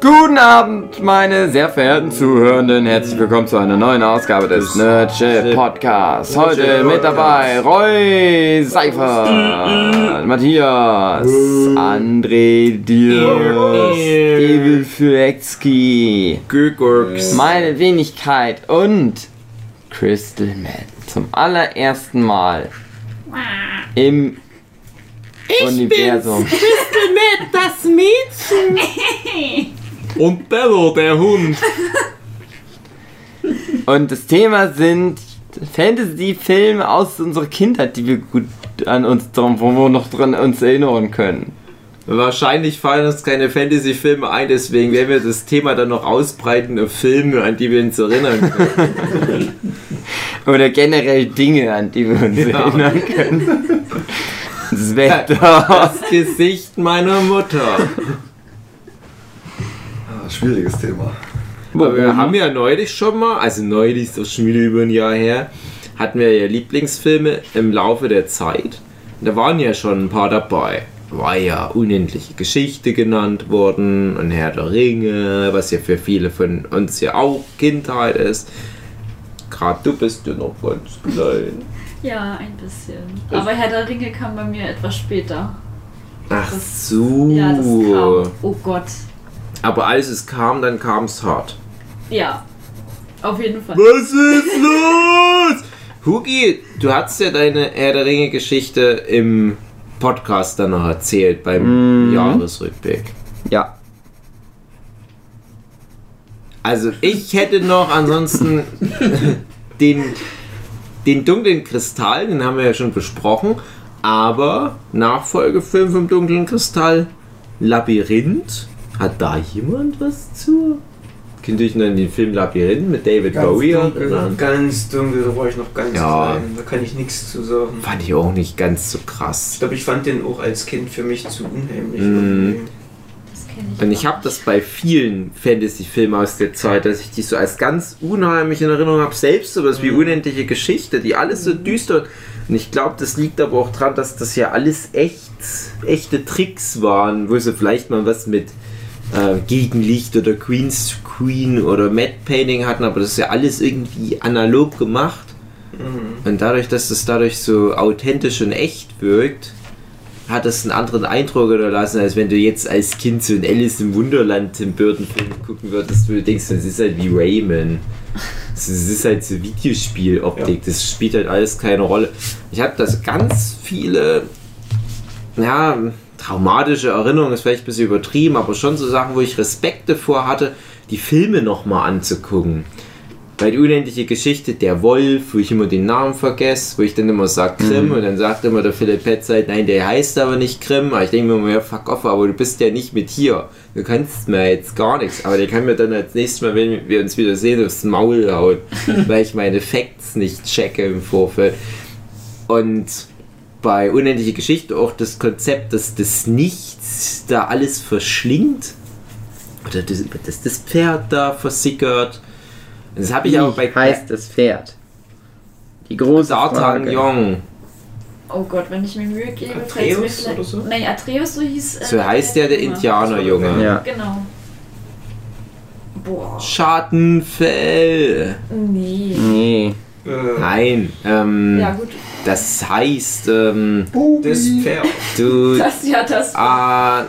Guten Abend, meine sehr verehrten Zuhörenden. Herzlich willkommen zu einer neuen Ausgabe des Nerdship Podcasts. Heute mit dabei Roy Seifer, Matthias, André Diers, Evil Gögurks. meine Wenigkeit und Crystal Matt. Zum allerersten Mal im Universum. das Mädchen. Und Bello, der Hund. Und das Thema sind Fantasy-Filme aus unserer Kindheit, die wir gut an uns dran, wo wir noch dran uns erinnern können. Wahrscheinlich fallen uns keine Fantasy-Filme ein, deswegen werden wir das Thema dann noch ausbreiten auf Filme, an die wir uns erinnern können. Oder generell Dinge, an die wir uns Ja. erinnern können. Das Wetter. Das Gesicht meiner Mutter. Schwieriges Thema. Aber wir haben ja neulich schon mal, also neulich ist das schon wieder über ein Jahr her, hatten wir ja Lieblingsfilme im Laufe der Zeit. Und da waren ja schon ein paar dabei. War ja unendliche Geschichte genannt worden und Herr der Ringe, was ja für viele von uns ja auch Kindheit ist. Gerade du bist ja noch ganz klein. Ja, ein bisschen. Aber Herr der Ringe kam bei mir etwas später. Ach Das- so. Ja, das kam. Oh Gott. Aber als es kam, dann kam es hart. Ja. Auf jeden Fall. Was ist los? Hugi, du hast ja deine Herr der Ringe Geschichte im Podcast dann noch erzählt beim Mhm. Jahresrückblick. Ja. Also ich hätte noch ansonsten den, den dunklen Kristall, den haben wir ja schon besprochen, aber Nachfolgefilm vom dunklen Kristall, Labyrinth, hat da jemand was zu? Könnt ihr euch noch an den Film Labyrinth mit David Bowie dunkel, erinnern? ganz dunkel, da war ich noch ganz Ja. klein. Da kann ich nichts zu sagen. Fand ich auch nicht ganz so Ich krass. glaube, ich fand den auch als Kind für mich zu unheimlich. Mhm. kenn ich Und ich habe das bei vielen Fantasy-Filmen aus der Zeit, dass ich die so als ganz unheimlich in Erinnerung habe. Selbst sowas wie Unendliche Geschichte, die alles so düster. Und ich glaube, das liegt aber auch dran, dass das ja alles echt, echte Tricks waren, wo sie vielleicht mal was mit äh, Gegenlicht oder Green Screen oder Matte Painting hatten, aber das ist ja alles irgendwie analog gemacht. Mhm. Und dadurch, dass das dadurch so authentisch und echt wirkt, hat das einen anderen Eindruck hinterlassen, als wenn du jetzt als Kind so ein Alice im Wunderland Tim Burton Film gucken würdest, wo du denkst, das ist halt wie Rayman. Das ist halt so Videospieloptik, das spielt halt alles keine Rolle. Ich habe das ganz viele, ja, traumatische Erinnerungen, ist vielleicht ein bisschen übertrieben, aber schon so Sachen, wo ich Respekt davor hatte, die Filme nochmal anzugucken. Bei die unendliche Geschichte, der Wolf, wo ich immer den Namen vergesse, wo ich dann immer sage Grimm und dann sagt immer der Philipp Petzeit, nein, der heißt aber nicht Grimm. Aber ich denke mir immer, ja, fuck off, aber du bist ja nicht mit hier. Du kannst mir jetzt gar nichts. Aber der kann mir dann als nächstes Mal, wenn wir uns wieder sehen, aufs Maul hauen, weil ich meine Facts nicht checke im Vorfeld. Und bei unendliche Geschichte auch das Konzept, dass das Nichts da alles verschlingt. Oder das, dass das Pferd da versickert. Das habe ich aber bei Wie heißt das Pferd? Die große Frage. D'Artagnan. Oh Gott, wenn ich mir Mühe gebe, mir vielleicht- oder so? Nee, Atreus, so hieß. äh, So heißt der der Junge. Indianerjunge. Ja. Genau. Boah. Schattenfell. Nee. Nee. Äh, Nein, ähm, Ja, gut. Das heißt, ähm, das Pferd. du. Das, ja, das. Ah,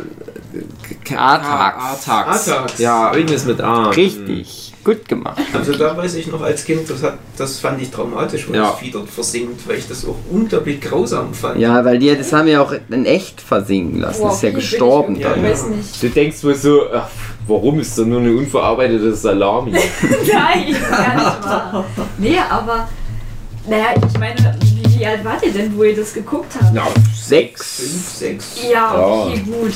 K- Artax. Artax. Artax. Ja, irgendwas mit A. Richtig. Gut gemacht. Also da weiß ich noch als Kind, das, hat, das fand ich traumatisch, weil Ja. das Vieh dort versinkt, weil ich das auch unglaublich grausam fand. Ja, weil die, das haben wir auch in echt versinken lassen. Boah, ist ja gestorben Ja, dann. Ich ja. weiß nicht. Du denkst wohl so, ach, warum ist da nur eine unverarbeitete Salami? Nein, gar nicht wahr. Nee, aber. Naja, ich meine, wie, alt wart ihr denn, wo ihr das geguckt habt? Na, sechs. Fünf, sechs. Ja, okay, gut.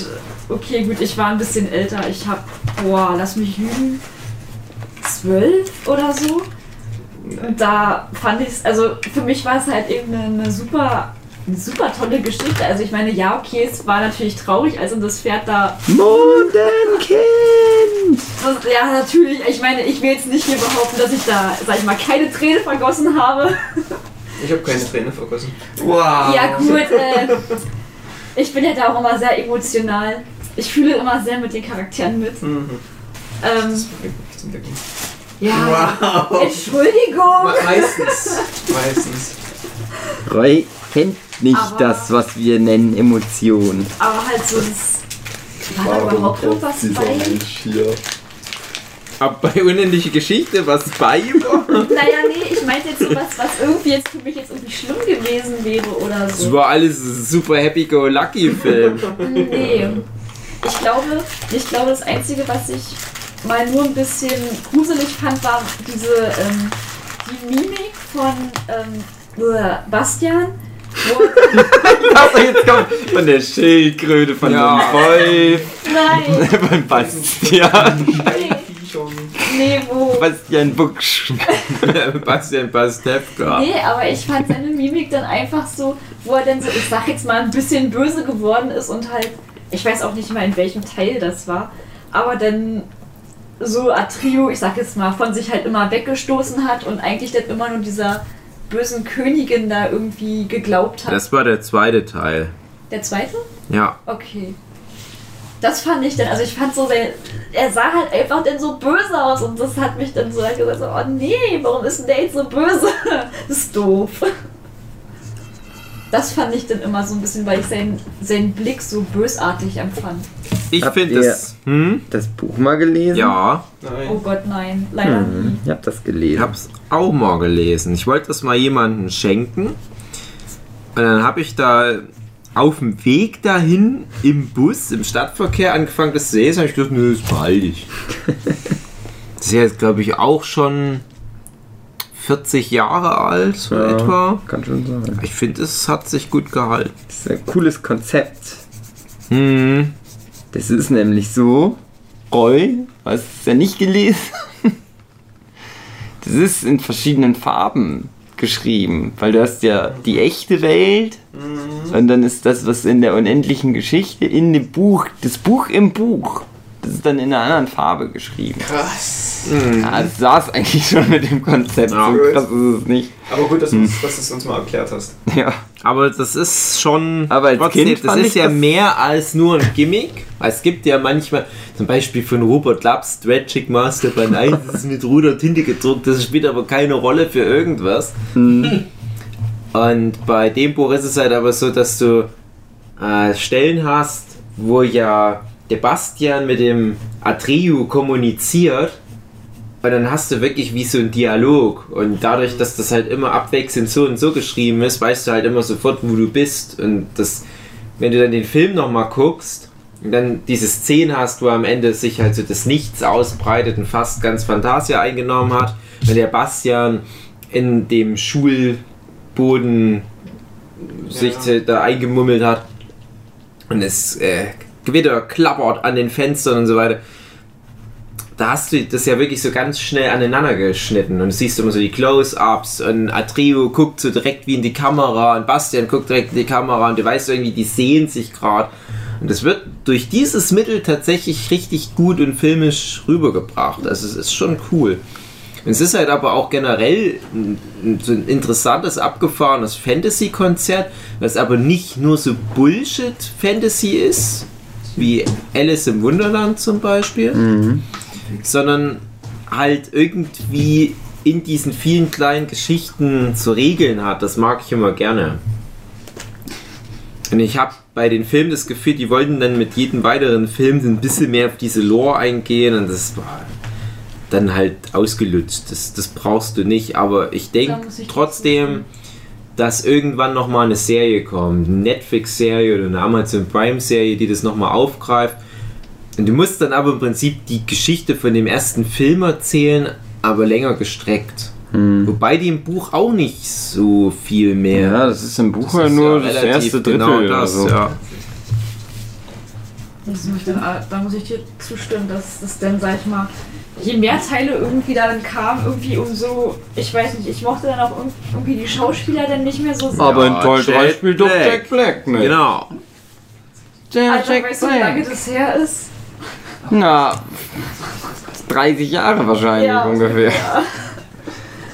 Okay, gut, ich war ein bisschen älter. Ich hab, boah, lass mich lügen, zwölf oder so. Und da fand ich es, also für mich war es halt eben eine, eine super, eine super tolle Geschichte. Also ich meine, ja, okay, es war natürlich traurig, als um das Pferd da. Mondenkind! Das, ja, natürlich, ich meine, ich will jetzt nicht hier behaupten, dass ich da, sag ich mal, keine Träne vergossen habe. Ich habe keine Träne vergossen. Wow. Ja, gut, äh, ich bin ja da auch immer sehr emotional. Ich fühle immer sehr mit den Charakteren mit. Mhm. Ähm, Das wirklich zum Glück nicht. ja, Wow. Entschuldigung. Meistens. Meistens. Roy kennt nicht Aber- das, was wir nennen Emotionen. Aber halt so das. War da überhaupt irgendwas bei? Mensch hier? Ab bei unendliche Geschichte was bei war? Naja, nee, ich meinte jetzt sowas, was irgendwie jetzt für mich jetzt irgendwie schlimm gewesen wäre oder so. war alles ein super happy-go-lucky-Film. Nee. Ich glaube, ich glaube, das Einzige, was ich mal nur ein bisschen gruselig fand, war diese ähm, die Mimik von ähm, uah, Bastian. Wo, Das jetzt kommt von der Schildkröte, von Ja. dem Wolf, nein, von Bastian, nee, Viechern. nee, wo. Bastian Bucksch. Bastian Pastewka. Nee, aber ich fand seine Mimik dann einfach so, wo er dann so, ich sag jetzt mal, ein bisschen böse geworden ist und halt, ich weiß auch nicht mal in welchem Teil das war, aber dann so Atrio, ich sag jetzt mal, von sich halt immer weggestoßen hat und eigentlich dann immer nur dieser bösen Königin da irgendwie geglaubt hat. Das war der zweite Teil. Der zweite? Ja. Okay. Das fand ich dann, also ich fand so, sehr, er sah halt einfach dann so böse aus und das hat mich dann so halt gesagt, so, oh nee, warum ist denn der jetzt so böse? Das ist doof. Das fand ich dann immer so ein bisschen, weil ich seinen, seinen Blick so bösartig empfand. Ich finde das. Hm? Das Buch mal gelesen? Ja, Nein. Oh Gott, nein, leider nie. Hm, ich hab das ich gelesen. hab's auch mal gelesen. Ich wollte das mal jemandem schenken. Und dann habe ich da auf dem Weg dahin im Bus, im Stadtverkehr angefangen, das zu lesen. Und ich gedacht, nö, das behalte ich. Das ist jetzt, glaube ich, auch schon 40 Jahre alt, so Ja. etwa. Kann schon sein. Ich finde, es hat sich gut gehalten. Das ist ein cooles Konzept. Hm. Das ist nämlich so, Roy, hast du es ja nicht gelesen? Das ist in verschiedenen Farben geschrieben, weil du hast ja die echte Welt und dann ist das, was in der unendlichen Geschichte in dem Buch, das Buch im Buch, das ist dann in einer anderen Farbe geschrieben. Krass. Ja, das saß eigentlich schon mit dem Konzept, Ja. so krass ist es nicht. Aber gut, dass, du du es uns mal erklärt hast. Ja. Aber das ist schon. Aber als trotzdem, Kind das ist ja das- mehr als nur ein Gimmick. Es gibt ja manchmal, zum Beispiel von Robert Laps, Tragic Master Band 1, das ist mit Ruder Tinte gedruckt, das spielt aber keine Rolle für irgendwas. Hm. Und bei dem Buch ist es halt aber so, dass du äh, Stellen hast, wo ja der Bastian mit dem Atreyu kommuniziert. Und dann hast du wirklich wie so ein Dialog. Und dadurch, dass das halt immer abwechselnd so und so geschrieben ist, weißt du halt immer sofort, wo du bist. Und das, wenn du dann den Film nochmal guckst und dann diese Szene hast, wo am Ende sich halt so das Nichts ausbreitet und fast ganz Fantasia eingenommen hat, wenn der Bastian in dem Schulboden sich Ja. da eingemummelt hat und es äh, Gewitter klappert an den Fenstern und so weiter. Da hast du das ja wirklich so ganz schnell aneinander geschnitten und du siehst immer so die Close-Ups und Atrio guckt so direkt wie in die Kamera und Bastian guckt direkt in die Kamera und du weißt irgendwie, die sehen sich gerade. Und es wird durch dieses Mittel tatsächlich richtig gut und filmisch rübergebracht. Also es ist schon cool. Und es ist halt aber auch generell so ein interessantes, abgefahrenes Fantasy-Konzert, was aber nicht nur so Bullshit-Fantasy ist, wie Alice im Wunderland zum Beispiel, sondern halt irgendwie in diesen vielen kleinen Geschichten zu regeln hat. Das mag ich immer gerne. Und ich habe bei den Filmen das Gefühl, die wollten dann mit jedem weiteren Film ein bisschen mehr auf diese Lore eingehen und das war dann halt ausgelutscht. Das, das brauchst du nicht, aber ich Da denke ich trotzdem, dass irgendwann nochmal eine Serie kommt, eine Netflix-Serie oder eine Amazon Prime-Serie, die das nochmal aufgreift. Und du musst dann aber im Prinzip die Geschichte von dem ersten Film erzählen, aber länger gestreckt. Wobei die im Buch auch nicht so viel mehr. Ja, das ist im Buch Das ja ist nur ja das erste Drittel genau oder das, so. ja. Das muss ich dann, da muss ich dir zustimmen, dass das dann, sag ich mal, je mehr Teile irgendwie dann kamen, irgendwie umso, ich weiß nicht, ich mochte dann auch irg- irgendwie die Schauspieler dann nicht mehr so sehr. Aber in Ja, Toy 3 Jack spielt doch Black. Jack Black mit. Genau. Jack, Jack weißt du, wie lange Black. das her ist? Na, 30 Jahre wahrscheinlich Ja, ungefähr. Ja,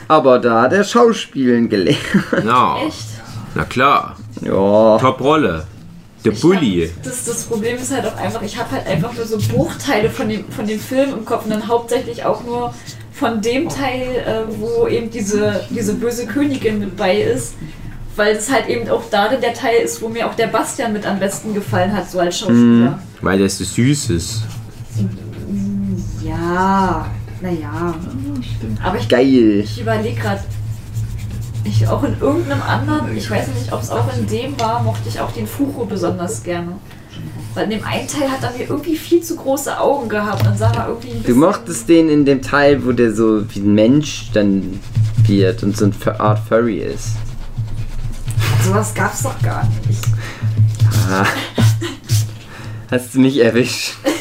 Aber da hat er Schauspielen gelernt. genau. echt. Na klar. Ja. Top-Rolle. Der Bully. Hab, das, das Problem ist halt auch einfach, ich habe halt einfach nur so Bruchteile von dem, von dem Film im Kopf und dann hauptsächlich auch nur von dem Teil, äh, wo eben diese, diese böse Königin mit bei ist. Weil es halt eben auch darin der Teil ist, wo mir auch der Bastian mit am besten gefallen hat, so als Schauspieler. Weil der so süß ist. Ja, naja. Aber ich, Geil. ich überlege gerade, ich auch in irgendeinem anderen, ich weiß nicht, ob es auch in dem war, mochte ich auch den Furo besonders gerne. Weil in dem einen Teil hat er mir irgendwie viel zu große Augen gehabt und sah mal irgendwie ein Du mochtest den in dem Teil, wo der so wie ein Mensch dann wird und so eine Art Furry ist. Sowas gab's doch gar nicht. Ah. Hast du mich erwischt?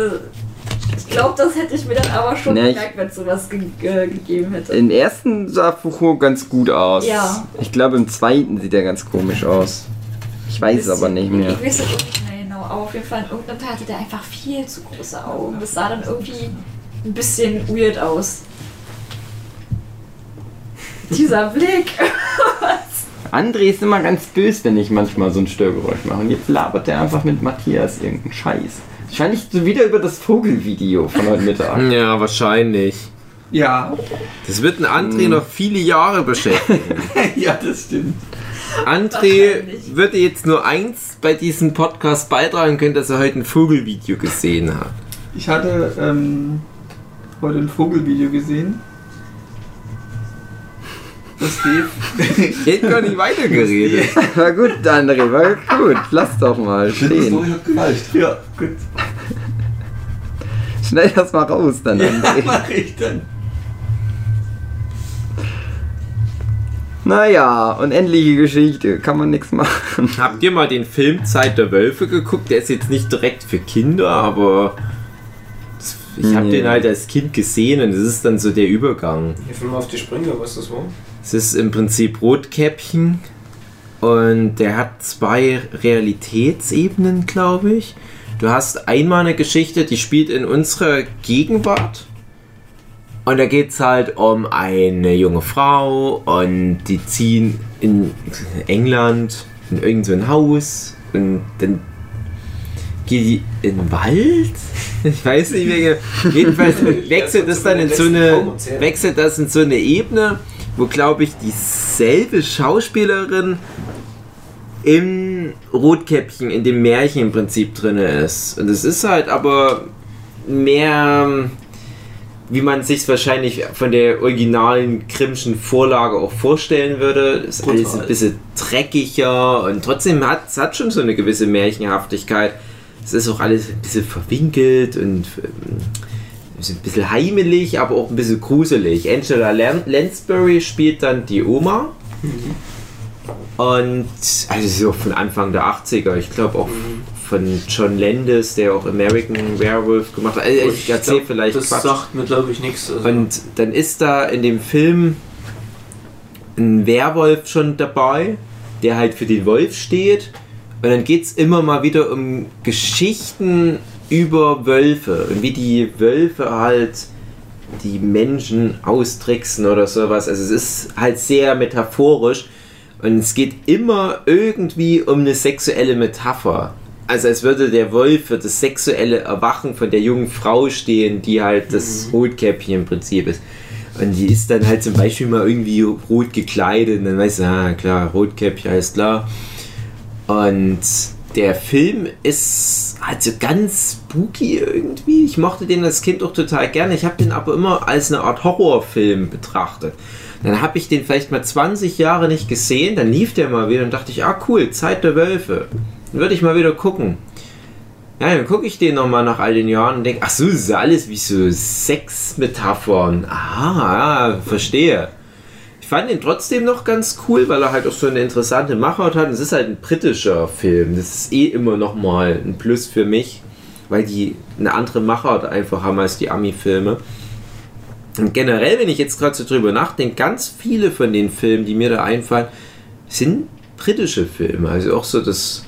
Äh, ich glaube, das hätte ich mir dann aber schon Nee, ich- gemerkt, wenn es sowas ge ge gegeben hätte. Im ersten sah Fuhu ganz gut aus. Ja. Ich glaube, im zweiten sieht er ganz komisch aus. Ich weiß es aber nicht mehr. Ich weiß es auch nicht mehr genau, aber auf jeden Fall in irgendeinem Teil hatte der einfach viel zu große Augen. Das sah dann irgendwie ein bisschen weird aus. Dieser Blick. André ist immer ganz böse, wenn ich manchmal so ein Störgeräusch mache. Und jetzt labert er einfach mit Matthias irgendeinen Scheiß. Wahrscheinlich wieder über das Vogelvideo von heute Mittag. Ja, wahrscheinlich. Ja, Das wird ein André noch viele Jahre beschäftigen. ja, das stimmt. André würde jetzt nur eins bei diesem Podcast beitragen können, dass er heute ein Vogelvideo gesehen hat. Ich hatte ähm, heute ein Vogelvideo gesehen. Dave. Ich hätte gar nicht weitergeredet. War gut, André, war gut. Lass doch mal Die stehen. Story hat gereicht. ja, gut. Schneid das mal raus, dann, Ja, André. mach ich dann. Naja, unendliche Geschichte. Kann man nichts machen. Habt ihr mal den Film Zeit der Wölfe geguckt? Der ist jetzt nicht direkt für Kinder, aber ich habe Nee. den halt als Kind gesehen und das ist dann so der Übergang. Hilf mir mal auf die Sprünge, was das war. Es ist im Prinzip Rotkäppchen und der hat zwei Realitätsebenen, glaube ich. Du hast einmal eine Geschichte, die spielt in unserer Gegenwart. Und da geht es halt um eine junge Frau und die ziehen in England in irgend so Haus und dann geht die in den Wald. Ich weiß nicht mehr. Jedenfalls wechselt das dann in so eine wechselt das in so eine Ebene, wo glaube ich dieselbe Schauspielerin im Rotkäppchen, in dem Märchen im Prinzip drin ist. Und es ist halt aber mehr, wie man sich wahrscheinlich von der originalen Grimmschen Vorlage auch vorstellen würde. Es ist alles ein bisschen dreckiger und trotzdem hat es hat schon so eine gewisse Märchenhaftigkeit. Es ist auch alles ein bisschen verwinkelt und ähm, ist ein bisschen heimelig, aber auch ein bisschen gruselig. Angela Lan- Lansbury spielt dann die Oma. Und also ist auch von Anfang der 80er. Ich glaube auch von John Landis, der auch American Werewolf gemacht hat. Also ich erzähle glaub, vielleicht Das Quatsch. sagt mir, glaube ich, nichts. Also, Und dann ist da in dem Film ein Werwolf schon dabei, der halt für den Wolf steht. Und dann geht es immer mal wieder um Geschichten über Wölfe und wie die Wölfe halt die Menschen austricksen oder sowas. Also es ist halt sehr metaphorisch und es geht immer irgendwie um eine sexuelle Metapher. Also als würde der Wolf für das sexuelle Erwachen von der jungen Frau stehen, die halt das Rotkäppchen im Prinzip ist. Und die ist dann halt zum Beispiel mal irgendwie rot gekleidet und dann weißt du, ah klar, Rotkäppchen, alles klar. Und der Film ist halt so ganz spooky irgendwie. Ich mochte den als Kind auch total gerne. Ich habe den aber immer als eine Art Horrorfilm betrachtet. Dann habe ich den vielleicht mal 20 Jahre nicht gesehen, dann lief der mal wieder und dachte ich, ah cool, Zeit der Wölfe. Dann würde ich mal wieder gucken. Ja, dann gucke ich den nochmal nach all den Jahren und denke, ach so, das ist alles wie so Sexmetaphern. Ah, ja, verstehe. Ich fand ihn trotzdem noch ganz cool, weil er halt auch so eine interessante Machart hat. Es ist halt ein britischer Film. Das ist eh immer noch mal ein Plus für mich, weil die eine andere Machart einfach haben als die Ami-Filme. Und generell, wenn ich jetzt gerade so drüber nachdenke, ganz viele von den Filmen, die mir da einfallen, sind britische Filme. Also auch so das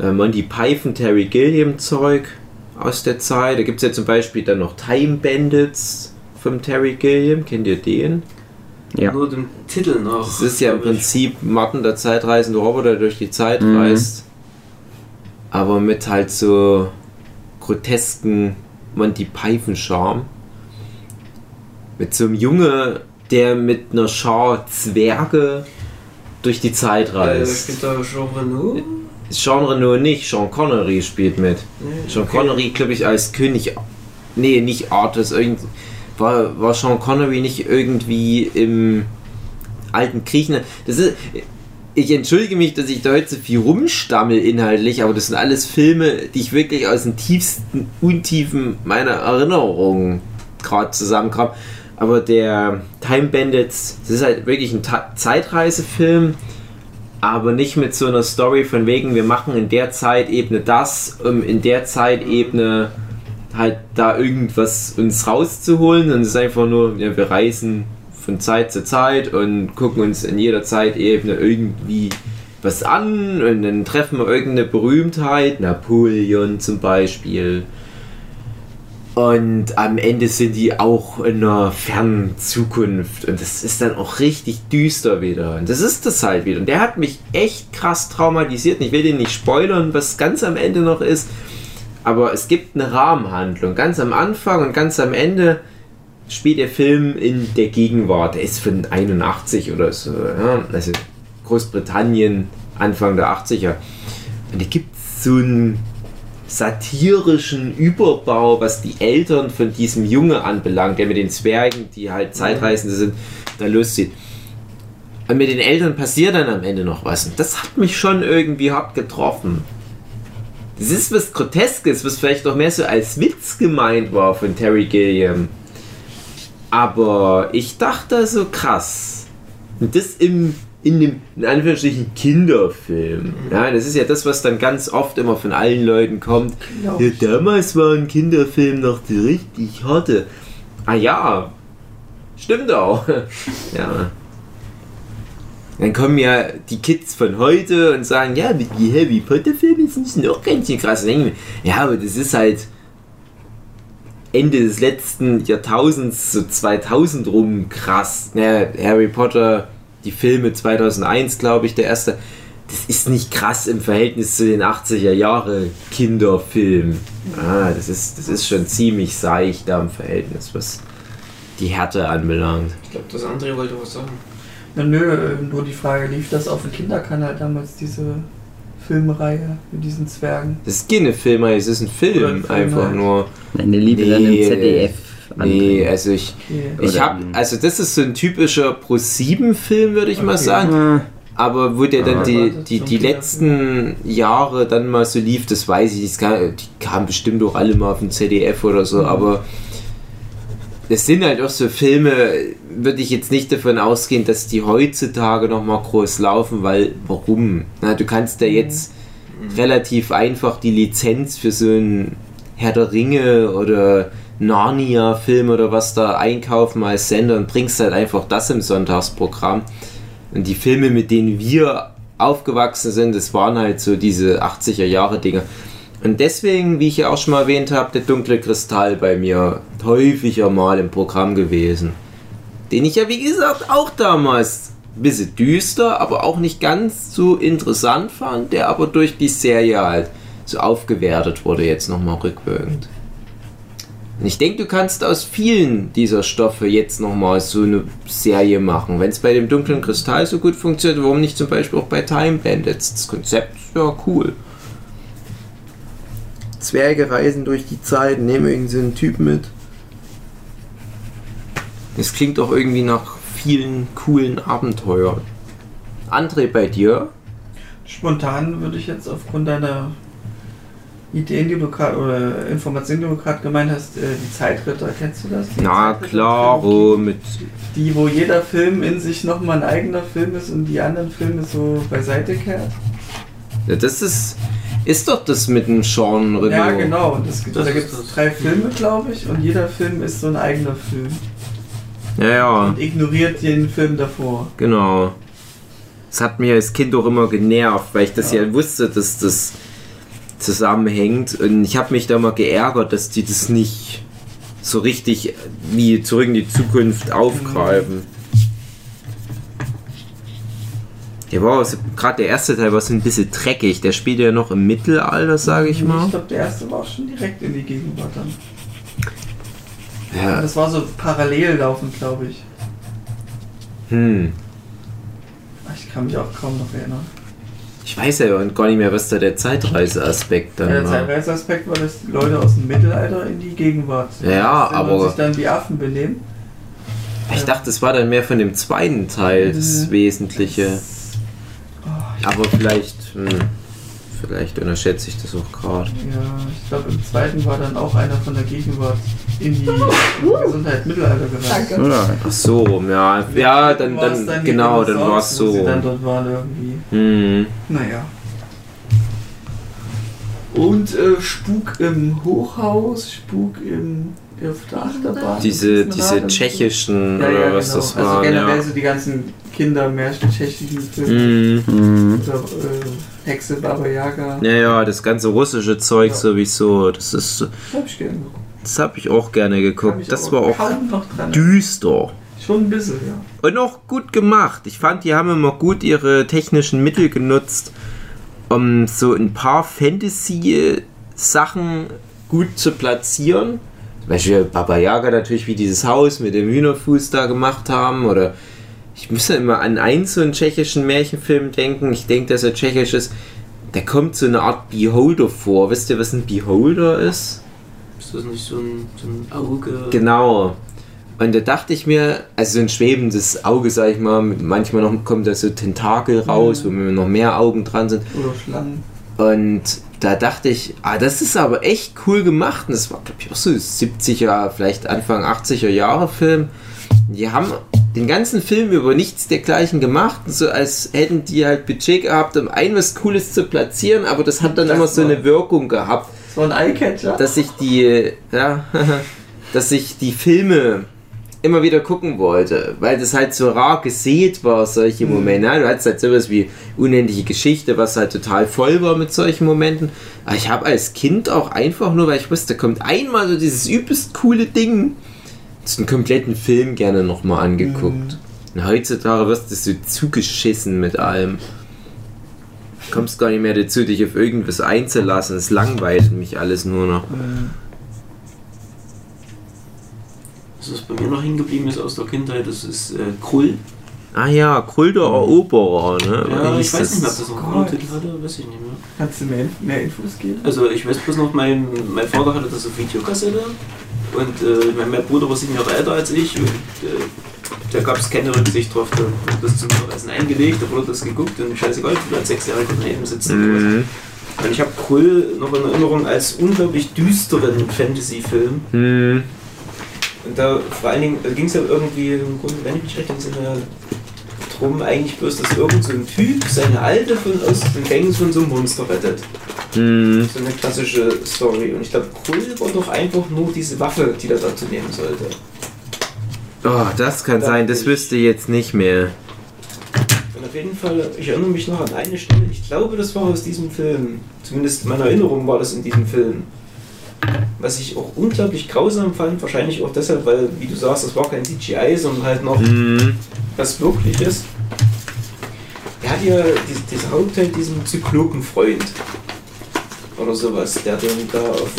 äh, Monty Python, Terry Gilliam Zeug aus der Zeit. Da gibt es ja zum Beispiel dann noch Time Bandits vom Terry Gilliam. Kennt ihr den? Ja. Nur dem Titel nach. Das ist ja im. Prinzip Martin der zeitreisende Roboter, der durch die Zeit Mhm. reist. Aber mit halt so grotesken Monty Python-Charme. Mit so einem Junge, der mit einer Schar Zwerge durch die Zeit Äh, reist. spielt da Jean Reno? Nicht, Sean Connery spielt mit. Nee, Sean okay. Connery, glaube ich, als König. Nee, nicht Artus. Irgend, war, war Sean Connery nicht irgendwie im alten Griechenland? Das ist. Ich entschuldige mich, dass ich da heute so viel rumstammel inhaltlich, aber das sind alles Filme, die ich wirklich aus den tiefsten Untiefen meiner Erinnerungen gerade zusammenkram. Aber der Time Bandits, das ist halt wirklich ein Ta Zeitreisefilm, aber nicht mit so einer Story von wegen, wir machen in der Zeitebene das, um in der Zeitebene halt da irgendwas uns rauszuholen. Und es ist einfach nur, ja, wir reisen von Zeit zu Zeit und gucken uns in jeder Zeitebene irgendwie was an und dann treffen wir irgendeine Berühmtheit, Napoleon zum Beispiel. Und am Ende sind die auch in einer fernen Zukunft. Und das ist dann auch richtig düster wieder. Und das ist das halt wieder. Und der hat mich echt krass traumatisiert. Und ich will den nicht spoilern, was ganz am Ende noch ist. Aber es gibt eine Rahmenhandlung. Ganz am Anfang und ganz am Ende spielt der Film in der Gegenwart. Der ist von 81 oder so. Ja? Also Großbritannien, Anfang der 80er. Und da gibt es so einen satirischen Überbau, was die Eltern von diesem Junge anbelangt, der mit den Zwergen, die halt Zeitreisende sind, da loszieht. Und mit den Eltern passiert dann am Ende noch was. Und das hat mich schon irgendwie hart getroffen. Das ist was Groteskes, was vielleicht auch mehr so als Witz gemeint war von Terry Gilliam. Aber ich dachte so krass. Und das im, in dem, in Anführungsstrichen, Kinderfilm. Ja, das ist ja das, was dann ganz oft immer von allen Leuten kommt. Ja, damals war ein Kinderfilm noch die richtig harte. Ah ja, stimmt auch. ja. Dann kommen ja die Kids von heute und sagen, ja, die Harry Potter Filme sind noch ganz schön krass. Denken Ja, aber das ist halt Ende des letzten Jahrtausends, so 2000 rum, krass. Ja, Harry Potter, die Filme 2001, glaube ich, der erste. Das ist nicht krass im Verhältnis zu den 80er Jahre Kinderfilmen. Ah, das ist, das ist schon ziemlich seicht da im Verhältnis, was die Härte anbelangt. Ich glaube, das andere wollte was sagen. Na, nö, nur die Frage, lief das auf dem Kinderkanal damals, diese Filmreihe mit diesen Zwergen? Das ist keine Filmreihe, es ist ein Film, ein Film einfach halt. nur. Meine Liebe dann im Nee, ZDF. Nee, also ich, Okay. ich habe, also das ist so ein typischer Pro-7-Film, würde ich mal Okay. sagen. Ah, Aber wo der dann Ah, die, die, die letzten Jahre dann mal so lief, das weiß ich nicht. Kam- Die kamen bestimmt auch alle mal auf dem ZDF oder so, Mhm. aber es sind halt auch so Filme, würde ich jetzt nicht davon ausgehen, dass die heutzutage nochmal groß laufen, weil warum? Na, du kannst ja jetzt relativ einfach die Lizenz für so einen Herr der Ringe oder Narnia-Film oder was da einkaufen als Sender und bringst halt einfach das im Sonntagsprogramm. Und die Filme, mit denen wir aufgewachsen sind, das waren halt so diese 80er Jahre Dinge. Und deswegen, wie ich ja auch schon mal erwähnt habe, der dunkle Kristall bei mir häufiger mal im Programm gewesen. Den ich ja, wie gesagt, auch damals ein bisschen düster, aber auch nicht ganz so interessant fand, der aber durch die Serie halt so aufgewertet wurde, jetzt nochmal rückwirkend. Und ich denke, du kannst aus vielen dieser Stoffe jetzt nochmal so eine Serie machen. Wenn es bei dem dunklen Kristall so gut funktioniert, warum nicht zum Beispiel auch bei Time Bandits? Das Konzept ist ja cool. Zwerge reisen durch die Zeit, nehmen irgendeinen so einen Typ mit. Das klingt doch irgendwie nach vielen coolen Abenteuern. André, bei dir? Spontan würde ich jetzt aufgrund deiner Ideen, die du gerade oder Informationen, die du gerade gemeint hast, äh, die Zeitritter, kennst du das? Die Na klar, mit Die, wo jeder Film in sich nochmal ein eigener Film ist und die anderen Filme so beiseite kehrt. Ja, das ist. Ist doch das mit dem Sean Reno. Ja, genau. Und es gibt, Das da gibt es das. drei Filme, glaube ich, und jeder Film ist so ein eigener Film. Ja, ja, Und ignoriert den Film davor. genau. Das hat mir als Kind auch immer genervt, weil ich das ja, Ja. wusste, dass das zusammenhängt. Und ich habe mich da mal geärgert, dass die das nicht so richtig wie zurück in die Zukunft aufgreifen. Der war gerade der erste Teil war so ein bisschen dreckig. Der spielt ja noch im Mittelalter, sage ich mal. Ich glaube, der erste war auch schon direkt in die Gegenwart dann. Ja. Das war so parallel laufend, glaube ich. Hm. Ich kann mich auch kaum noch erinnern. Ich weiß ja gar nicht mehr, was da der Zeitreiseaspekt dann Der war. Zeitreiseaspekt war, dass die Leute aus dem Mittelalter in die Gegenwart Ja, aber- sich dann wie Affen benehmen. Ich dachte, das war dann mehr von dem zweiten Teil das. Wesentliche. Ich, Aber vielleicht, hm, vielleicht unterschätze ich das auch gerade. ja, ich glaube, im zweiten war dann auch einer von der Gegenwart in die, Gesundheit Mittelalter gereist. Danke. Oder? Ach so, ja, ja, dann, dann, die genau, dann war es so. Sie dann dort waren irgendwie. Hm. Naja. Und äh, Spuk im Hochhaus, Spuk im, auf der Achterbahn. Diese, diese tschechischen ja, ja, oder genau. was das also waren, generell ja. so die ganzen Kindermärchen, tschechischen Filme. Hm. Mhm. Oder äh, Hexe Baba Yaga. Ja, ja, das ganze russische Zeug Ja. sowieso, das ist, Das hab ich gerne geguckt. das habe ich auch gerne geguckt. Das aber war auch düster. Schon ein bisschen, ja. Und auch gut gemacht. Ich fand, die haben immer gut ihre technischen Mittel genutzt, um so ein paar Fantasy-Sachen gut zu platzieren. Beispiel Baba Yaga natürlich, wie dieses Haus mit dem Hühnerfuß da gemacht haben. Oder ich muss ja immer an einen so einen tschechischen Märchenfilm denken. Ich denke, dass er tschechisch ist. Da kommt so eine Art Beholder vor. Wisst ihr, was ein Beholder ist? Ist das nicht so ein, so ein Auge? Genau. Und da dachte ich mir, also so ein schwebendes Auge, sag ich mal, manchmal noch kommt da so Tentakel raus, wo noch mehr Augen dran sind. Oder Schlangen. Und da dachte ich, ah, das ist aber echt cool gemacht. Und das war, glaube ich, auch so 70er, vielleicht Anfang 80er Jahre Film. Die haben den ganzen Film über nichts dergleichen gemacht, so als hätten die halt Budget gehabt, um ein was Cooles zu platzieren, aber das hat dann Das immer so eine Wirkung gehabt war ein Eyecatcher. dass ich die, ja, dass ich die Filme immer wieder gucken wollte, weil das halt so rar gesät war, solche Momente. Ja, du hattest halt sowas wie unendliche Geschichte, was halt total voll war mit solchen Momenten. Aber ich habe als Kind auch einfach nur, weil ich wusste, da kommt einmal so dieses übelst coole Ding, einen kompletten Film gerne nochmal angeguckt. Und heutzutage wirst du so zugeschissen mit allem. Kommst gar nicht mehr dazu, dich auf irgendwas einzulassen. Es langweilt mich alles nur noch. Äh, was bei mir noch hängen geblieben ist aus der Kindheit, das ist äh, Krull. Ah ja, Kult der Eroberer, ne? Ja, ich weiß nicht mehr, ob das noch einen. Titel hatte, weiß ich nicht mehr. Kannst du mehr, mehr Infos geben? Also ich weiß bloß noch, mein, mein Vater hatte das auf Videokassette und äh, mein, mein Bruder war sieben Jahre älter als ich und äh, da gab es keine Rücksicht drauf. Da wurde das zum Mittagessen eingelegt, da wurde das geguckt und scheißegal, du als Sechsjähriger daneben sitzen. Mhm. Und ich habe Krull noch in Erinnerung als unglaublich düsteren Fantasy-Film. Hm. Und da vor allen Dingen ging es ja irgendwie im Grunde, wenn ich mich recht entsinne, drum eigentlich bloß, dass irgend so ein Typ seine Alte von aus dem Gefängnis von so einem Monster rettet. Hm. So eine klassische Story. Und ich glaube, Krull war doch einfach nur diese Waffe, die er dazu nehmen sollte. Oh, das kann sein, das wüsste ich jetzt nicht mehr. Und auf jeden Fall, ich erinnere mich noch an eine Stelle, ich glaube, das war aus diesem Film. Zumindest in meiner Erinnerung war das in diesem Film. Was ich auch unglaublich grausam fand, wahrscheinlich auch deshalb, weil, wie du sagst, das war kein CGI, sondern halt noch Hm. was Wirkliches. Er hat ja die- dieser Hauptheld diesen Zyklopenfreund. Oder sowas, der den da auf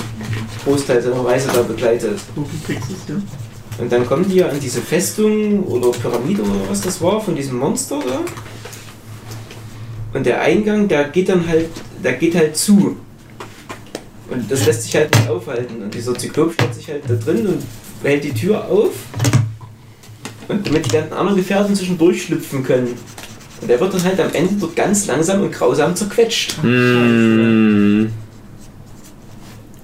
Großteil seiner Reise da begleitet. Und dann kommen die ja an diese Festung oder Pyramide oder was das war von diesem Monster da. Und der Eingang, der geht dann halt, der geht halt zu. Und das lässt sich halt nicht aufhalten. Und dieser Zyklop steht sich halt da drin und hält die Tür auf. Und damit die ganzen anderen Gefährten zwischendurch schlüpfen können. Und der wird dann halt am Ende dort ganz langsam und grausam zerquetscht. Und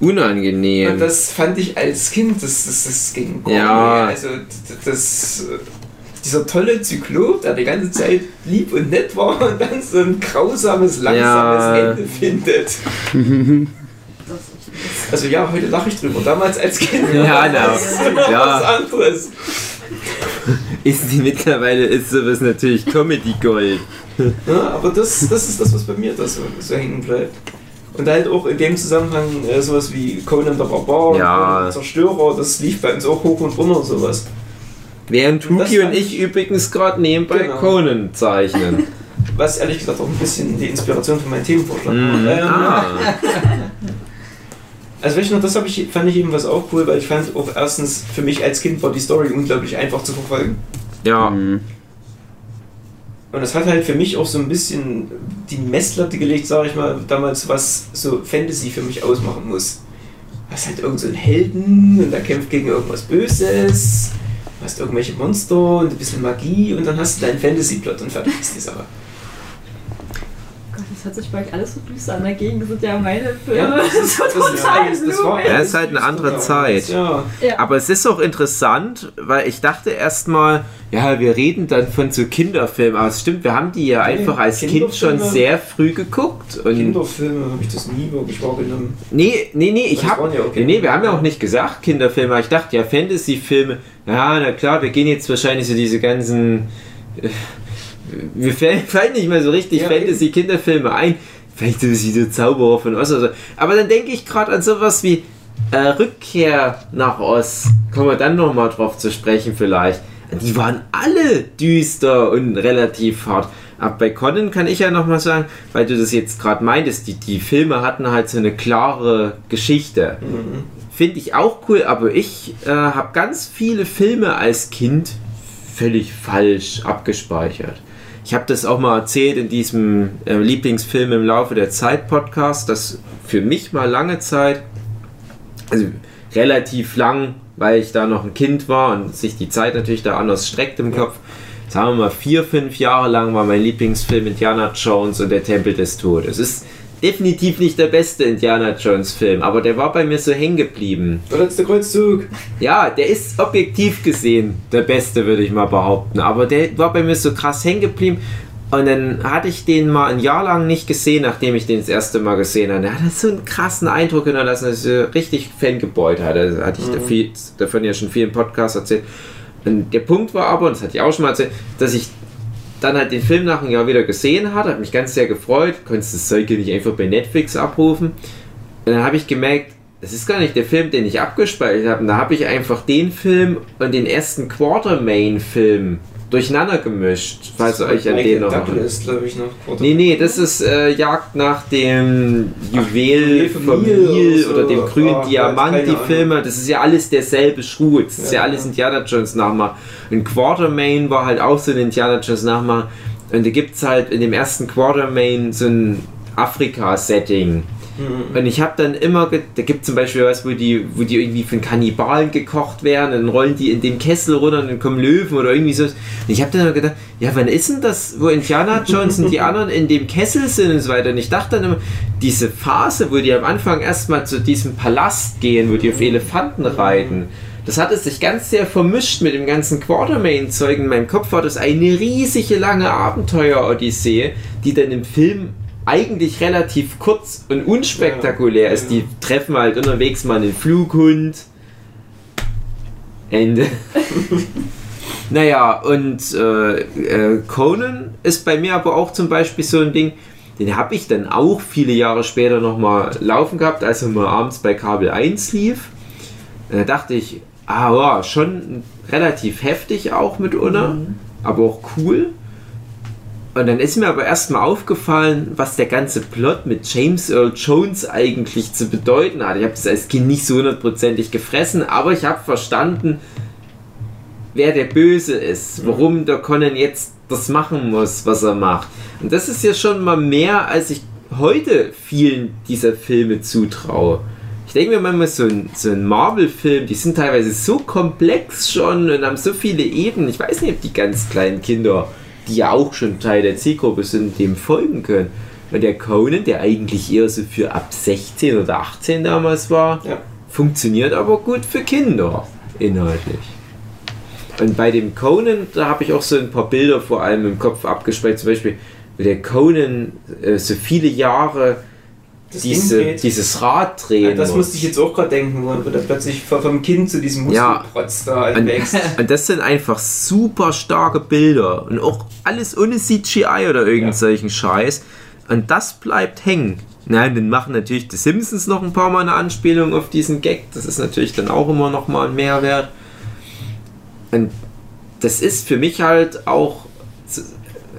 Unangenehm. das fand ich als Kind, das, das, das ging gar Ja. Also das, dieser tolle Zyklop, der die ganze Zeit lieb und nett war und dann so ein grausames, langsames Ja. Ende findet. Also ja, heute lache ich drüber. Damals als Kind Ja, war na, das ja. was anderes. Ist die mittlerweile ist sowas natürlich Comedy Gold. Ja, aber das, das ist das, was bei mir da so, so hängen bleibt. Und halt auch in dem Zusammenhang äh, sowas wie Conan der Barbar, Ja. Zerstörer, das lief bei uns auch hoch und runter sowas. Während Und Tuki und fand ich übrigens gerade nebenbei Genau. Conan zeichnen. was ehrlich gesagt auch ein bisschen die Inspiration für meinen Themenvorschlag war. Mhm. Ähm, Ah. Also weißt du noch, das ich, fand ich eben was auch cool, weil ich fand auch erstens, für mich als Kind war die Story unglaublich einfach zu verfolgen. Ja. Mhm. Und das hat halt für mich auch so ein bisschen die Messlatte gelegt, sage ich mal, damals, was so Fantasy für mich ausmachen muss. Du hast halt irgend so einen Helden und der kämpft gegen irgendwas Böses, du hast irgendwelche Monster und ein bisschen Magie und dann hast du deinen Fantasy-Plot und fertig ist die Sache. Das hört sich bei euch alles so düster an. Dagegen sind ja meine Filme Ja, das ist- so das ist- total das- war- blumig. Ja, ist halt eine andere Zeit. Ja. Aber es ist auch interessant, weil ich dachte erstmal, ja, wir reden dann von so Kinderfilmen. Aber es stimmt, wir haben die ja einfach als Kind schon sehr früh geguckt. Und Kinderfilme habe ich das nie wirklich wahrgenommen. nee, nee, nee, ich habe ja okay. nee, nee, wir haben ja auch nicht gesagt Kinderfilme. aber Ich dachte ja Fantasy-Filme. Ja, na klar, wir gehen jetzt wahrscheinlich so diese ganzen. äh, Mir fallen nicht mehr so richtig Ja, Fantasy-Kinderfilme ein. Vielleicht so wie der Zauberer von oder so. Aber dann denke ich gerade an sowas wie äh, Rückkehr nach Oz. Kommen wir dann nochmal drauf zu sprechen vielleicht. Die waren alle düster und relativ hart. Aber bei Conan kann ich ja nochmal sagen, weil du das jetzt gerade meintest, die, die Filme hatten halt so eine klare Geschichte. Mhm. Finde ich auch cool, aber ich äh, habe ganz viele Filme als Kind völlig falsch abgespeichert. Ich habe das auch mal erzählt in diesem äh, Lieblingsfilm im Laufe der Zeit Podcast, dass für mich mal lange Zeit, also relativ lang, weil ich da noch ein Kind war und sich die Zeit natürlich da anders streckt im Kopf. Sagen wir mal vier, fünf Jahre lang war mein Lieblingsfilm Indiana Jones und der Tempel des Todes. Es ist definitiv nicht der beste Indiana Jones Film, aber der war bei mir so hängen geblieben. Der Kreuzzug? Ja, der ist objektiv gesehen der beste, würde ich mal behaupten. Aber der war bei mir so krass hängen geblieben. Und dann hatte ich den mal ein Jahr lang nicht gesehen, nachdem ich den das erste Mal gesehen habe. Der hatte so einen krassen Eindruck hinterlassen, dass ich so richtig Fangebeut hatte. Da hatte ich da viel, davon ja schon viel im Podcast erzählt. Und der Punkt war aber, und das hatte ich auch schon mal erzählt, dass ich dann halt den Film nach einem Jahr wieder gesehen hatte, hat mich ganz sehr gefreut, konntest das Zeug nicht einfach bei Netflix abrufen. Und dann habe ich gemerkt, das ist gar nicht der Film, den ich abgespeichert habe. Da habe ich einfach den Film und den ersten Quartermain-Film durcheinander gemischt, falls ihr euch an den noch erinnert. ist, glaube ich, noch. Nee, nee, das ist äh, Jagd nach dem Juwel Juwel vom Nil oder oder dem grünen Ah, Diamant, die. Filme. Das ist ja alles derselbe Schuh. Das ist ja, Ja, alles. Indiana Jones Nachmacher. Und Quartermain war halt auch so ein Indiana Jones Nachmacher. Und da gibt es halt in dem ersten Quartermain so ein Afrika-Setting. Mhm. Und ich habe dann immer, da gibt es zum Beispiel was, wo die, wo die irgendwie von Kannibalen gekocht werden, dann rollen die in dem Kessel runter und dann kommen Löwen oder irgendwie so. Und ich habe dann immer gedacht, ja, wann ist denn das, wo Indiana Jones und die anderen in dem Kessel sind und so weiter. Und ich dachte dann immer, diese Phase, wo die am Anfang erstmal zu diesem Palast gehen, wo die auf Elefanten reiten, das hatte sich ganz sehr vermischt mit dem ganzen Quartermain-Zeug. In meinem Kopf war das eine riesige lange Abenteuer-Odyssee, die dann im Film eigentlich relativ kurz und unspektakulär Ja, ist. Die treffen halt unterwegs mal einen Flughund. Ende. naja, und äh, äh, Conan ist bei mir aber auch zum Beispiel so ein Ding, den habe ich dann auch viele Jahre später nochmal laufen gehabt, als er mal abends bei Kabel 1 lief. Da dachte ich, ah ja, schon relativ heftig auch mitunter, aber auch cool. Und dann ist mir aber erstmal aufgefallen, was der ganze Plot mit James Earl Jones eigentlich zu bedeuten hat. Ich habe das als Kind nicht so hundertprozentig gefressen, aber ich habe verstanden, wer der Böse ist, warum der Conan jetzt das machen muss, was er macht. Und das ist ja schon mal mehr, als ich heute vielen dieser Filme zutraue. Ich denke mir manchmal, so ein, so ein Marvel-Film, die sind teilweise so komplex schon und haben so viele Ebenen. Ich weiß nicht, ob die ganz kleinen Kinder, die ja auch schon Teil der Zielgruppe sind, dem folgen können. Und der Conan, der eigentlich eher so für ab 16 oder 18 damals war, Ja. funktioniert aber gut für Kinder, inhaltlich. Und bei dem Conan, da habe ich auch so ein paar Bilder vor allem im Kopf abgespeichert. Zum Beispiel, der Conan äh, so viele Jahre diese, dieses Rad drehen Ja, das muss. musste ich jetzt auch gerade denken, wo der plötzlich vom Kind zu diesem Ja. Muskelprotz da Und, wächst. und das sind einfach super starke Bilder. Und auch alles ohne CGI oder irgend Ja. solchen Scheiß. Und das bleibt hängen. Nein, dann machen natürlich die Simpsons noch ein paar Mal eine Anspielung auf diesen Gag. Das ist natürlich dann auch immer noch mal ein Mehrwert. Und das ist für mich halt auch,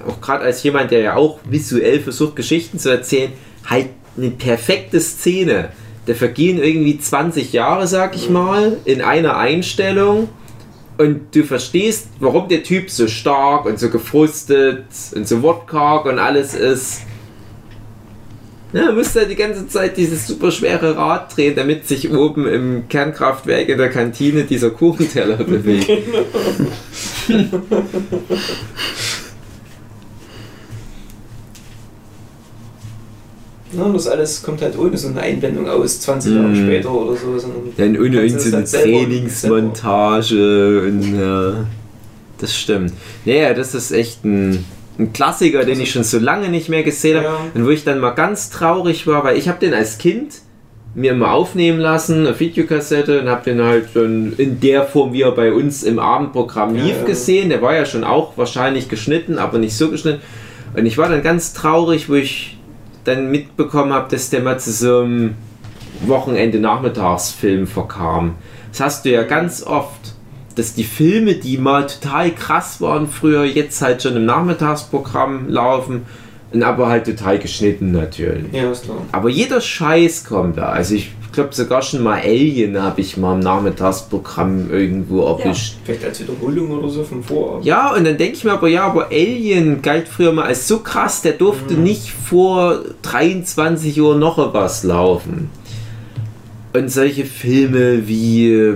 auch gerade als jemand, der ja auch visuell versucht, Geschichten zu erzählen, halt eine perfekte Szene. Da vergehen irgendwie 20 Jahre, sag ich mal, in einer Einstellung. Und du verstehst, warum der Typ so stark und so gefrustet und so wortkarg und alles ist. Ja, er müsste die ganze Zeit dieses super schwere Rad drehen, damit sich oben im Kernkraftwerk in der Kantine dieser Kuchenteller bewegt. Ja, das alles kommt halt ohne so eine Einblendung aus, 20 Jahre Mhm. später oder so. sondern Dann ohne irgendeine das halt Trainingsmontage und ja, das stimmt. Naja, das ist echt ein, ein Klassiker, den ich schon so lange nicht mehr gesehen habe Ja. und wo ich dann mal ganz traurig war, weil ich habe den als Kind mir immer aufnehmen lassen, eine Videokassette und habe den halt schon in der Form, wie er bei uns im Abendprogramm Ja, lief, ja. gesehen. Der war ja schon auch wahrscheinlich geschnitten, aber nicht so geschnitten. Und ich war dann ganz traurig, wo ich dann mitbekommen habe, dass der mal zu so einem Wochenende Nachmittagsfilm verkam. Das hast du ja ganz oft, dass die Filme, die mal total krass waren früher, jetzt halt schon im Nachmittagsprogramm laufen und aber halt total geschnitten natürlich. Ja, ist klar. Aber jeder Scheiß kommt da. Also ich glaube sogar schon mal Alien habe ich mal im Nachmittagsprogramm irgendwo erwischt. Vielleicht als Wiederholung oder so vom Vorabend. Ja, und dann denke ich mir aber, ja, aber Alien galt früher mal als so krass, der durfte nicht vor 23 Uhr noch was laufen. Und solche Filme wie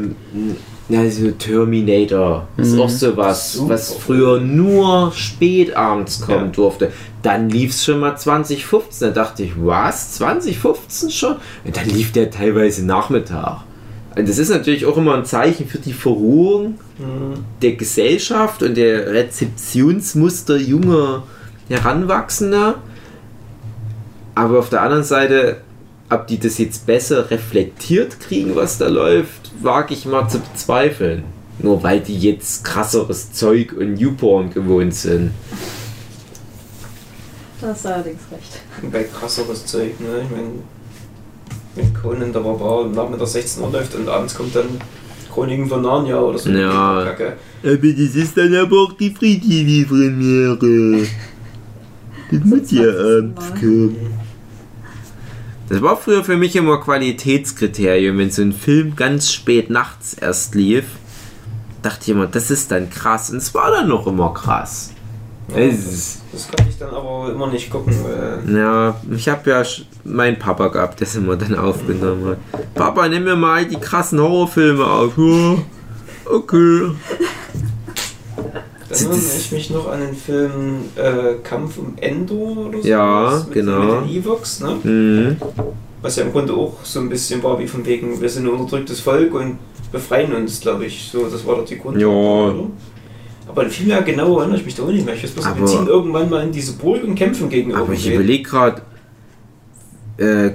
ähm, ja, so Terminator ist auch sowas, Super. was früher nur spät abends kommen Ja. durfte. Dann lief es schon mal 2015. Da dachte ich, was? 2015 schon? Und dann lief der teilweise Nachmittag. Und das ist natürlich auch immer ein Zeichen für die Verruhung Mhm. der Gesellschaft und der Rezeptionsmuster junger Heranwachsender. Aber auf der anderen Seite, ob die das jetzt besser reflektiert kriegen, was da läuft, wage ich mal zu bezweifeln. Nur weil die jetzt krasseres Zeug und Newborn gewohnt sind. Da hast du allerdings recht. Bei krasseres Zeug, ne? Ich meine, wenn Conan der Barbar Nachmittag 16 Uhr läuft und abends kommt dann Chroniken von Narnia oder so. Ja. Kacke. Aber das ist dann aber auch die Free-TV-Premiere. Das muss ja abends kommen. Das war früher für mich immer Qualitätskriterium, wenn so ein Film ganz spät nachts erst lief. Dachte ich immer, das ist dann krass. Und es war dann noch immer krass. Ja, das, das konnte ich dann aber immer nicht gucken, weil Ja, ich habe ja meinen Papa gehabt, der es immer dann aufgenommen hat. Papa, nimm mir mal die krassen Horrorfilme auf. Ja, okay. Erinnere ich mich noch an den Film äh, Kampf um Endor oder so. Ja, mit, genau. Mit den Evox, ne? Mhm. Was ja im Grunde auch so ein bisschen war wie von wegen, wir sind ein unterdrücktes Volk und befreien uns, glaube ich. So, das war doch die Grund. Ja. oder? Aber viel mehr genau erinnere ich mich da auch nicht mehr. Ich weiß bloß, Aber- wir ziehen irgendwann mal in diese Burg und kämpfen gegen Aber ich irgendwen. überlege gerade, äh,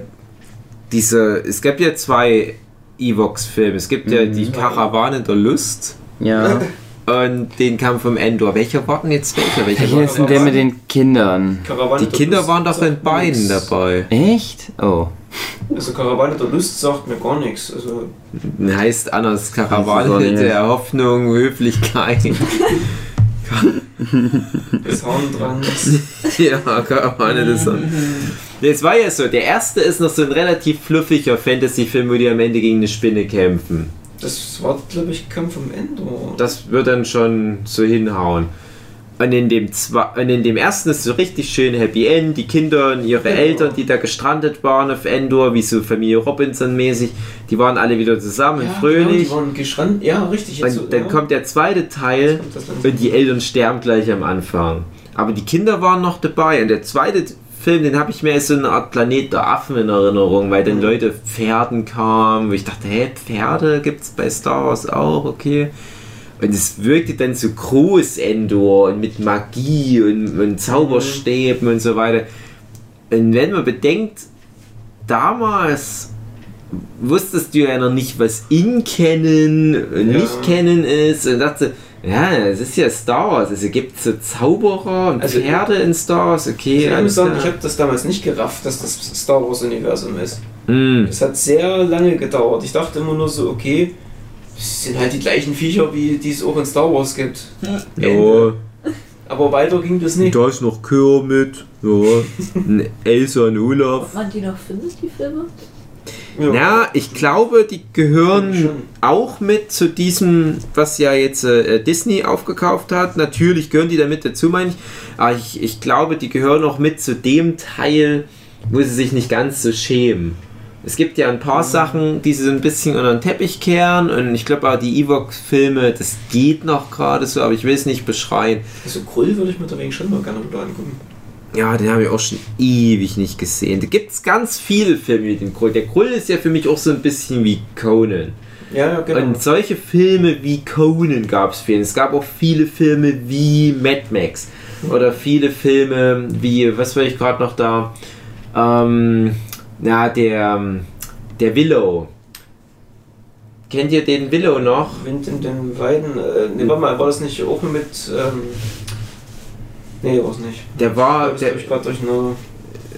diese, es gibt ja zwei Evox-Filme. Es gibt ja Mhm. die Karawane der Lust Ja. und den Kampf um Endor. Welcher war denn jetzt welcher? Welcher Hier war ist denn der mit den Kindern. Karawane Die der Kinder Lust waren doch in beiden nix. dabei. Echt? Oh. Also Karawane der Lust sagt mir gar nichts. Also Heißt anders Karawane der Hoffnung, Höflichkeit. das Horn dran. ja, Karawane des Es war ja so, der erste ist noch so ein relativ fluffiger Fantasy-Film, wo die am Ende gegen eine Spinne kämpfen. Das war, glaube ich, Kampf am Endor. Das wird dann schon so hinhauen. Und in dem, zwa und in dem ersten ist so richtig schön Happy End. Die Kinder und ihre Genau. Eltern, die da gestrandet waren auf Endor, wie so Familie Robinson-mäßig, die waren alle wieder zusammen ja, fröhlich. Genau, die waren geschrannt. Ja, richtig. und so, dann ja. kommt der zweite Teil und die Eltern sterben gleich am Anfang. Aber die Kinder waren noch dabei. Und der zweite Film, den habe ich mir als so eine Art Planet der Affen in Erinnerung, weil dann Mhm. Leute Pferden kamen, wo ich dachte, hä, Pferde gibt es bei Star Wars auch, okay. Und es wirkte dann so groß Endor und mit Magie und, und Zauberstäben und so weiter. Und wenn man bedenkt, damals wusstest du ja noch nicht, was in kennen und Ja. nicht kennen ist und dachte, ja, es ist ja Star Wars, also gibt es so Zauberer und Also- Pferde in Star Wars, okay. Ich muss alles sagen, ich habe das damals nicht gerafft, dass das Star Wars Universum ist. Hm, Es hat sehr lange gedauert. Ich dachte immer nur so, okay, es sind halt die gleichen Viecher, wie die es auch in Star Wars gibt. jo. Aber weiter ging das nicht. Da ist noch Kermit, ja, ein Elsa und Olaf. Ob man die noch findet, die Filme? Ja. Ja, ich glaube, die gehören auch mit zu diesem, was ja jetzt äh, Disney aufgekauft hat. Natürlich gehören die damit dazu, meine ich. Aber ich, ich glaube, die gehören auch mit zu dem Teil, wo sie sich nicht ganz so schämen. Es gibt ja ein paar Sachen, die sie so ein bisschen unter den Teppich kehren und ich glaube auch die Evox-Filme, das geht noch gerade so, aber ich will es nicht beschreien. Also Krull würde ich mir deswegen schon mal gerne wieder angucken. Ja, den habe ich auch schon ewig nicht gesehen. Da gibt es ganz viele Filme mit dem Krull. Der Krull ist ja für mich auch so ein bisschen wie Conan. Ja, ja, genau. Und solche Filme wie Conan gab es viele. Es gab auch viele Filme wie Mad Max. Oder viele Filme wie, was war ich gerade noch da? Ähm, ja, der, der Willow. Kennt ihr den Willow noch? Wind in den Weiden. Äh, nee, warte mal, war das nicht auch mit. Ähm, nee, war es nicht. Der war, der, ich gerade durch eine.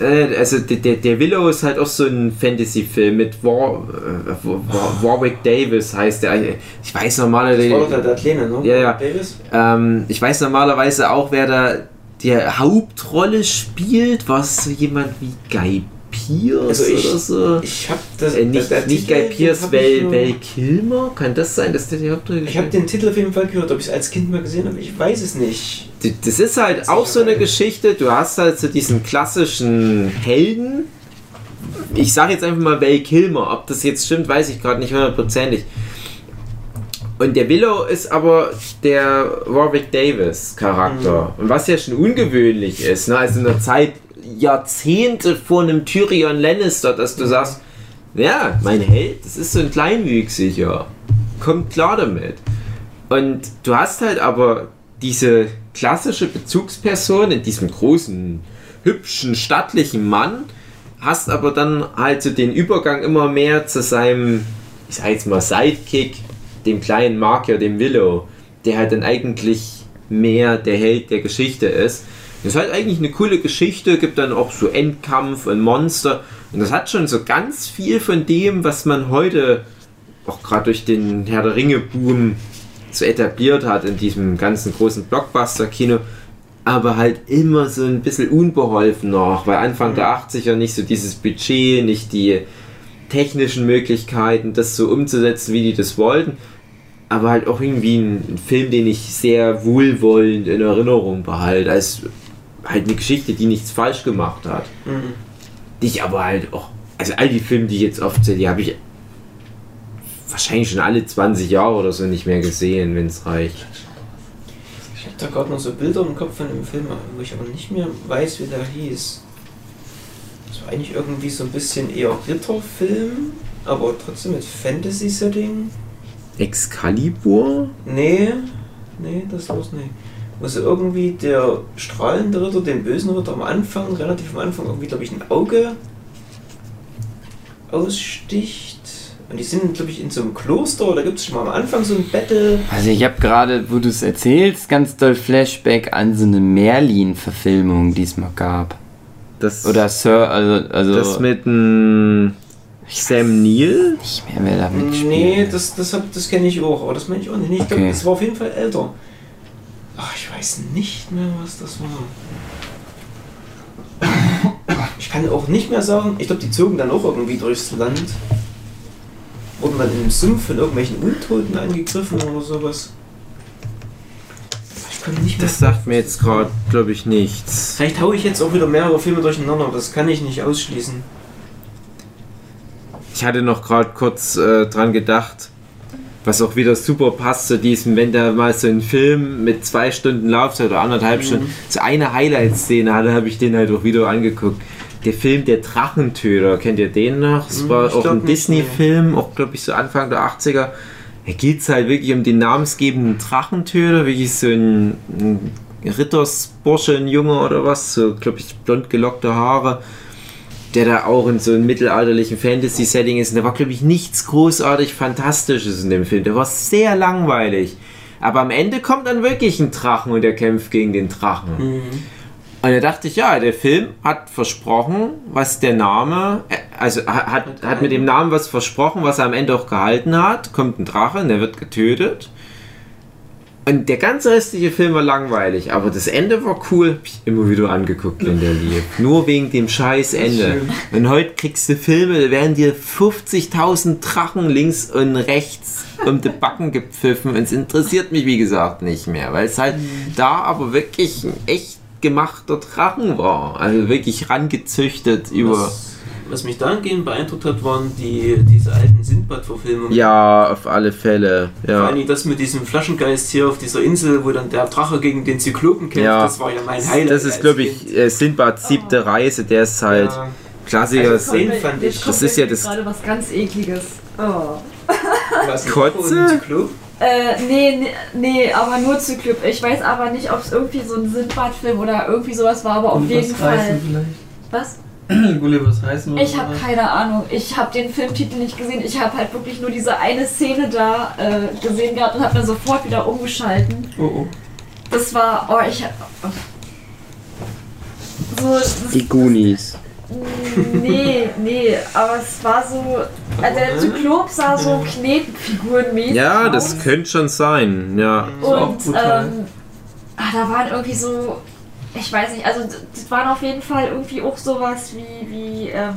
äh, also der, der, Willow ist halt auch so ein Fantasy-Film mit War, äh, War, Warwick Davis heißt der. Ich weiß Das war doch der, normalerweise, Kleine, ne? Ja, ja. Davis? ähm, ich weiß normalerweise auch, wer da die Hauptrolle spielt. War es so jemand wie Guy Pierce Also ich- oder so? Ich hab das. Äh, nicht der nicht Guy Pierce, Val, Val Kilmer? Kann das sein, dass der die Hauptrolle Ich habe den Titel auf jeden Fall gehört, ob ich es als Kind mal gesehen habe, ich weiß es nicht. Das ist halt auch so eine Geschichte. Du hast halt so diesen klassischen Helden. Ich sage jetzt einfach mal Val Kilmer. Ob das jetzt stimmt, weiß ich gerade nicht hundertprozentig. Und der Willow ist aber der Warwick Davis Charakter. Und was ja schon ungewöhnlich ist, ne? also in der Zeit Jahrzehnte vor einem Tyrion Lannister, dass du sagst, ja, mein Held, das ist so ein Kleinwüchsiger. Kommt klar damit. Und du hast halt aber diese klassische Bezugsperson in diesem großen, hübschen, stattlichen Mann, hast aber dann halt so den Übergang immer mehr zu seinem, ich sag jetzt mal, Sidekick, dem kleinen Magier, dem Willow, der halt dann eigentlich mehr der Held der Geschichte ist. Das ist halt eigentlich eine coole Geschichte, gibt dann auch so Endkampf und Monster. Und das hat schon so ganz viel von dem, was man heute auch gerade durch den Herr der Ringe-Boom so etabliert hat in diesem ganzen großen Blockbuster-Kino, aber halt immer so ein bisschen unbeholfen noch, weil Anfang der 80er nicht so dieses Budget, nicht die technischen Möglichkeiten, das so umzusetzen, wie die das wollten, aber halt auch irgendwie ein, ein Film, den ich sehr wohlwollend in Erinnerung behalte, als halt eine Geschichte, die nichts falsch gemacht hat. Mhm. Die ich aber halt auch, also all die Filme, die ich jetzt aufzähle, die habe ich wahrscheinlich schon alle 20 Jahre oder so nicht mehr gesehen, wenn es reicht. Ich habe da gerade noch so Bilder im Kopf von dem Film, wo ich aber nicht mehr weiß, wie der hieß. Das war eigentlich irgendwie so ein bisschen eher Ritterfilm, aber trotzdem mit Fantasy-Setting. Excalibur? Nee, nee, das war's nicht. Wo so irgendwie der strahlende Ritter, den bösen Ritter am Anfang, relativ am Anfang, irgendwie, glaube ich, ein Auge aussticht. Und die sind, glaube ich, in so einem Kloster, oder gibt es schon mal am Anfang so ein Battle? Also ich habe gerade, wo du es erzählst, ganz doll Flashback an so eine Merlin-Verfilmung, die es mal gab. Das, Oder Sir, also, also das mit dem Sam Neill? nicht mehr, wer da mitspielt. Nee, das, das, hab- das kenne ich auch, aber das meine ich auch nicht. Ich glaube, Okay. das war auf jeden Fall älter. Ach, ich weiß nicht mehr, was das war. Ich kann auch nicht mehr sagen, ich glaube, die zogen dann auch irgendwie durchs Land. Wurden dann in einem Sumpf von irgendwelchen Untoten angegriffen oder sowas. Ich kann nicht mehr. Das sagt mir jetzt gerade, glaube ich, nichts. Vielleicht haue ich jetzt auch wieder mehrere Filme durcheinander, aber das kann ich nicht ausschließen. Ich hatte noch gerade kurz äh, dran gedacht, was auch wieder super passt zu diesem, wenn da mal so ein Film mit zwei Stunden Laufzeit oder anderthalb Stunden so eine Highlight-Szene hatte, habe ich den halt auch wieder angeguckt. Der Film Der Drachentöter, kennt ihr den noch? Das Hm, war ich auch ein Disney-Film, auch glaube ich so Anfang der 80er. Da geht es halt wirklich um den namensgebenden Drachentöter, wirklich so ein, ein Rittersbursche, ein Junge oder was, so glaube ich blond gelockte Haare der da auch in so einem mittelalterlichen Fantasy-Setting ist. Und da war, glaube ich, nichts großartig Fantastisches in dem Film. Der war sehr langweilig. Aber am Ende kommt dann wirklich ein Drachen und er kämpft gegen den Drachen. Und da dachte ich, ja, der Film hat versprochen, was der Name, äh, also ha- hat, hat mit dem Namen was versprochen, was er am Ende auch gehalten hat. Kommt ein Drache und der wird getötet. Und der ganze restliche Film war langweilig, aber das Ende war cool. Hab ich immer wieder angeguckt, wenn der lief. Nur wegen dem scheiß Ende. Und heute kriegst du Filme, da werden dir 50.000 Drachen links und rechts um die Backen gepfiffen. Und es interessiert mich, wie gesagt, nicht mehr. Weil es halt da aber wirklich ein echt gemachter Drachen war. Also wirklich rangezüchtet über... Was, was mich dahingehend beeindruckt hat, waren die, diese alten Sindbad-Verfilmungen. Ja, auf alle Fälle. Vor Ja. allem das mit diesem Flaschengeist hier auf dieser Insel, wo dann der Drache gegen den Zyklopen kämpft, Ja. das war ja mein Highlight. Das ist, glaube ich, äh, Sindbads siebte Reise. Der ist halt Ja. Klassiker. Also, den fand ich- Das ist ja das- gerade was ganz ekliges. Oh. Was, Kotze? ein Zyklop? Äh, nee, nee, nee, aber nur Zyklop. Ich weiß aber nicht, ob es irgendwie so ein Sindbad-Film oder irgendwie sowas war, aber auf Gullivers jeden Fall. Vielleicht. Was? Gullivers Reisen oder Ich habe keine Ahnung. Ich habe den Filmtitel nicht gesehen. Ich habe halt wirklich nur diese eine Szene da äh, gesehen gehabt und habe dann sofort wieder umgeschalten. Oh oh. Das war, oh, ich hab- so, das, Die Goonies. nee, nee, aber es war so, also der Zyklop sah so Knetfigurenmäßig Ja, aus. das könnte schon sein. Ja. Ist auch Und ähm, ah, da waren irgendwie so, ich weiß nicht, also das waren auf jeden Fall irgendwie auch sowas wie, wie ähm,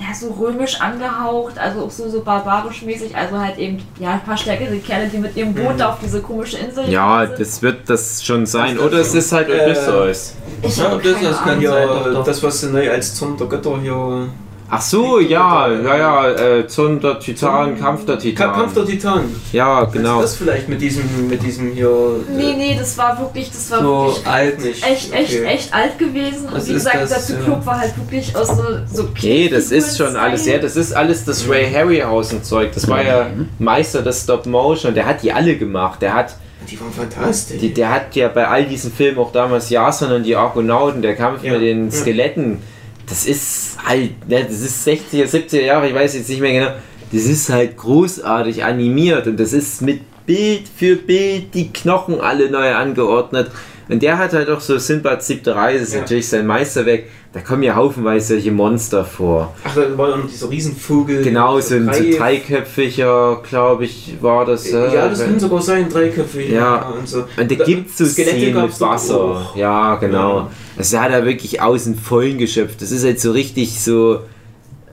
ja, so römisch angehaucht, also auch so, so barbarisch mäßig, also halt eben, ja, ein paar stärkere Kerle, die mit ihrem Boot Mhm. da auf diese komische Insel Ja, sind. das wird das schon sein. Das Oder es so? ist halt Äh, Odysseus. Ich Ja, Ahnung. ganz- Ja, das, was sie neu als Zorn der Götter hier. Ach so, ja, ja, ja. Äh, Zorn der Titan, Kampf der Titan. Kampf der Titan. Ja, genau. Das vielleicht mit diesem, mit diesem hier. äh, Nee, nee, das war wirklich, das war So wirklich alt nicht. echt, echt, Okay. echt alt gewesen. Und Was wie ist gesagt, das, der Zyklop ja? war halt wirklich aus so, so Okay, das ist schon alles, ja, das ist alles das Ray Harryhausen Zeug. Das war ja Meister des Stop Motion. Der hat die alle gemacht. Der hat, Die waren fantastisch. die, der hat ja bei all diesen Filmen auch damals Jason und die Argonauten, der Kampf Ja. mit den Ja. Skeletten. Das ist halt, ne, das ist 60er, 70er Jahre, ich weiß jetzt nicht mehr genau. Das ist halt großartig animiert und das ist mit Bild für Bild die Knochen alle neu angeordnet. Und der hat halt auch so Sinbads siebte Reise, ist Ja. natürlich sein Meisterwerk. Da kommen ja haufenweise solche Monster vor. Ach, da war ja noch dieser Riesenvogel. Genau, so ein so Drei- dreiköpfiger, glaube ich, war das. äh, Ja, das kann sogar sein, dreiköpfig. Ja. und so. Und da gibt es so Skelette Szenen mit Wasser. auch. Ja, genau. Ja. Das hat er wirklich aus den Vollen geschöpft. Das ist halt so richtig so.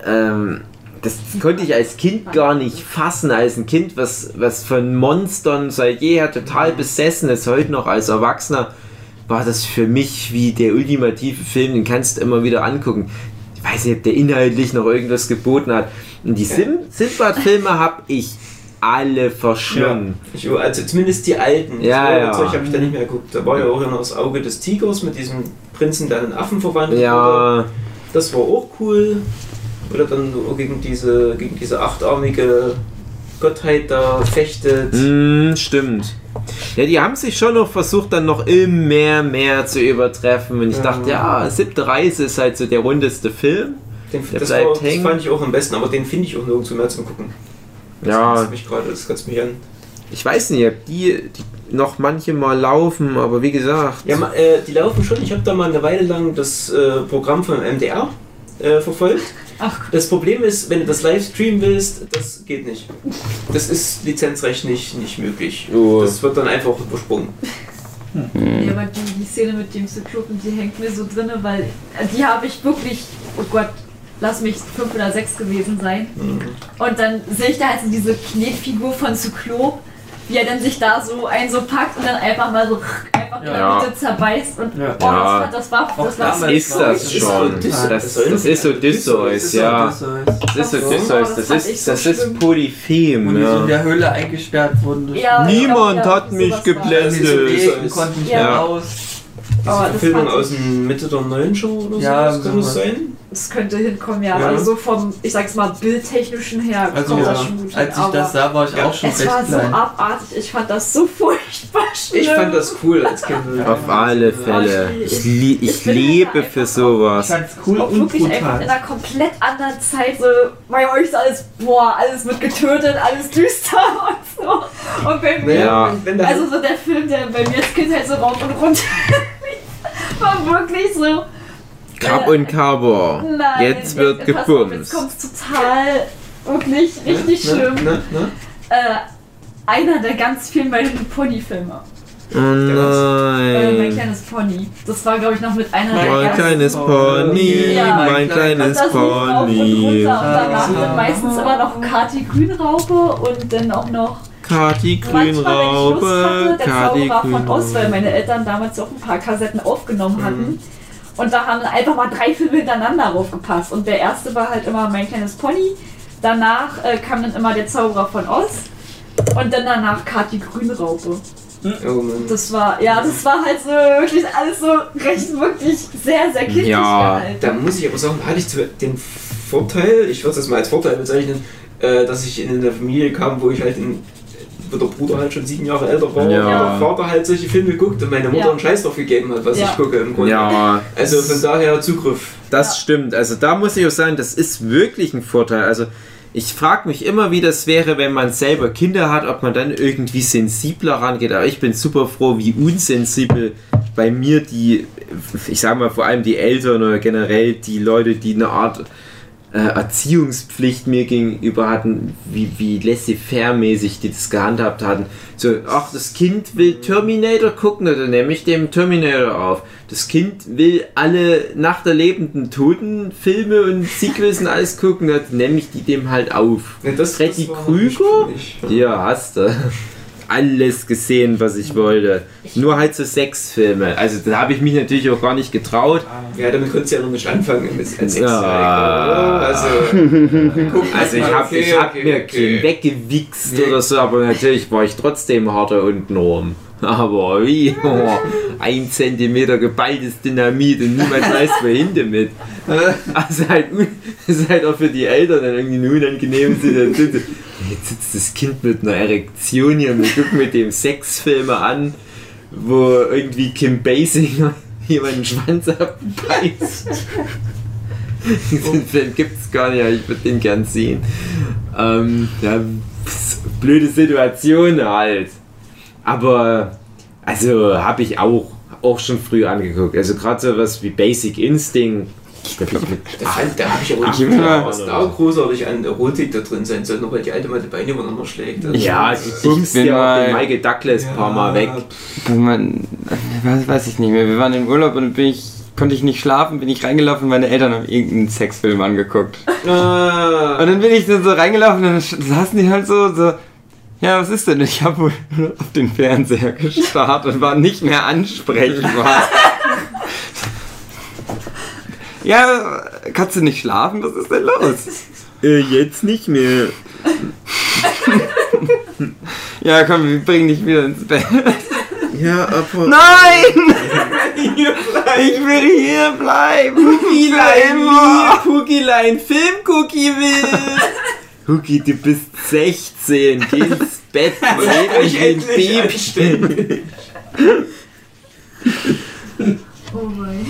Ähm, das konnte ich als Kind gar nicht fassen. Als ein Kind, was, was von Monstern seit jeher total besessen ist, heute noch als Erwachsener, war das für mich wie der ultimative Film. Den kannst du immer wieder angucken. Ich weiß nicht, ob der inhaltlich noch irgendwas geboten hat. Und die Sim Sinbad-Filme habe ich alle verschlungen. Ich, also zumindest die alten. Ja, ja. Zeug habe ich da nicht mehr geguckt. Da war ja auch noch das Auge des Tigers mit diesem Prinzen, der einen Affen verwandelt wurde. Ja, Das war auch cool. Oder dann gegen diese, gegen diese achtarmige Gottheit da fechtet. Mm, stimmt. Ja, die haben sich schon noch versucht, dann noch immer mehr zu übertreffen. Und ich Ja. dachte, ja, siebte Reise ist halt so der rundeste Film. Den, Der das, bleibt war, das hängen. fand ich auch am besten, aber den finde ich auch nirgendwo mehr zum Gucken. Das Ja. mich gerade, das kotzt mich an. Ich weiß nicht, ob die, die noch manche mal laufen, aber wie gesagt. Ja, äh, die laufen schon. Ich habe da mal eine Weile lang das äh, Programm vom MDR äh, verfolgt. Ach, Das Problem ist, wenn du das live streamen willst, das geht nicht. Das ist lizenzrechtlich nicht möglich. Oh. Das wird dann einfach übersprungen. Nee, aber die, die Szene mit dem Zyklopen, die hängt mir so drinne, weil äh, die habe ich wirklich, oh Gott, lass mich fünf oder sechs gewesen sein. Mhm. Und dann sehe ich da halt so diese Knetfigur von Zyklop, wie er dann sich da so ein so packt und dann einfach mal so einfach in der Ja. Mitte zerbeißt und Ja. oh, Ja. das, war, das war, das ist das ist schon. Das, das ist Odysseus, ja. Das ist so, Odysseus. das ist, so das ist. Polyphem. Wo die so in Ja. der Höhle eingesperrt wurden. Ja, Niemand ja, hat mich geblendet. Die so konnten nicht Ja. mehr raus. Diese Aber das Verfilmung aus dem Mitte der 90er oder so, Ja, das kann das sowas. sein? Das könnte hinkommen, ja. Ja. Also so vom, ich sag's mal, bildtechnischen her Also ja, hin. als ich das sah, war ich Ja. auch schon es recht war so abartig. Ich fand das so furchtbar schlimm. Ich fand das cool als Kind. Auf alle Fälle. Ich, lie ich Ich lebe für einfach Ich sowas. fand's cool auch und wirklich einfach in brutal. einer komplett anderen Zeit so, bei euch ist alles, boah, alles wird getötet, alles düster und so. Und bei mir, also so der Film, der bei mir als Kind halt so rauf und runter war wirklich so, Kap und Kabor. nein. Jetzt wird auf, Jetzt gebumst. kommt's total, wirklich richtig ne, schlimm. Ne, ne? Äh, einer der ganz vielen My Little Pony Filme. Der Äh, mein nein. kleines Pony. Das war, glaube ich, noch mit einer Mein der Mein kleines Pony, Ja. mein Und kleines und Pony. runter. Und danach Ah. meistens immer noch Kati Grünraupe und dann auch noch Kati manchmal, wenn ich Lust Grünraube, Kati Zauberer von Oz, weil Grünraube. meine Eltern damals auch ein paar Kassetten aufgenommen hatten. Und da haben einfach mal drei Filme hintereinander draufgepasst. Und der erste war halt immer mein kleines Pony. Danach äh, kam dann immer der Zauberer von Oz. Und dann danach Kati Grünraupe. Oh. Das war, ja, das war halt so wirklich alles so recht wirklich sehr, sehr kindlich Ja, gehalten. Da muss ich aber sagen, hatte ich zu- den Vorteil, ich würde es mal als Vorteil bezeichnen, äh, dass ich in eine Familie kam, wo ich halt in, wo der Bruder halt schon sieben Jahre älter war Ja. und der Vater halt solche Filme guckt und meine Mutter Ja. einen Scheiß drauf gegeben hat, was Ja. ich gucke im Grunde. Ja, Also von daher Zugriff. das stimmt. Also da muss ich auch sagen, das ist wirklich ein Vorteil. Also ich frage mich immer, wie das wäre, wenn man selber Kinder hat, ob man dann irgendwie sensibler rangeht. Aber ich bin super froh, wie unsensibel bei mir die, ich sag mal vor allem die Eltern oder generell die Leute, die eine Art äh, Erziehungspflicht mir gegenüber hatten, wie, wie laissez-faire-mäßig die das gehandhabt hatten. So, ach, das Kind will Terminator gucken, dann nehme ich dem Terminator auf. Das Kind will alle nach der lebenden Toten Filme und Sequels und alles gucken, dann nehme ich die dem halt auf. Ja, das, Freddy Krüger? Ja, hast du. Alles gesehen, was ich wollte. Nur halt so Sexfilme. Also da habe ich mich natürlich auch gar nicht getraut. Ja, damit konntest du ja noch nicht anfangen als als Ja. Also, guck Also ich mal, habe okay, ich hab okay, mir okay. weggewichst oder so, aber natürlich war ich trotzdem harter und Norm. Aber wie? Oh, ein Zentimeter geballtes Dynamit und niemand weiß wohin damit. Also halt, das ist halt auch für die Eltern dann irgendwie eine unangenehme Situation. Jetzt sitzt das Kind mit einer Erektion hier und wir gucken mit dem Sexfilme an, wo irgendwie Kim Basinger jemanden Schwanz abbeißt. Diesen Film gibt's gar nicht, aber ich würde den gern sehen. Ähm, ja, blöde Situation halt. Aber, also, habe ich auch, auch schon früh angeguckt. Also, gerade so was wie Basic Instinct. Da ich habe ich aber Ach, nicht ja. was da großartig an Erotik da drin sein soll, nur weil die alte mal die Beine übereinander schlägt. Also, ja, bumst bin ja auch mal- den Michael Douglas ein paar Mal weg. Man, was weiß ich nicht mehr. Wir waren im Urlaub und bin ich, konnte ich nicht schlafen, bin ich reingelaufen meine Eltern haben irgendeinen Sexfilm angeguckt. Ah, Und dann bin ich dann so reingelaufen und dann saßen die halt so, so, ja, was ist denn? Ich habe wohl auf den Fernseher gestarrt und war nicht mehr ansprechbar. Ja, kannst du nicht schlafen? Was ist denn los? Äh, jetzt nicht mehr. Ja, komm, wir bringen dich wieder ins Bett. Ja, aber. Nein! Ich will hier bleiben! Für immer! Hugilein Filmcookie will! Hugi, du bist 16, geh ins Bett, red ich nicht wie ein endlich Baby. Oh mein.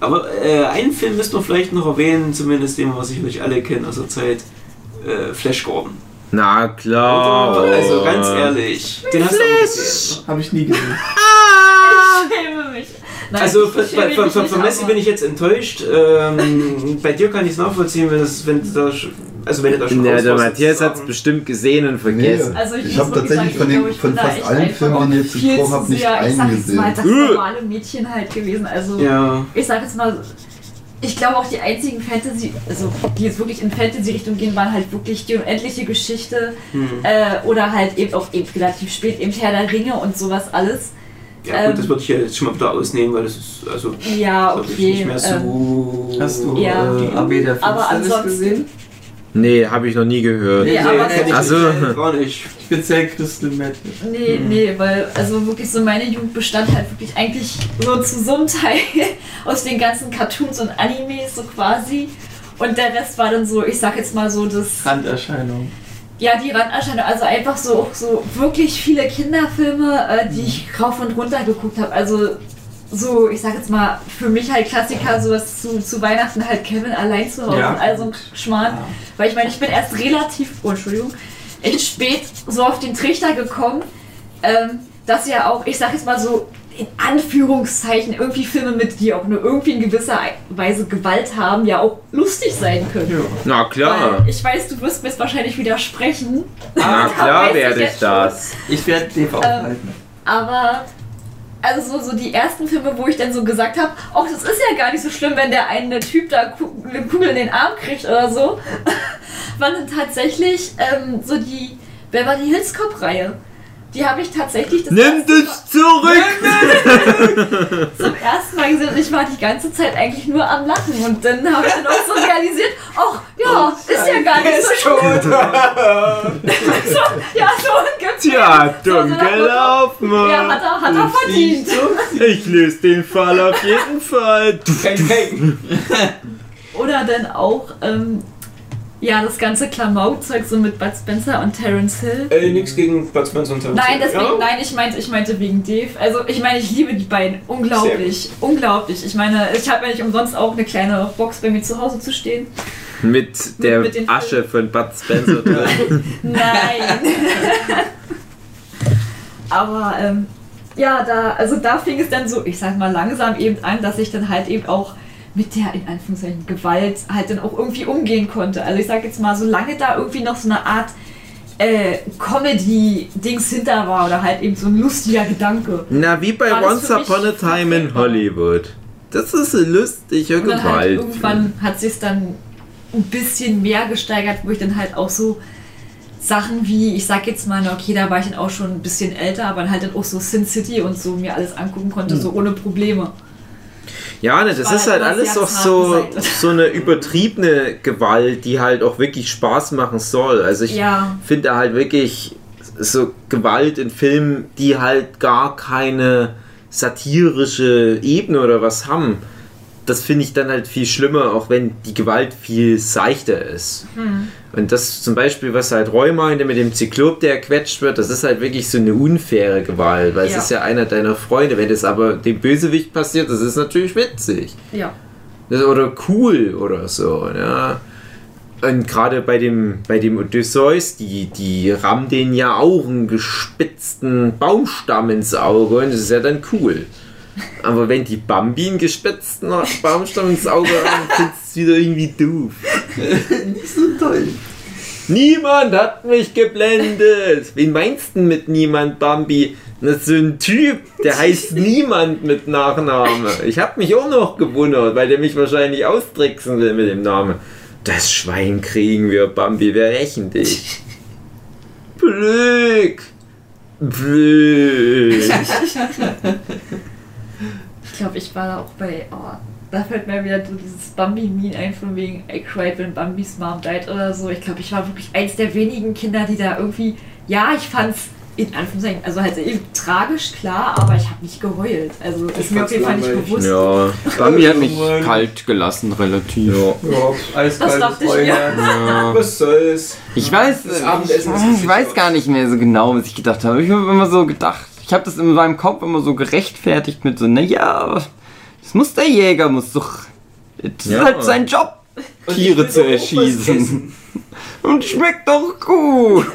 Aber äh, einen Film müssen wir vielleicht noch erwähnen, zumindest den wir sicherlich alle kennen aus der Zeit. Äh, Flash Gordon. Na klar. Also ganz ehrlich, den hast du auch gesehen. Habe ich nie gesehen. Ich schäme mich. Nein, Also ich von, von, von, von, Messi bin ich jetzt enttäuscht. Ähm, bei dir kann ich es nachvollziehen, wenn, das, wenn du da, also wenn du da schon Ja, der Matthias hat es bestimmt gesehen und vergessen. Also ich, Ich muss hab wirklich tatsächlich sagen, von ich den- ich von fast allen Filmen, die ihr jetzt viel gesprochen zu habt, nicht sehr, Ich sag einen jetzt mal, das gesehen. normale Mädchen halt gewesen. Also Ja. ich sag jetzt mal, ich glaube auch die einzigen Fantasy, also die jetzt wirklich in Fantasy-Richtung gehen, waren halt wirklich die unendliche Geschichte Hm. äh, oder halt eben auch eben relativ spät eben Herr der Ringe und sowas alles. Ja gut, Ähm, das würde ich ja jetzt schon mal wieder ausnehmen, weil das ist also Ja, glaub ich, okay. nicht mehr ähm, so. Hast du Ja. äh, Armee der Aber Finsternis ansonsten- gesehen? Nee, habe ich noch nie gehört. Nee, Nee, aber kenn ich Ach so. nicht, gar nicht. Speziell Crystal Metal. Nee, nee, weil also wirklich so meine Jugend bestand halt wirklich eigentlich so zu so einem Teil aus den ganzen Cartoons und Animes so quasi. Und der Rest war dann so, ich sag jetzt mal so, das, Randerscheinung. Ja, die Randerscheinung, also einfach so, so wirklich viele Kinderfilme, äh, die ich rauf und runter geguckt habe. Also so, ich sag jetzt mal, für mich halt Klassiker, sowas zu, zu Weihnachten halt Kevin allein zu Hause Ja. und all so ein Schmarrn. Weil ich meine, ich bin erst relativ, oh Entschuldigung, echt spät so auf den Trichter gekommen, ähm, dass ja auch, ich sag jetzt mal so, in Anführungszeichen irgendwie Filme mit, die auch nur irgendwie in gewisser Weise Gewalt haben, ja auch lustig sein können. Ja. Na klar. Weil ich weiß, du wirst mir jetzt wahrscheinlich widersprechen. Na das klar weiß ich werde ich jetzt schon. das. Ich werde TV Ähm, halten. Aber also so, so die ersten Filme, wo ich dann so gesagt habe, ach, das ist ja gar nicht so schlimm, wenn der eine Typ da eine Kugel in den Arm kriegt oder so, waren dann tatsächlich ähm, so die Beverly Hills Cop Reihe. Die habe ich tatsächlich das Nimm das zurück! Zum ersten Mal gesehen und ich war die ganze Zeit eigentlich nur am Lachen und dann habe ich dann auch so realisiert, ach ja, ist ja gar nicht so schlimm. so, ja, so gibt's Tja, so, so dumm Motto, gelaufen. Ja, hat er, hat er verdient. Ich löse den Fall auf jeden Fall. Oder dann auch, ähm, ja, das ganze Klamaukzeug so mit Bud Spencer und Terence Hill. Äh, nix gegen Bud Spencer und Terence Nein, Hill. deswegen, ja? nein, ich meinte, ich meinte wegen Dave. Also ich meine, ich liebe die beiden. Unglaublich. Unglaublich. Ich meine, ich habe ja nicht umsonst auch eine kleine Box bei mir zu Hause zu stehen. Mit der mit den Asche von Bud Spencer drin. Nein. Aber ähm, ja, da, also da fing es dann so, ich sag mal, langsam eben an, dass ich dann halt eben auch mit der in Anführungszeichen Gewalt halt dann auch irgendwie umgehen konnte. Also ich sag jetzt mal, solange da irgendwie noch so eine Art äh, Comedy-Dings hinter war oder halt eben so ein lustiger Gedanke. Na, wie bei Once Upon a Time in? Hollywood. Das ist eine lustige Und dann halt Gewalt. irgendwann hat sich dann ein bisschen mehr gesteigert, wo ich dann halt auch so Sachen wie, ich sag jetzt mal, okay, da war ich dann auch schon ein bisschen älter, aber halt dann auch so Sin City und so mir alles angucken konnte, so ohne Probleme. Ja, ne, das ist halt alles auch so, so eine übertriebene Gewalt, die halt auch wirklich Spaß machen soll. Also ich Ja. finde halt wirklich so Gewalt in Filmen, die halt gar keine satirische Ebene oder was haben. Das finde ich dann halt viel schlimmer, auch wenn die Gewalt viel seichter ist. Und das zum Beispiel, was halt Roy meinte mit dem Zyklop, der quetscht wird, das ist halt wirklich so eine unfaire Gewalt, weil Ja. es ist ja einer deiner Freunde. Wenn das aber dem Bösewicht passiert, das ist natürlich witzig. Ja. Das- Oder cool oder so, ja. Und gerade bei dem, bei dem Odysseus, die, die rammen den ja auch einen gespitzten Baumstamm ins Auge und das ist ja dann cool. Aber wenn die Bambi einen gespitzten Baumstamm ins Auge haben, findest du wieder irgendwie doof. Nicht so toll. Niemand hat mich geblendet. Wen meinst du mit niemand, Bambi? Das ist so ein Typ, der heißt Niemand mit Nachname. Ich hab mich auch noch gewundert, weil der mich wahrscheinlich austricksen will mit dem Namen. Das Schwein kriegen wir, Bambi, wir rächen dich. Blöd. Blöd. Ich glaube, ich war da auch bei, oh, da fällt mir wieder so dieses Bambi-Meme ein, von wegen I cried when Bambis Mom died oder so. Ich glaube, ich war wirklich eins der wenigen Kinder, die da irgendwie, ja, ich fand's in Anführungszeichen, also halt eben tragisch, klar, aber ich habe nicht geheult. Also ist mir auf jeden Fall nicht bewusst. Ja. Bambi hat mich kalt gelassen, relativ. ja. Ja, Eiskalt dachte ich Feuer. mir. Ja. was soll's? Ich weiß, Das ich, ich weiß gar nicht mehr so genau, was ich gedacht habe. Ich habe immer so gedacht, ich habe das in meinem Kopf immer so gerechtfertigt mit so, naja, das muss der Jäger, muss doch, das ist Ja. halt sein Job, Tiere zu erschießen. Und schmeckt doch gut.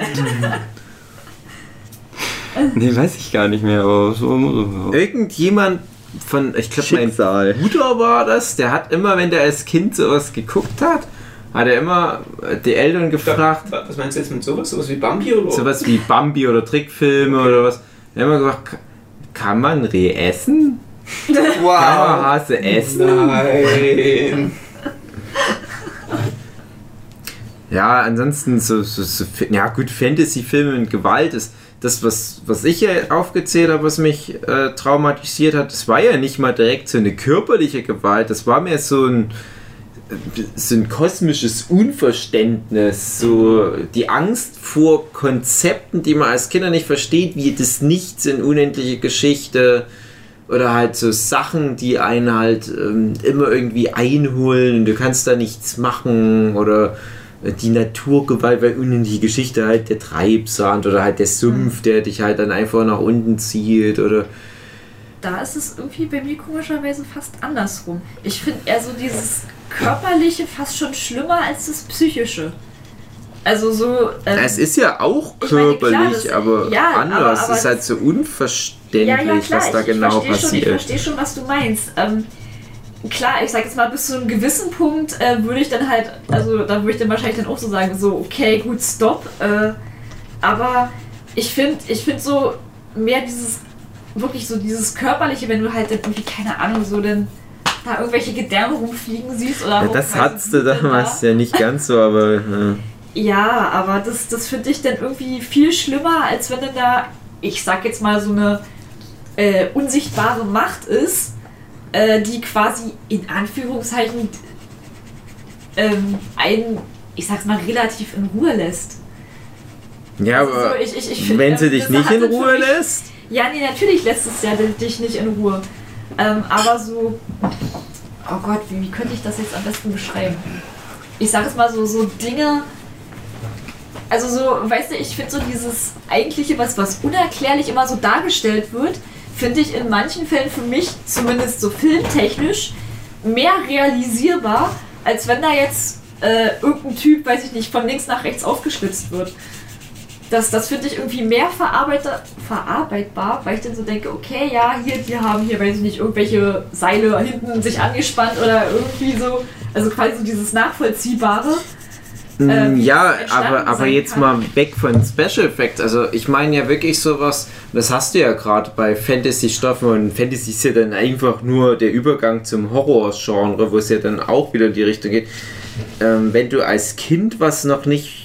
nee, weiß ich gar nicht mehr, aber so, so. Irgendjemand von, ich glaube, mein. Bruder war das, der hat immer, wenn der als Kind sowas geguckt hat, hat er immer die Eltern gefragt, Was meinst du jetzt mit sowas? Sowas wie Bambi oder? sowas wie Bambi oder Trickfilme oder was. Er hat immer gesagt, "Ka- kann man Reh essen? Kann man Wow. Hase essen? Nein. Ja, ansonsten so, so, so ja gut, Fantasy-Filme mit Gewalt ist das, was, was ich ja aufgezählt habe, was mich äh, traumatisiert hat, das war ja nicht mal direkt so eine körperliche Gewalt, das war mehr so ein so ein kosmisches Unverständnis, so die Angst vor Konzepten, die man als Kinder nicht versteht, wie das Nichts in unendliche Geschichte oder halt so Sachen, die einen halt ähm, immer irgendwie einholen und du kannst da nichts machen oder äh, die Naturgewalt, weil unendliche Geschichte halt der Treibsand oder halt der Sumpf, der dich halt dann einfach nach unten zieht oder Da ist es irgendwie bei mir komischerweise fast andersrum. Ich finde eher so dieses körperliche fast schon schlimmer als das psychische. Also so. ähm, Es ist ja auch Ich meine, klar, körperlich, das- aber ja, anders. aber- es aber ist halt so unverständlich, ja, ja, klar, was da ich, genau ich verstehe schon, ich passiert. verstehe schon, was du meinst. Ähm, klar, ich sag jetzt mal, bis zu einem gewissen Punkt äh, würde ich dann halt, also da würde ich dann wahrscheinlich dann auch so sagen, so, okay, gut, stopp. Äh, aber ich finde, ich finde so mehr dieses wirklich so dieses körperliche, wenn du halt dann irgendwie, keine Ahnung, so dann da irgendwelche Gedärme rumfliegen siehst oder Ja, das hattest du damals da. ja nicht ganz so, aber. Ja. Ja, aber das, das finde ich dann irgendwie viel schlimmer, als wenn dann da, ich sag jetzt mal, so eine äh, unsichtbare Macht ist, äh, die quasi in Anführungszeichen ähm, einen, ich sag's mal, relativ in Ruhe lässt. Ja, Also aber so, ich- ich- ich find, wenn sie ähm, dich nicht in Ruhe mich- lässt. Ja, nee, natürlich lässt es ja dich nicht in Ruhe. Ähm, aber so, oh Gott, wie, wie könnte ich das jetzt am besten beschreiben? Ich sag es mal so, so Dinge, also so, weißt du, ich finde so dieses eigentliche, was, was unerklärlich immer so dargestellt wird, finde ich in manchen Fällen für mich, zumindest so filmtechnisch, mehr realisierbar, als wenn da jetzt äh, irgendein Typ, weiß ich nicht, von links nach rechts aufgeschlitzt wird. Das, das finde ich irgendwie mehr verarbeitbar, weil ich dann so denke, okay, ja, hier, die haben hier, weiß ich nicht, irgendwelche Seile hinten sich angespannt oder irgendwie so, also quasi so dieses Nachvollziehbare. Äh, ja, aber, aber jetzt kann. mal weg von Special Effects. Also ich meine ja wirklich sowas, das hast du ja gerade bei Fantasy-Stoffen und Fantasy ist ja dann einfach nur der Übergang zum Horror-Genre, wo es ja dann auch wieder in die Richtung geht. Ähm, wenn du als Kind was noch nicht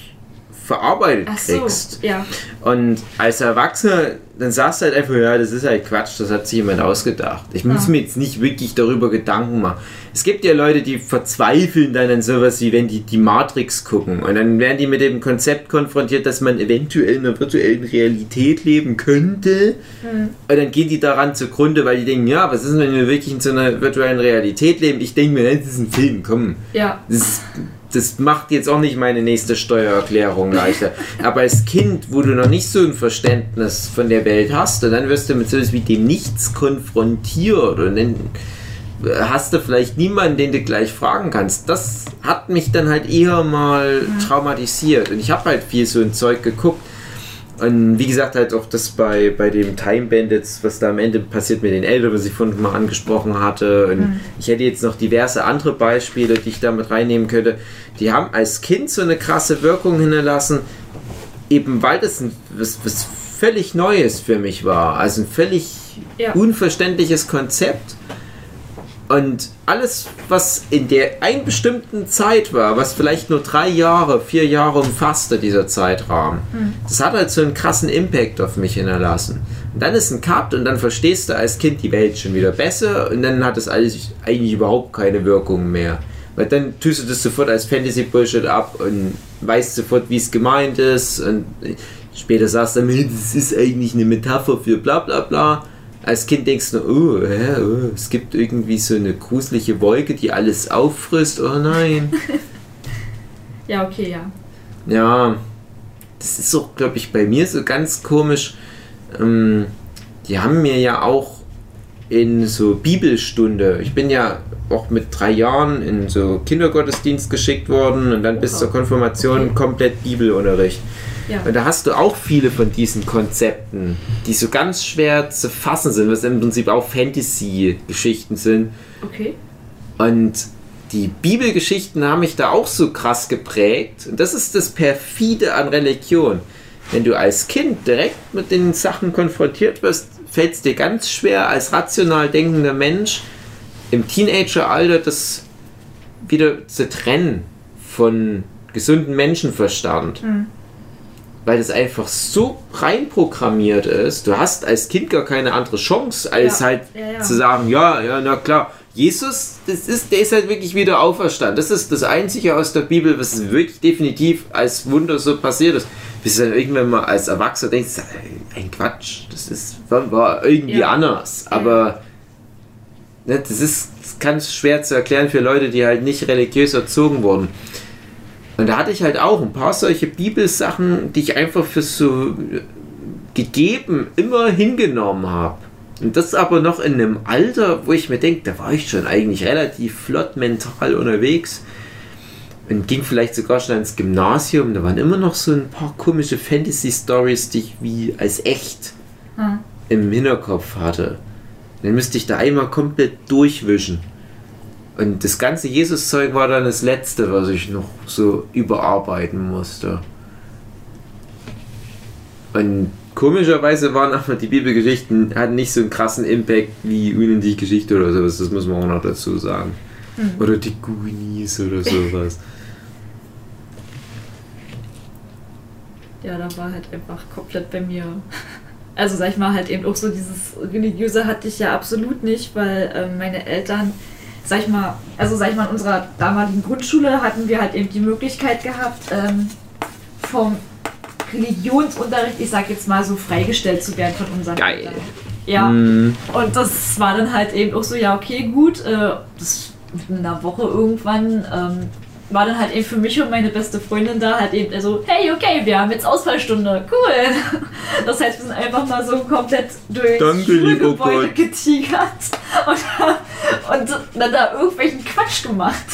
verarbeitet Ach so, kriegst ja. und als Erwachsener, dann sagst du halt einfach, ja, das ist halt Quatsch, das hat sich jemand ausgedacht. Ich muss Ja. mir jetzt nicht wirklich darüber Gedanken machen. Es gibt ja Leute, die verzweifeln dann an sowas wie, wenn die die Matrix gucken und dann werden die mit dem Konzept konfrontiert, dass man eventuell in einer virtuellen Realität leben könnte. Hm. Und dann gehen die daran zugrunde, weil die denken, ja, was ist denn, wenn wir wirklich in so einer virtuellen Realität leben? Ich denke mir, das ist ein Film, komm. Ja, Das, das macht jetzt auch nicht meine nächste Steuererklärung leichter. Aber als Kind, wo du noch nicht so ein Verständnis von der Welt hast, und dann wirst du mit sowas wie dem Nichts konfrontiert und dann hast du vielleicht niemanden, den du gleich fragen kannst. Das hat mich dann halt eher mal traumatisiert. Und ich habe halt viel so ein Zeug geguckt. Und wie gesagt, halt auch das bei, bei dem Time Bandits, was da am Ende passiert mit den Eltern, was ich vorhin mal angesprochen hatte. Und ich hätte jetzt noch diverse andere Beispiele, die ich damit reinnehmen könnte. Die haben als Kind so eine krasse Wirkung hinterlassen, eben weil das ein, was, was völlig Neues für mich war. Also ein völlig Ja. unverständliches Konzept. Und alles, was in der einen bestimmten Zeit war, was vielleicht nur drei Jahre, vier Jahre umfasste, dieser Zeitrahmen, das hat halt so einen krassen Impact auf mich hinterlassen. Und dann ist ein Cut und dann verstehst du als Kind die Welt schon wieder besser und dann hat das alles eigentlich überhaupt keine Wirkung mehr. Weil dann tust du das sofort als Fantasy-Bullshit ab und weißt sofort, wie es gemeint ist und später sagst du, das ist eigentlich eine Metapher für bla bla bla. Als Kind denkst du, oh, hä, oh, es gibt irgendwie so eine gruselige Wolke, die alles auffrisst. Oh nein. ja, okay, ja. Ja, das ist auch, glaube ich, bei mir so ganz komisch. Ähm, die haben mir ja auch in so Bibelstunde, ich bin ja auch mit drei Jahren in so Kindergottesdienst geschickt worden und dann bis zur Konfirmation Okay. komplett Bibelunterricht. Ja. Und da hast du auch viele von diesen Konzepten, die so ganz schwer zu fassen sind, was im Prinzip auch Fantasy-Geschichten sind. Okay. Und die Bibelgeschichten haben mich da auch so krass geprägt. Und das ist das Perfide an Religion. Wenn du als Kind direkt mit den Sachen konfrontiert wirst, fällt es dir ganz schwer, als rational denkender Mensch im Teenageralter das wieder zu trennen von gesundem Menschenverstand. Weil das einfach so reinprogrammiert ist. Du hast als Kind gar keine andere Chance, als Ja. halt Ja, ja. zu sagen, ja, ja, na klar. Jesus, das ist, der ist halt wirklich wieder auferstanden. Das ist das Einzige aus der Bibel, was wirklich definitiv als Wunder so passiert ist. Bis du dann irgendwann mal als Erwachsener denkst, ein Quatsch, das ist, war, irgendwie Ja. anders. Aber ne, das ist ganz schwer zu erklären für Leute, die halt nicht religiös erzogen wurden. Und da hatte ich halt auch ein paar solche Bibelsachen, die ich einfach für so gegeben immer hingenommen habe. Und das aber noch in einem Alter, wo ich mir denke, da war ich schon eigentlich relativ flott mental unterwegs. Und ging vielleicht sogar schon ins Gymnasium. Da waren immer noch so ein paar komische Fantasy-Stories, die ich wie als echt Hm. im Hinterkopf hatte. Dann müsste ich da einmal komplett durchwischen. Und das ganze Jesus-Zeug war dann das letzte, was ich noch so überarbeiten musste. Und komischerweise waren aber die Bibelgeschichten, hatten nicht so einen krassen Impact wie unendliche Geschichte oder sowas, das muss man auch noch dazu sagen. Oder die Goonies oder sowas. Ja, da war halt einfach komplett bei mir. Also sag ich mal halt eben auch so dieses religiöse hatte ich ja absolut nicht, weil ähm, meine Eltern, sag ich mal, also sag ich mal in unserer damaligen Grundschule hatten wir halt eben die Möglichkeit gehabt, ähm, vom Religionsunterricht, ich sag jetzt mal so freigestellt zu werden von unseren Geil. Eltern. Ja. Mm, Und das war dann halt eben auch so, ja, okay, gut. Äh, das in einer Woche irgendwann ähm, war dann halt eben für mich und meine beste Freundin da halt eben so, hey, okay, wir haben jetzt Ausfallstunde, cool. Das heißt, wir sind einfach mal so komplett durch Danke, Schulgebäude getigert und, und dann da irgendwelchen Quatsch gemacht.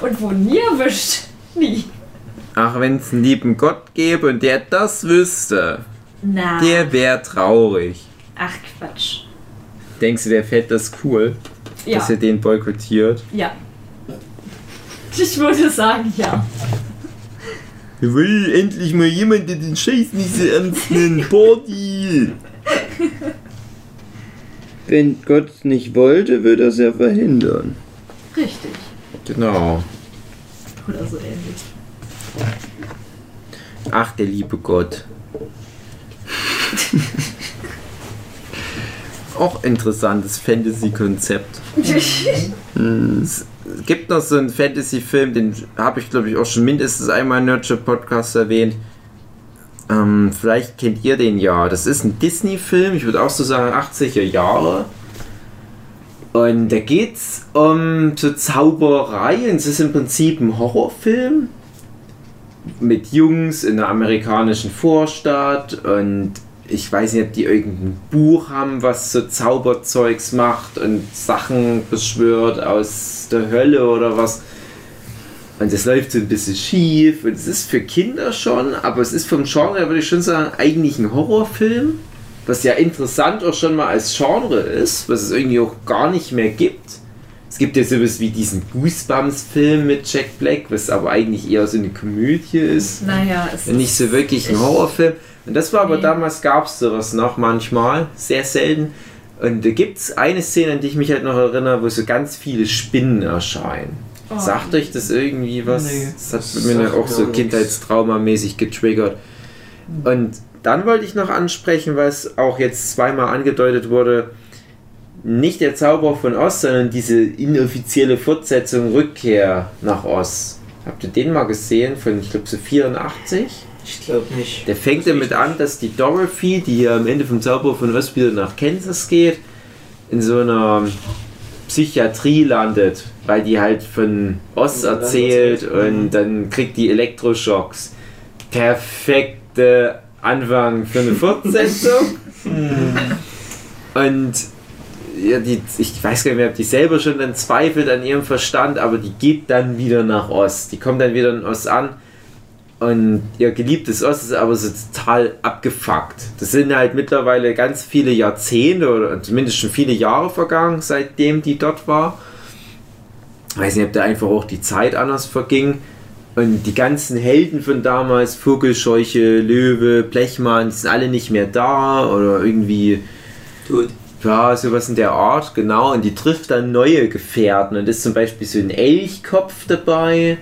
Und wo nie erwischt. Nie. Ach, wenn es einen lieben Gott gäbe und der das wüsste, Na. der wäre traurig. Ach, Quatsch. Denkst du, der fällt das cool, Ja. dass er den boykottiert? Ja. Ich würde sagen, ja. Wollen endlich mal jemand, der den Scheiß nicht so ernst nimmt. Party! Wenn Gott nicht wollte, würde er es ja verhindern. Richtig. Genau. Oder so ähnlich. Ach, der liebe Gott. Auch interessantes Fantasy-Konzept. Es gibt noch so einen Fantasy-Film, den habe ich glaube ich auch schon mindestens einmal in Nurture Podcast erwähnt. Ähm, vielleicht kennt ihr den ja. Das ist ein Disney-Film, ich würde auch so sagen 80er Jahre. Und da geht's um so Zauberei und es ist im Prinzip ein Horrorfilm mit Jungs in einer amerikanischen Vorstadt und ich weiß nicht, ob die irgendein Buch haben, was so Zauberzeugs macht und Sachen beschwört aus der Hölle oder was. Und das läuft so ein bisschen schief und es ist für Kinder schon, aber es ist vom Genre, würde ich schon sagen, eigentlich ein Horrorfilm, was ja interessant auch schon mal als Genre ist, was es irgendwie auch gar nicht mehr gibt. Es gibt ja sowas wie diesen Goosebumps-Film mit Jack Black, was aber eigentlich eher so eine Komödie ist. Naja, es Nicht so wirklich ein Horrorfilm. Und das war aber Nee. damals, gab es sowas noch manchmal, sehr selten. Und da gibt es eine Szene, an die ich mich halt noch erinnere, wo so ganz viele Spinnen erscheinen. Oh. Sagt euch das irgendwie was? Nee, das hat das mir auch so kindheitstraumamäßig getriggert. Und dann wollte ich noch ansprechen, was auch jetzt zweimal angedeutet wurde, nicht der Zauber von Oz, sondern diese inoffizielle Fortsetzung Rückkehr nach Oz. Habt ihr den mal gesehen von, ich glaube, so 84? Ich glaube nicht. Der fängt damit an, dass die Dorothy, die hier am Ende vom Zauber von Oz wieder nach Kansas geht, in so einer Psychiatrie landet, weil die halt von Oz Land erzählt und dann kriegt die Elektroschocks. Perfekte Anfang für eine Fortsetzung. und ja, die, ich weiß gar nicht mehr, ob die selber schon dann zweifelt an ihrem Verstand, aber die geht dann wieder nach Ost. Die kommt dann wieder in Ost an und ihr geliebtes Ost ist aber so total abgefuckt. Das sind halt mittlerweile ganz viele Jahrzehnte oder zumindest schon viele Jahre vergangen, seitdem die dort war. Ich weiß nicht, ob da einfach auch die Zeit anders verging. Und die ganzen Helden von damals, Vogelscheuche, Löwe, Blechmann, die sind alle nicht mehr da oder irgendwie Tot. ja, sowas in der Art, genau. Und die trifft dann neue Gefährten. Und ist zum Beispiel so ein Elchkopf dabei.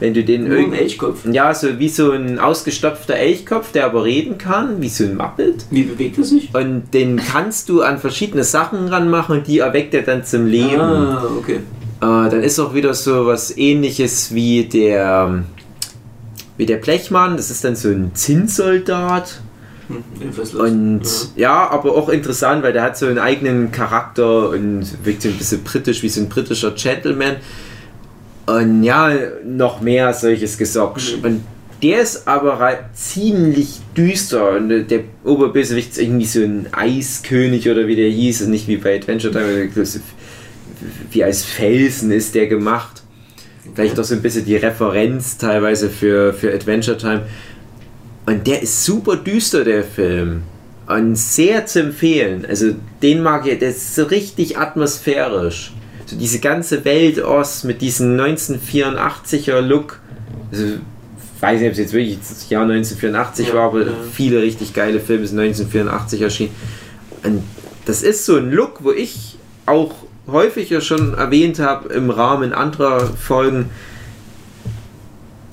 Wenn du den Nur ein irgendwie. Elchkopf. Ja, so wie so ein ausgestopfter Elchkopf, der aber reden kann, wie so ein Muppet. Wie bewegt er sich? Und den kannst du an verschiedene Sachen ranmachen und die erweckt er dann zum Leben. Ah, okay. Äh, dann ist auch wieder so was ähnliches wie der. Wie der Blechmann, das ist dann so ein Zinnsoldat. Hm. Und ja. aber auch interessant, weil der hat so einen eigenen Charakter und wirkt so ein bisschen britisch, wie so ein britischer Gentleman. Und ja, noch mehr solches Gesocks. Mhm. Und der ist aber ziemlich düster. Und der Oberbösewicht ist irgendwie so ein Eiskönig oder wie der hieß. Und nicht wie bei Adventure Time, wie als Felsen ist der gemacht. Vielleicht auch so ein bisschen die Referenz teilweise für, für Adventure Time. Und der ist super düster, der Film. Und sehr zu empfehlen. Also den mag ich, der ist so richtig atmosphärisch. So diese ganze Welt Ost mit diesem 1984er Look. Also weiß nicht, ob es jetzt wirklich das Jahr 1984 Ja, war, aber ja. viele richtig geile Filme sind 1984 erschienen. Und das ist so ein Look, wo ich auch häufiger schon erwähnt habe im Rahmen anderer Folgen,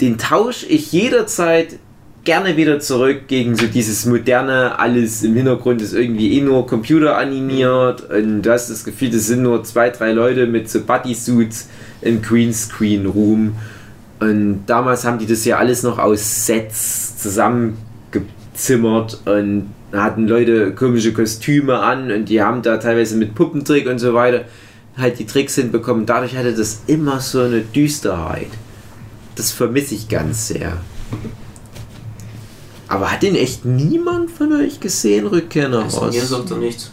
den tausche ich jederzeit gerne wieder zurück gegen so dieses moderne, alles im Hintergrund ist irgendwie eh nur Computer animiert und du hast das Gefühl, das sind nur zwei, drei Leute mit so Bodysuits im Greenscreen Room und damals haben die das ja alles noch aus Sets zusammengezimmert und hatten Leute komische Kostüme an und die haben da teilweise mit Puppentrick und so weiter halt die Tricks hinbekommen. Dadurch hatte das immer so eine Düsterheit. Das vermisse ich ganz sehr. Aber hat den echt niemand von euch gesehen, Rückkehr nach Also, mir Ost? sagt er nichts.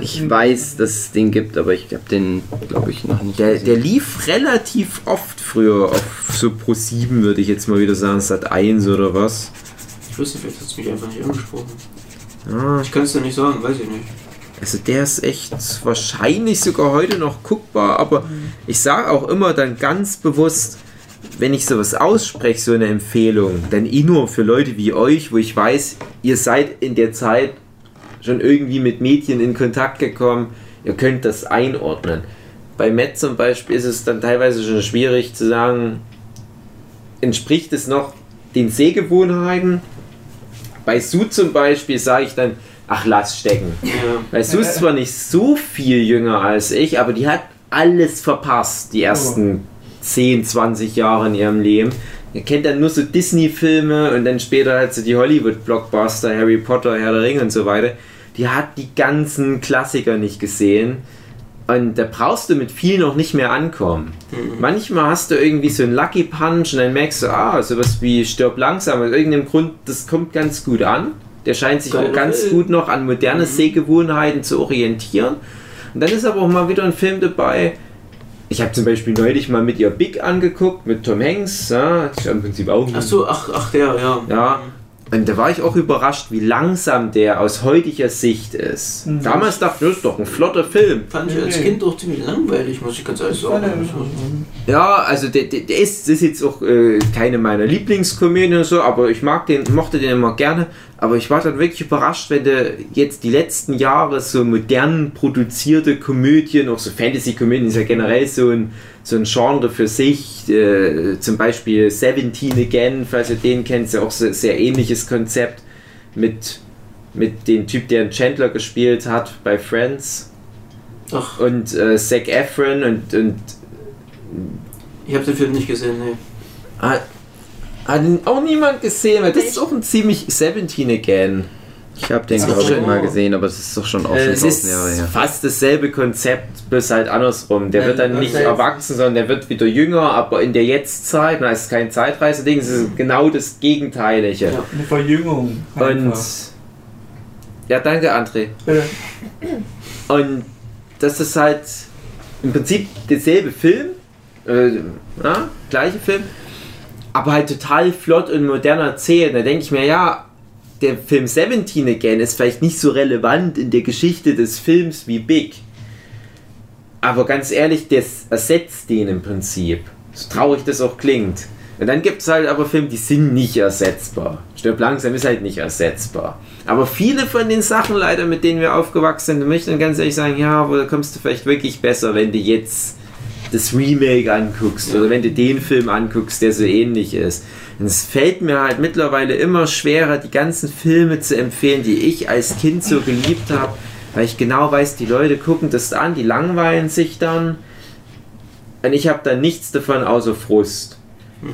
Ich weiß, dass es den gibt, aber ich habe den, glaube ich, noch nicht Der, gesehen. der lief relativ oft früher auf so Pro 7, würde ich jetzt mal wieder sagen, Sat 1 oder was. Ich wüsste, vielleicht hat es mich einfach nicht angesprochen. Ja, Ich kann es dir nicht sagen, weiß ich nicht. Also der ist echt wahrscheinlich sogar heute noch guckbar, aber ich sage auch immer dann ganz bewusst, wenn ich sowas ausspreche, so eine Empfehlung, dann eh nur für Leute wie euch, wo ich weiß, ihr seid in der Zeit schon irgendwie mit Medien in Kontakt gekommen, ihr könnt das einordnen. Bei Matt zum Beispiel ist es dann teilweise schon schwierig zu sagen, entspricht es noch den Sehgewohnheiten? Bei Sue zum Beispiel sage ich dann, ach lass stecken. Ja. Weil Sue ist zwar nicht so viel jünger als ich, aber die hat alles verpasst, die ersten 10, 20 Jahre in ihrem Leben. Ihr kennt dann nur so Disney-Filme und dann später halt so die Hollywood-Blockbuster, Harry Potter, Herr der Ringe und so weiter. Die hat die ganzen Klassiker nicht gesehen. Und da brauchst du mit viel noch nicht mehr ankommen. Manchmal hast du irgendwie so einen Lucky Punch und dann merkst du, ah, sowas wie stirb langsam. Aus irgendeinem Grund, das kommt ganz gut an. Der scheint sich Geil. auch ganz gut noch an moderne Sehgewohnheiten zu orientieren. Und dann ist aber auch mal wieder ein Film dabei. Ich habe zum Beispiel neulich mal mit ihr Big angeguckt, mit Tom Hanks. Ja, ist ja im Prinzip auch ein Ach so, ach, ach der, ja. ja. Und da war ich auch überrascht, wie langsam der aus heutiger Sicht ist. Mhm. Damals dachte ich, das ist doch ein flotter Film. Fand ich als. Kind auch ziemlich langweilig, muss ich ganz ehrlich Ja, der- sagen. Ja, also der, der, der ist, ist jetzt auch äh, keine meiner Lieblingskomödien und so, aber ich mag den, mochte den immer gerne. Aber ich war dann wirklich überrascht, wenn du jetzt die letzten Jahre so modern produzierte Komödien, auch so Fantasy-Komödien ist ja generell so ein, so ein Genre für sich. Äh, zum Beispiel Seventeen Again, falls ihr den kennt, ist ja auch so, sehr ähnliches Konzept mit, mit dem Typ, der einen Chandler gespielt hat bei Friends Ach, und äh, Zac Efron und, und ich habe den Film nicht gesehen, nee. Hat, hat ihn auch niemand gesehen, weil das ist auch ein ziemlich 17 again. Ich habe den, glaube ich, mal gesehen, aber es ist doch schon auch Äh, schon es ist 1000 Jahre her. fast dasselbe Konzept, bloß halt andersrum. Der Ja, wird dann nicht erwachsen, sondern der wird wieder jünger, aber in der Jetztzeit, na, es ist kein Zeitreise-Ding, es ist genau das Gegenteilige. Ja. Eine Verjüngung. Und einfach. ja, danke, André. Bitte. Und das ist halt im Prinzip derselbe Film, äh, ja, gleiche Film, aber halt total flott und modern erzählt. Da denke ich mir, ja, der Film 17 Again ist vielleicht nicht so relevant in der Geschichte des Films wie Big. Aber ganz ehrlich, das ersetzt den im Prinzip. So traurig das auch klingt. Und dann gibt es halt aber Filme, die sind nicht ersetzbar. Stirb langsam ist halt nicht ersetzbar. Aber viele von den Sachen leider, mit denen wir aufgewachsen sind, möchten ganz ehrlich sagen, ja, aber da kommst du vielleicht wirklich besser, wenn du jetzt das Remake anguckst oder wenn du den Film anguckst, der so ähnlich ist. Und es fällt mir halt mittlerweile immer schwerer, die ganzen Filme zu empfehlen, die ich als Kind so geliebt habe, weil ich genau weiß, die Leute gucken das an, die langweilen sich dann und ich habe da nichts davon außer Frust.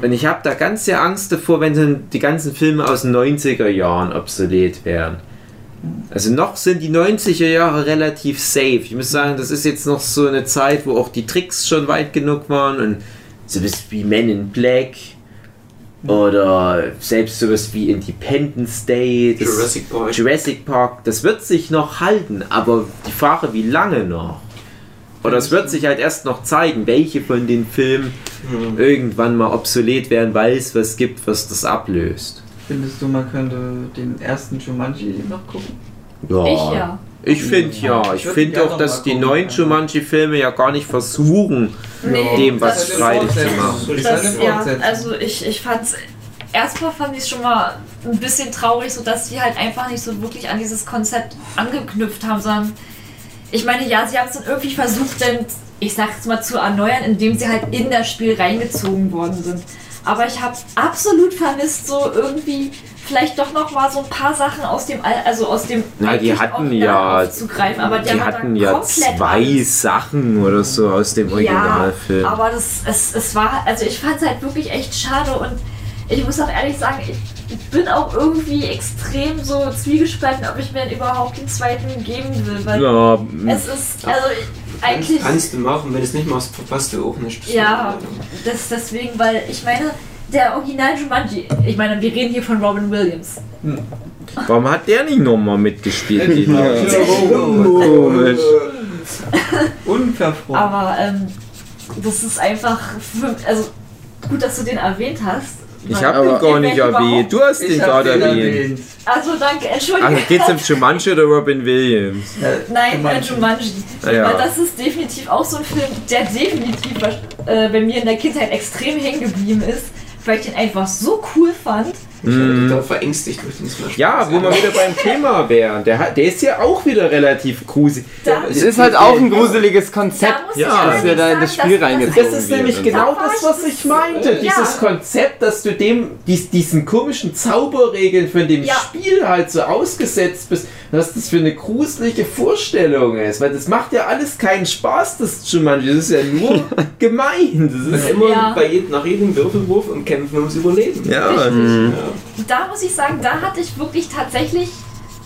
Und ich habe da ganz sehr Angst davor, wenn die ganzen Filme aus den 90er Jahren obsolet wären. Also noch sind die 90er Jahre relativ safe. Ich muss sagen, das ist jetzt noch so eine Zeit, wo auch die Tricks schon weit genug waren und sowas wie Men in Black oder selbst sowas wie Independence Day, Jurassic Park. Jurassic Park, das wird sich noch halten, aber die Frage, wie lange noch? Oder es wird sich halt erst noch zeigen, welche von den Filmen Hm. irgendwann mal obsolet werden, weil es was gibt, was das ablöst. Findest du, man könnte den ersten Jumanji noch gucken? Ja. Ich ja. Ich finde ja, ich finde auch, dass die gucken, neuen. Jumanji-Filme ja gar nicht versuchen, Nee, dem was streitig zu machen. Das ja, also ich, ich fand's. Erstmal fand ich es schon mal ein bisschen traurig, so dass sie halt einfach nicht so wirklich an dieses Konzept angeknüpft haben, sondern ich meine, ja, sie haben es dann irgendwie versucht, denn ich sag jetzt mal zu erneuern, indem sie halt in das Spiel reingezogen worden sind. Aber ich habe absolut vermisst, so irgendwie vielleicht doch noch mal so ein paar Sachen aus dem, Al- also aus dem Na, die hatten ja- aufzugreifen. Aber die, hatten ja zwei alles Sachen oder so aus dem ja, Originalfilm. aber das, es, es war, also ich fand es halt wirklich echt schade und ich muss auch ehrlich sagen, ich bin auch irgendwie extrem so zwiegespalten, ob ich mir überhaupt den zweiten geben will, weil ja, es ist, also ich, eigentlich, Kannst du machen, wenn du es nicht machst, verpasst du auch nicht. ja, das, deswegen, weil ich meine, der Original Jumanji, ich meine, wir reden hier von Robin Williams. warum hat der nicht nochmal mitgespielt? Die Ja. Komisch. Unverfroren. Aber ähm, das ist einfach, für, also gut, dass du den erwähnt hast. Ich habe den gar nicht erwähnt. Du hast hab gerade erwähnt. erwähnt. Also danke, Entschuldigung. Also geht's um Jumanji oder Robin Williams? Nein, Jumanji. äh, Jumanji. Ah, ja. Weil das ist definitiv auch so ein Film, der definitiv äh, bei mir in der Kindheit extrem hängen geblieben ist, weil ich den einfach so cool fand. Ich bin total verängstigt durch den Smash. Ja, wo wir wieder beim Thema wären. Der, hat, der ist ja auch wieder relativ gruselig. Da, Es ist halt auch ein gruseliges Konzept, da Ja, dass wir da in das Spiel reingezogen Das ist nämlich wird. genau Da das, was ich meinte. ja. Dieses Konzept, dass du dem, dies, diesen komischen Zauberregeln von dem Ja. Spiel halt so ausgesetzt bist, dass das für eine gruselige Vorstellung ist. Weil das macht ja alles keinen Spaß, das Jumanji. Das ist ja nur gemein. Das ist, immer Ja. bei jedem, nach jedem Würfelwurf und kämpfen ums Überleben. ja. Richtig. Mhm. Ja. Da muss ich sagen, da hatte ich wirklich tatsächlich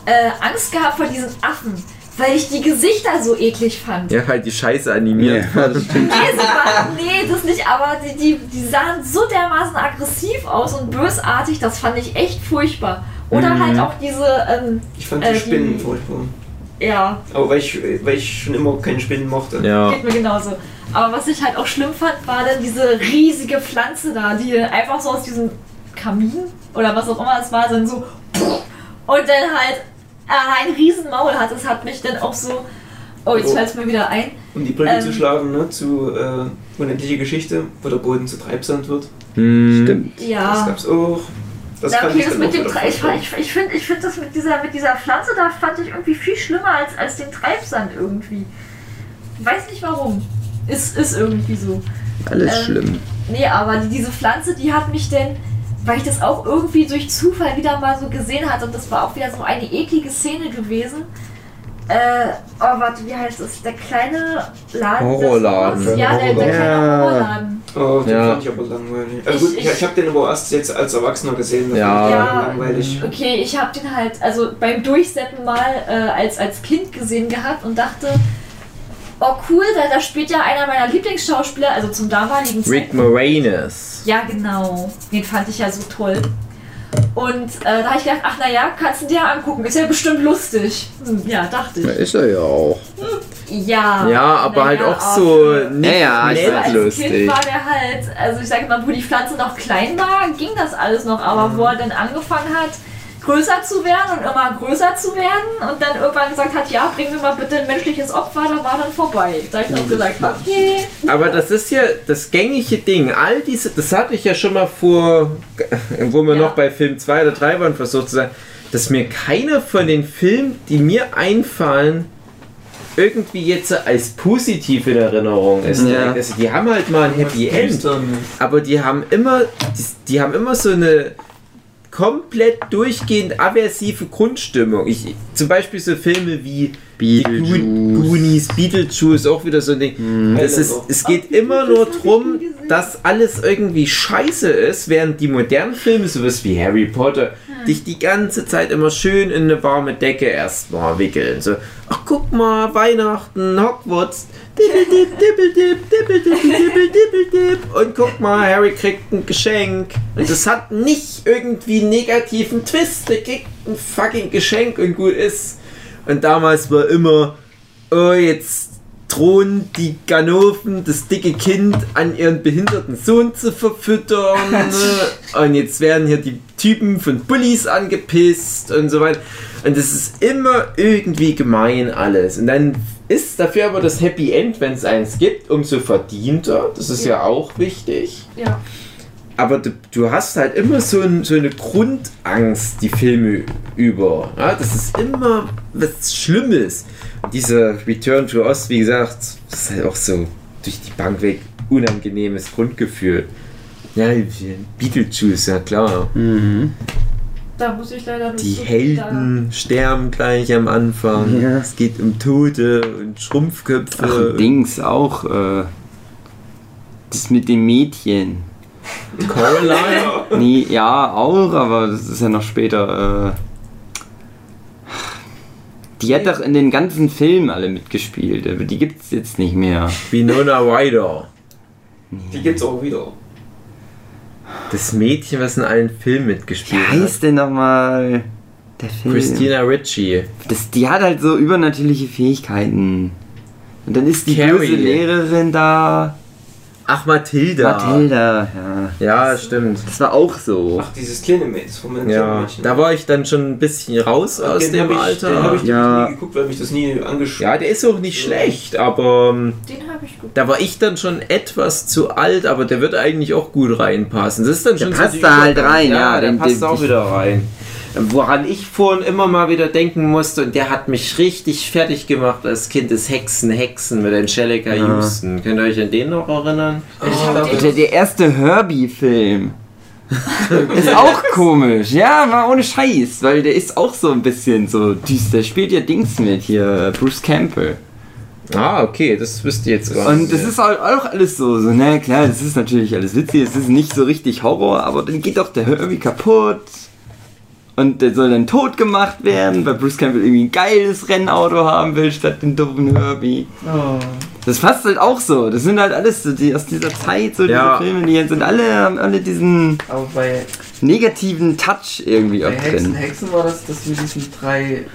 äh, Angst gehabt vor diesen Affen, weil ich die Gesichter so eklig fand. ja, halt die Scheiße animiert. Ja, das. Nee, sie waren, nee, das nicht, aber die, die, die sahen so dermaßen aggressiv aus und bösartig, das fand ich echt furchtbar. Oder Mhm. halt auch diese, ähm, Ich fand Äh, die die- Spinnen furchtbar. ja, Aber weil ich, weil ich schon immer keine Spinnen mochte. Ja. geht mir genauso. Aber was ich halt auch schlimm fand, war dann diese riesige Pflanze da, die einfach so aus diesem Kamin oder was auch immer es war, dann so und dann halt äh, ein riesen Maul hat. Das hat mich dann auch so, oh jetzt Oh. fällt es mir wieder ein. Um die Brücke Ähm. zu schlagen, ne, zu äh, unendliche Geschichte, wo der Boden zu Treibsand wird. Hm. Stimmt. Das Ja. gab's auch. Das Ja, fand okay, ich das mit dem ich, ich, ich finde ich find das mit dieser, mit dieser Pflanze da fand ich irgendwie viel schlimmer als, als den Treibsand irgendwie. Weiß nicht warum. Ist, ist irgendwie so. Alles Ähm, schlimm. Nee, aber die, diese Pflanze, die hat mich denn, weil ich das auch irgendwie durch Zufall wieder mal so gesehen hatte und das war auch wieder so eine eklige Szene gewesen. Äh, oh, warte, wie heißt das? Der kleine Laden. Horrorladen. Ja, der, der kleine. Horrorladen. Oh, den Ja. fand ich aber langweilig. Also Ich- gut, ich, ich- ich habe den aber erst jetzt als Erwachsener gesehen. das Ja. Ja. langweilig. Okay, ich habe den halt, also beim Durchseppen mal äh, als, als Kind gesehen gehabt und dachte, oh cool, da, da spielt ja einer meiner Lieblingsschauspieler, also zum damaligen Rick Zeitpunkt. Moranis. Ja, genau. Den fand ich ja so toll. Und äh, da habe ich gedacht, ach naja, kannst du dir angucken, ist ja bestimmt lustig. Hm, ja, dachte Ja, ich. ist er ja auch. Ja. Ja, aber halt naja, auch so nicht Ja, ja, ich nett weiß. als lustig. Kind war der halt, also ich sage mal, wo die Pflanze noch klein war, ging das alles noch, aber Mhm. wo er dann angefangen hat, größer zu werden und immer größer zu werden und dann irgendwann gesagt hat, ja, bring mir mal bitte ein menschliches Opfer, da war dann vorbei. Da habe ich auch gesagt, okay. Aber das ist ja das gängige Ding. All diese, das hatte ich ja schon mal vor, wo wir Ja. noch bei Film 2 oder 3 waren, versucht zu sagen, dass mir keiner von den Filmen, die mir einfallen, irgendwie jetzt als positiv in Erinnerung ist. Ja. Also die haben halt mal ein Happy End. Aber die haben immer, die, die haben immer so eine komplett durchgehend aversive Grundstimmung. Ich, zum Beispiel so Filme wie Beetlejuice. Goonies, Beetlejuice, auch wieder so ein Ding. Das ist, es geht immer nur darum, dass alles irgendwie scheiße ist, während die modernen Filme, sowas wie Harry Potter, dich die ganze Zeit immer schön in eine warme Decke erstmal wickeln. So, ach guck mal, Weihnachten, Hogwarts. Dippel-dip, dippel-dip, dippel-dip, dippel-dippel-dip. Und guck mal, Harry kriegt ein Geschenk. Und das hat nicht irgendwie einen negativen Twist. Der kriegt ein fucking Geschenk und gut ist. Und damals war immer, oh, jetzt drohen die Ganoven das dicke Kind an ihren behinderten Sohn zu verfüttern. ne? und jetzt werden hier die Typen von Bullies angepisst und so weiter. Und es ist immer irgendwie gemein alles. Und dann ist dafür aber das Happy End, wenn es eins gibt, umso verdienter. Das ist ja, Ja. auch wichtig. Ja. Aber du, du hast halt immer so, ein, so eine Grundangst, die Filme über. Ja, das ist immer was Schlimmes. Dieser Return to Oz, wie gesagt, das ist halt auch so durch die Bank weg unangenehmes Grundgefühl. Ja, Beetlejuice, ja klar. Mhm. Da muss ich leider nicht Die so- Helden sterben gleich am Anfang. Ja. Es geht um Tote und Schrumpfköpfe. Ach, Dings auch. Äh, das mit dem Mädchen. Coraline. Nee, ja, auch, aber das ist ja noch später. Äh, die hat doch in den ganzen Filmen alle mitgespielt, aber die gibt's jetzt nicht mehr. Winona Ryder. Die gibt's auch wieder. Das Mädchen, was in allen Filmen Wie mitgespielt hat. heißt denn nochmal der Film? Christina Ricci. Das, die hat halt so übernatürliche Fähigkeiten. Und dann ist die Carrie. böse Lehrerin da. Ach, Mathilda. Mathilda, ja. Ja, stimmt. Das war auch so. Ach, dieses kleine Mädchen vom Ja, Mädchen. da war ich dann schon ein bisschen raus aus den dem ich, Alter. Den habe ich Ja. nie geguckt, weil mich das nie angeschaut ja, der ist auch nicht schlecht, aber ähm, Den habe ich gut. da war ich dann schon etwas zu alt, aber der wird eigentlich auch gut reinpassen. Das ist dann Der schon passt die da halt rein, ja. ja, der den- passt den- auch wieder rein. Woran ich vorhin immer mal wieder denken musste, und der hat mich richtig fertig gemacht als Kind, ist Hexen, Hexen mit Angelica Ja. Houston. Könnt ihr euch an den noch erinnern? Ich hab den- Der, der erste Herbie-Film. ist auch komisch. Ja, war ohne Scheiß, weil der ist auch so ein bisschen so düster. Der spielt ja Dings mit hier, Bruce Campbell. Ah, okay, das wisst ihr jetzt gar Und das ist halt auch alles so, so, na klar, das ist natürlich alles witzig, es ist nicht so richtig Horror, aber dann geht doch der Herbie kaputt. Und der soll dann tot gemacht werden, weil Bruce Campbell irgendwie ein geiles Rennauto haben will, statt den doofen Herbie. Oh. Das passt halt auch so. Das sind halt alles so die aus dieser Zeit, so Ja. diese Filme, die sind alle, haben alle diesen negativen Touch irgendwie bei auch Hexen, drin. Hexen war das, das mit diesen drei.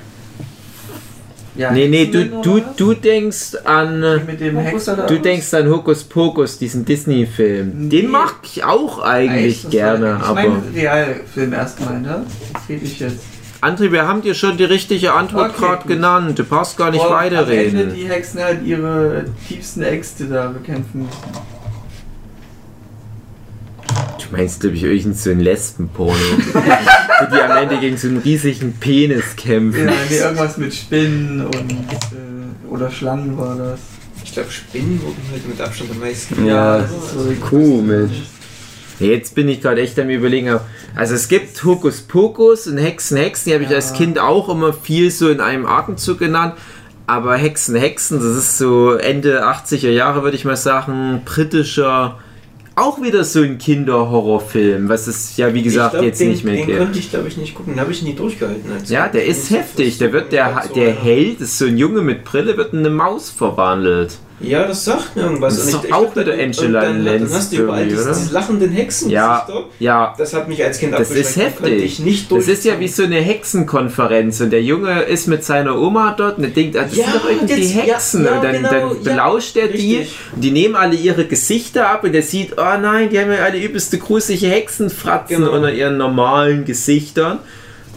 Ja, nee, nee, du, du, du denkst an. Mit dem Hokus Hexer da. Du denkst an Hokus Pokus, diesen Disney-Film. Nee. Den mag ich auch eigentlich Echt? Das gerne, war, ich aber. meine Realfilm erstmal, ne? Das rede ich jetzt. André, wir haben dir schon die richtige Antwort Okay, gerade genannt. Du brauchst gar nicht Wo Am Ende weiterreden. die Hexen halt ihre tiefsten Ängste da bekämpfen müssen. Du meinst, glaube ich, irgend so ein Lesbenporno. wo die am Ende gegen so einen riesigen Penis kämpfen. Ja, nee, irgendwas mit Spinnen und. Äh, oder Schlangen war das. Ich glaube, Spinnen wurden halt mit Abstand am meisten. Ja, das ist so komisch. Jetzt bin ich gerade echt am überlegen. Also es gibt Hokus Pokus und Hexen, Hexen, die habe ich Ja. als Kind auch immer viel so in einem Atemzug genannt. Aber Hexen, Hexen, das ist so Ende 80er Jahre, würde ich mal sagen, britischer, auch wieder so ein Kinderhorrorfilm, was es ja wie gesagt glaub, jetzt den, nicht mehr Den gibt. konnte ich, glaube ich, nicht gucken. Den habe ich nie durchgehalten. Als Ja, der ist heftig. Der wird der, der Held, ist so ein Junge mit Brille, wird in eine Maus verwandelt. Ja, das sagt mir irgendwas. Das ist doch auch wieder Angela dann, dann Lansbury, hast du überall diese, diese lachenden Hexen. Ja, ja. Das hat mich als Kind Das ist heftig. Ich nicht Das ist ja wie so eine Hexenkonferenz und der Junge ist mit seiner Oma dort und denkt, ah, das Ja, sind doch irgendwie ja, Hexen. ja, und dann, genau, dann ja, belauscht er die richtig. und die nehmen alle ihre Gesichter ab und er sieht, oh nein, die haben ja alle übelste gruselige Hexenfratzen Genau. unter ihren normalen Gesichtern.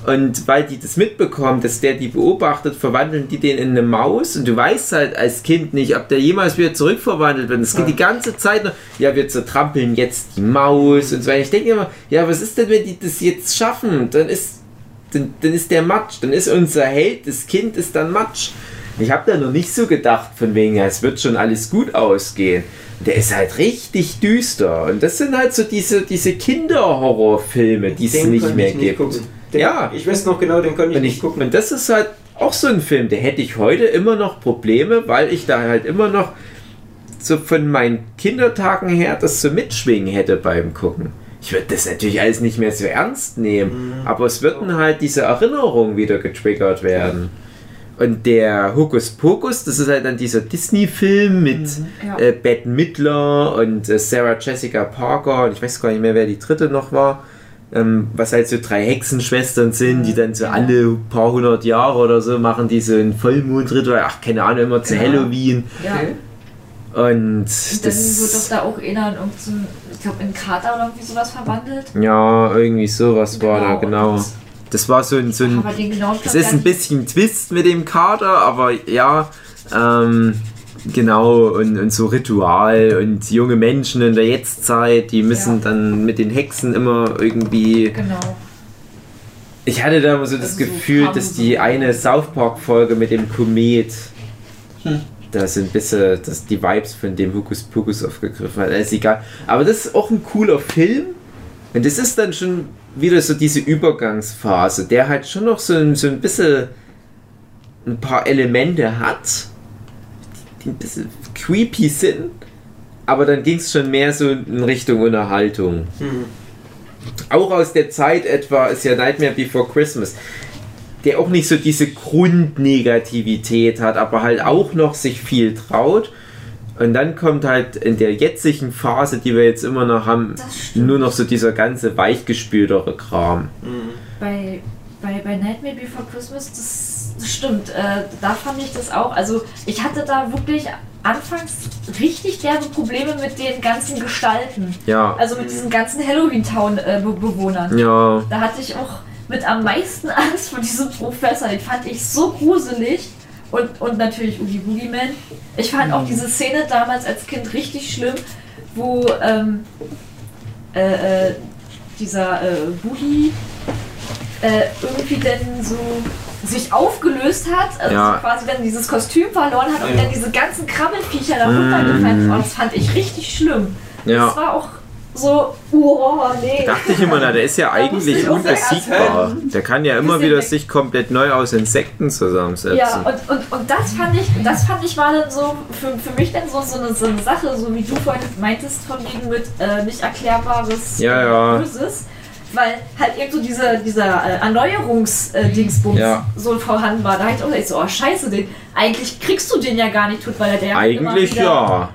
Und weil die das mitbekommen, dass der die beobachtet, verwandeln die den in eine Maus. Und du weißt halt als Kind nicht, ob der jemals wieder zurückverwandelt wird. Es geht die ganze Zeit noch, ja, wir zertrampeln jetzt die Maus und so weiter. Ich denke immer, ja, was ist denn, wenn die das jetzt schaffen? Dann ist, dann, dann ist der Matsch. Dann ist unser Held, das Kind ist dann Matsch. Ich habe da noch nicht so gedacht, von wegen, ja, es wird schon alles gut ausgehen. Der ist halt richtig düster. Und das sind halt so diese, diese Kinderhorrorfilme, die es nicht mehr gibt. gucken. Den, Ja. Ich weiß noch genau, den konnte ich nicht ich, gucken. und das ist halt auch so ein Film, der hätte ich heute immer noch Probleme, weil ich da halt immer noch so von meinen Kindertagen her das so mitschwingen hätte beim Gucken. Ich würde das natürlich alles nicht mehr so ernst nehmen, Mhm. aber es würden halt diese Erinnerungen wieder getriggert werden. Und der Hokus Pokus, das ist halt dann dieser Disney-Film mit Ja. äh, Bette Midler und äh, Sarah Jessica Parker und ich weiß gar nicht mehr, wer die dritte noch war. Ähm, was halt so drei Hexenschwestern sind, die dann so alle paar hundert Jahre oder so machen, die so ein Vollmondritual, ach keine Ahnung, immer zu Ja. Halloween. Ja. Okay. Und Und dann wird doch das. da auch einer in irgendeinen, ich glaube in Kater oder irgendwie sowas verwandelt. Ja, irgendwie sowas war da, genau. und- Das war so ein, so ein Plot ist ein bisschen Twist mit dem Kater, aber ja, ähm, genau, und, und so Ritual und junge Menschen in der Jetztzeit, die müssen Ja. dann mit den Hexen immer irgendwie. Genau. Ich hatte da immer so das Also so Gefühl, dass die eine South Park-Folge mit dem Komet. Hm. Da sind ein bisschen dass die Vibes von dem Hokus Pokus aufgegriffen hat. Ist egal. Aber das ist auch ein cooler Film. Und das ist dann schon wieder so diese Übergangsphase, der halt schon noch so ein, so ein bisschen ein paar Elemente hat, die ein bisschen creepy sind. Aber dann ging es schon mehr so in Richtung Unterhaltung. Hm. Auch aus der Zeit etwa ist ja Nightmare Before Christmas, der auch nicht so diese Grundnegativität hat, aber halt auch noch sich viel traut. Und dann kommt halt in der jetzigen Phase, die wir jetzt immer noch haben, nur noch so dieser ganze weichgespültere Kram. Hm. bei, bei, bei Nightmare Before Christmas, das, das stimmt. Äh, da fand ich das auch. Also ich hatte da wirklich anfangs richtig derbe Probleme mit den ganzen Gestalten. Ja. Also mit diesen ganzen Halloween-Town-Bewohnern. Ja. Da hatte ich auch mit am meisten Angst vor diesem Professor. Den fand ich so gruselig. Und, und natürlich Oogie Boogie Man. Ich fand auch diese Szene damals als Kind richtig schlimm, wo ähm, äh, äh, dieser äh, Boogie äh, irgendwie dann so sich aufgelöst hat, also Ja. quasi dann dieses Kostüm verloren hat und dann diese ganzen Krabbelfiecher da runtergefallen sind. Oh, das fand ich richtig schlimm. Das Ja. war auch so, oh nee. Dachte ich immer, na, der ist ja Da eigentlich unbesiegbar. Der kann ja immer wieder sich komplett neu aus Insekten zusammensetzen. Ja, und, und, und das fand ich, das fand ich war dann so für, für mich dann so, so, eine, so eine Sache, so wie du vorhin meintest, von wegen mit äh, nicht erklärbares Ja, ja. Böses. Weil halt eben so dieser, dieser äh, Erneuerungs-Dingsbums Ja. so vorhanden war. Da hab ich auch gedacht, so, oh scheiße, den, eigentlich kriegst du den ja gar nicht tot, weil er der Eigentlich wieder, ja.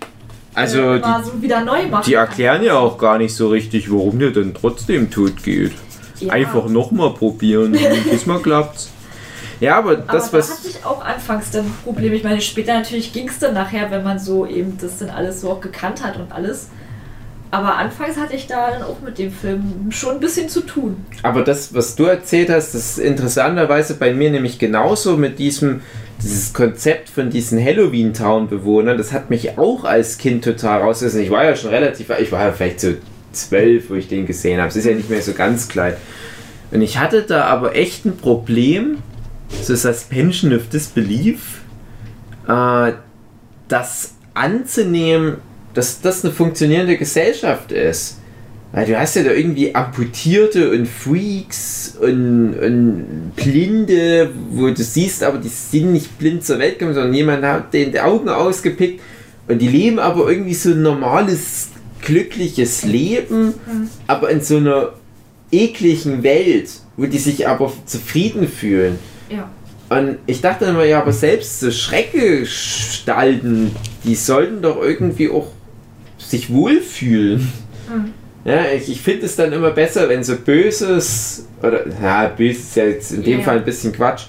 äh, Also die, immer so wieder neu macht. Die erklären ja auch gar nicht so richtig, warum der dann trotzdem tot geht. Ja. Einfach nochmal probieren. Diesmal klappt's. Ja, aber Aber das, da was. hatte ich auch anfangs dann Probleme. Ich meine, später natürlich ging es dann nachher, wenn man so eben das dann alles so auch gekannt hat und alles. Aber anfangs hatte ich da dann auch mit dem Film schon ein bisschen zu tun. Aber das, was du erzählt hast, das ist interessanterweise bei mir nämlich genauso mit diesem. Dieses Konzept von diesen Halloween-Town-Bewohnern, das hat mich auch als Kind total rausgerissen. Ich war ja schon relativ, ich war ja vielleicht so zwölf, wo ich den gesehen habe. Es ist ja nicht mehr so ganz klein. Und ich hatte da aber echt ein Problem, so Suspension of Disbelief, äh, das anzunehmen, dass das eine funktionierende Gesellschaft ist. Weil du hast ja da irgendwie Amputierte und Freaks und, und Blinde, wo du siehst, aber die sind nicht blind zur Welt gekommen, sondern jemand hat denen die Augen ausgepickt und die leben aber irgendwie so ein normales, glückliches Leben, aber in so einer ekligen Welt, wo die sich aber zufrieden fühlen. Ja. Und ich dachte immer, ja, aber selbst so Schreckgestalten, die sollten doch irgendwie auch sich wohlfühlen. Mhm. Ja, ich, ich finde es dann immer besser, wenn so Böses, oder, ja, Böses ist ja jetzt in dem Ja. Fall ein bisschen Quatsch,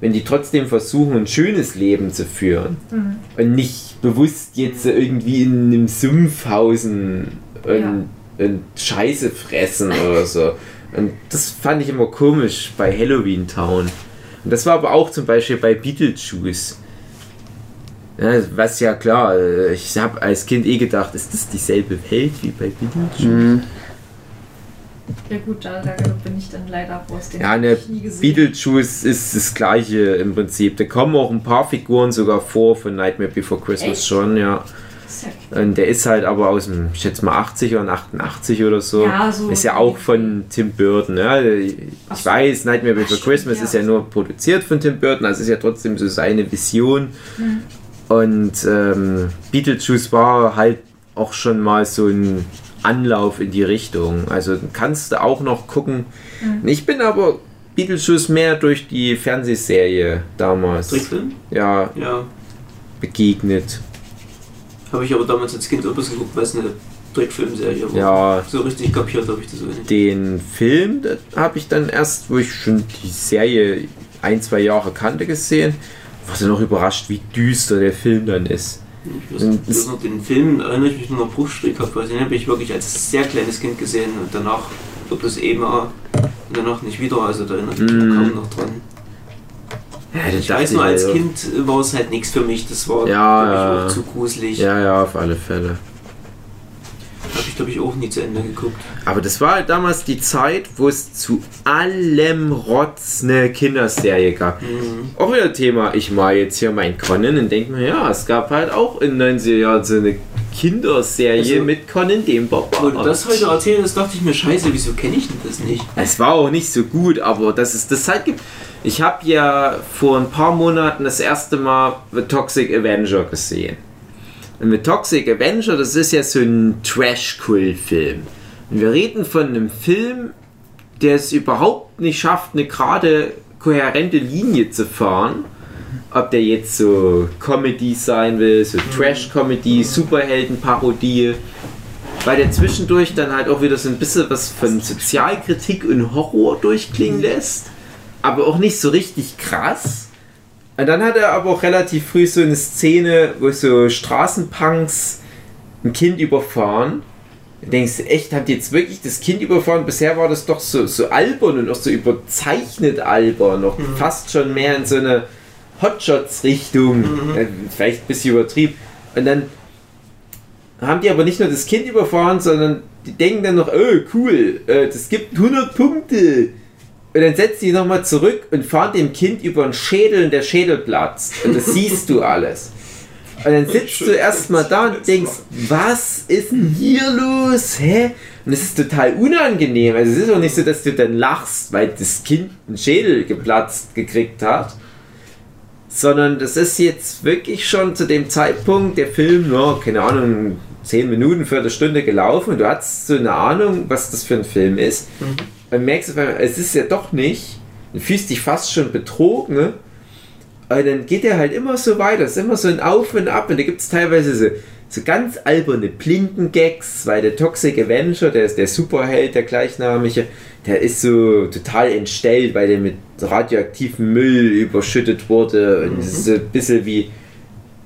wenn die trotzdem versuchen, ein schönes Leben zu führen. Mhm. Und nicht bewusst jetzt irgendwie in einem Sumpf hausen und, und Scheiße fressen oder so. Und das fand ich immer komisch bei Halloween Town. Und das war aber auch zum Beispiel bei Beetlejuice. Ja, was ja klar, äh, ich habe als Kind eh gedacht, ist das dieselbe Welt wie bei Beetlejuice? Mhm. Ja gut, da, da bin ich dann leider raus. Den Ja, ne. Beetlejuice ist das gleiche im Prinzip. Da kommen auch ein paar Figuren sogar vor von Nightmare Before Christmas Echt? schon, ja. Und der ist halt aber aus dem, ich schätze mal 80 oder 88 oder so. Ja, so ist ja auch von Tim Burton. Ja. Ich Ach so. weiß, Nightmare Ach, Before stimmt, Christmas ja. ist ja nur produziert von Tim Burton, also ist ja trotzdem so seine Vision. Mhm. Und ähm, Beetlejuice war halt auch schon mal so ein Anlauf in die Richtung. Also kannst du auch noch gucken. Mhm. Ich bin aber Beetlejuice mehr durch die Fernsehserie damals Trickfilm? ja, Ja. begegnet. Habe ich aber damals als Kind auch was geguckt, weil es eine Trickfilmserie war. Ja, So richtig kapiert habe ich das auch nicht. Den Film habe ich dann erst, wo ich schon die Serie ein, zwei Jahre kannte, gesehen. War dann noch überrascht, wie düster der Film dann ist. Ich weiß noch den Film erinnere ich mich nur noch bruchstückhaft, weil den habe ich wirklich als sehr kleines Kind gesehen und danach wird es eben auch und danach nicht wieder, also da erinnere ich mich Mhm. kaum noch dran. Ja, das Ich weiß nur, als. Kind war es halt nichts für mich, das war Ja, ja. auch zu gruselig. Ja, ja, auf alle Fälle. Ich glaube ich auch nie zu Ende geguckt. Aber das war halt damals die Zeit, wo es zu allem Rotz eine Kinderserie gab. Mhm. Auch wieder Thema, ich mal jetzt hier mein Conan und denke mir, ja, es gab halt auch in den 90er Jahren so eine Kinderserie Also- mit Conan dem Wo du Barbar. das heute erzählst, dachte ich mir, scheiße, wieso kenne ich denn das nicht? Es war auch nicht so gut, aber dass es das halt gibt. Ich habe ja vor ein paar Monaten das erste Mal The Toxic Avenger gesehen. Und mit Toxic Avenger, das ist ja so ein Trash-Kult-Film. Und wir reden von einem Film, der es überhaupt nicht schafft, eine gerade kohärente Linie zu fahren. Ob der jetzt so Comedy sein will, so Trash-Comedy, Superhelden-Parodie. Weil der zwischendurch dann halt auch wieder so ein bisschen was von Sozialkritik und Horror durchklingen lässt. Aber auch nicht so richtig krass. Und dann hat er aber auch relativ früh so eine Szene, wo so Straßenpunks ein Kind überfahren. Du denkst, echt, habt ihr jetzt wirklich das Kind überfahren? Bisher war das doch so, so albern und auch so überzeichnet albern. Noch fast schon mehr in so eine Hotshots-Richtung. Äh, Vielleicht ein bisschen übertrieben. Und dann haben die aber nicht nur das Kind überfahren, sondern die denken dann noch, oh cool, äh, das gibt 100 Punkte. Und dann setzen die nochmal zurück und fahren dem Kind über den Schädel und der Schädel platzt. Und das siehst du alles. Und dann sitzt du erstmal da und denkst, was ist denn hier los? Hä? Und es ist total unangenehm. Also es ist auch nicht so, dass du dann lachst, weil das Kind einen Schädel geplatzt gekriegt hat. Sondern das ist jetzt wirklich schon zu dem Zeitpunkt der Film, ja, keine Ahnung, 10 Minuten, Viertelstunde gelaufen und du hast so eine Ahnung, was das für ein Film ist. Und merkst einmal, es ist ja doch nicht. Du fühlst dich fast schon betrogen. ne? Aber dann geht er halt immer so weiter. Es ist immer so ein Auf und Ab. Und da gibt es teilweise so, so ganz alberne Blindengags, weil der Toxic Avenger, der ist der Superheld, der gleichnamige, der ist so total entstellt, weil der mit radioaktivem Müll überschüttet wurde. Und ist so ein bisschen wie,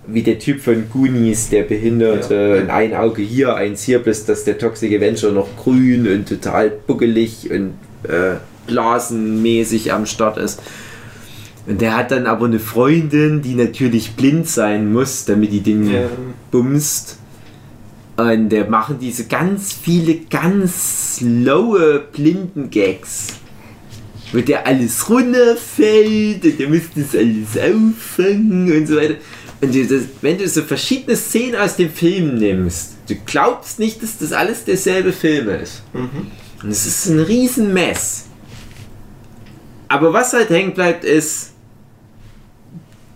wie der Typ von Goonies, der Behinderte. Ja. Ein Auge hier, eins hier, bis dass der Toxic Avenger noch grün und total buckelig und äh, blasenmäßig am Start ist. Und der hat dann aber eine Freundin, die natürlich blind sein muss, damit die den Ja. bumst. Und der machen diese ganz viele ganz lowe Blinden-Gags. Wo der alles runterfällt und der muss das alles auffangen und so weiter. Und du, wenn du so verschiedene Szenen aus dem Film nimmst, du glaubst nicht, dass das alles derselbe Film ist. Mhm. Und es ist ein Riesenmess. Aber was halt hängen bleibt, ist,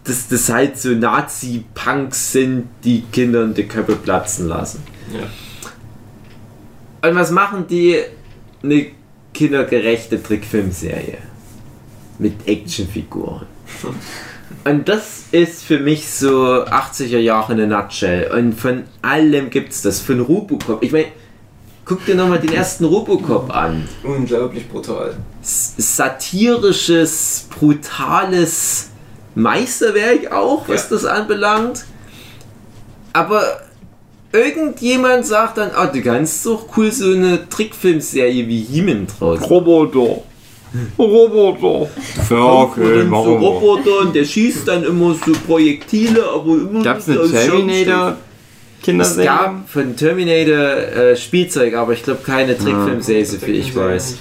dass das halt so Nazi-Punks sind, die Kindern die Köpfe platzen lassen. Ja. Und was machen die? Eine kindergerechte Trickfilmserie. Mit Actionfiguren. Und das ist für mich so 80er Jahre in a nutshell. Und von allem gibt's das. Von Robocop. Ich meine, guck dir nochmal den ersten Robocop an. Unglaublich brutal. S- Satirisches, brutales Meisterwerk auch, was Ja. das anbelangt. Aber irgendjemand sagt dann, ah, du kannst doch cool so eine Trickfilmserie wie He-Man draus. Roboter. Roboter. Ja, okay, Und so. Roboter und der schießt dann immer so Projektile, aber immer Gab's nicht eine Terminator Es Kinderserie? gab von Terminator äh, Spielzeug, aber ich glaube keine Trickfilmserie, so viel ich weiß.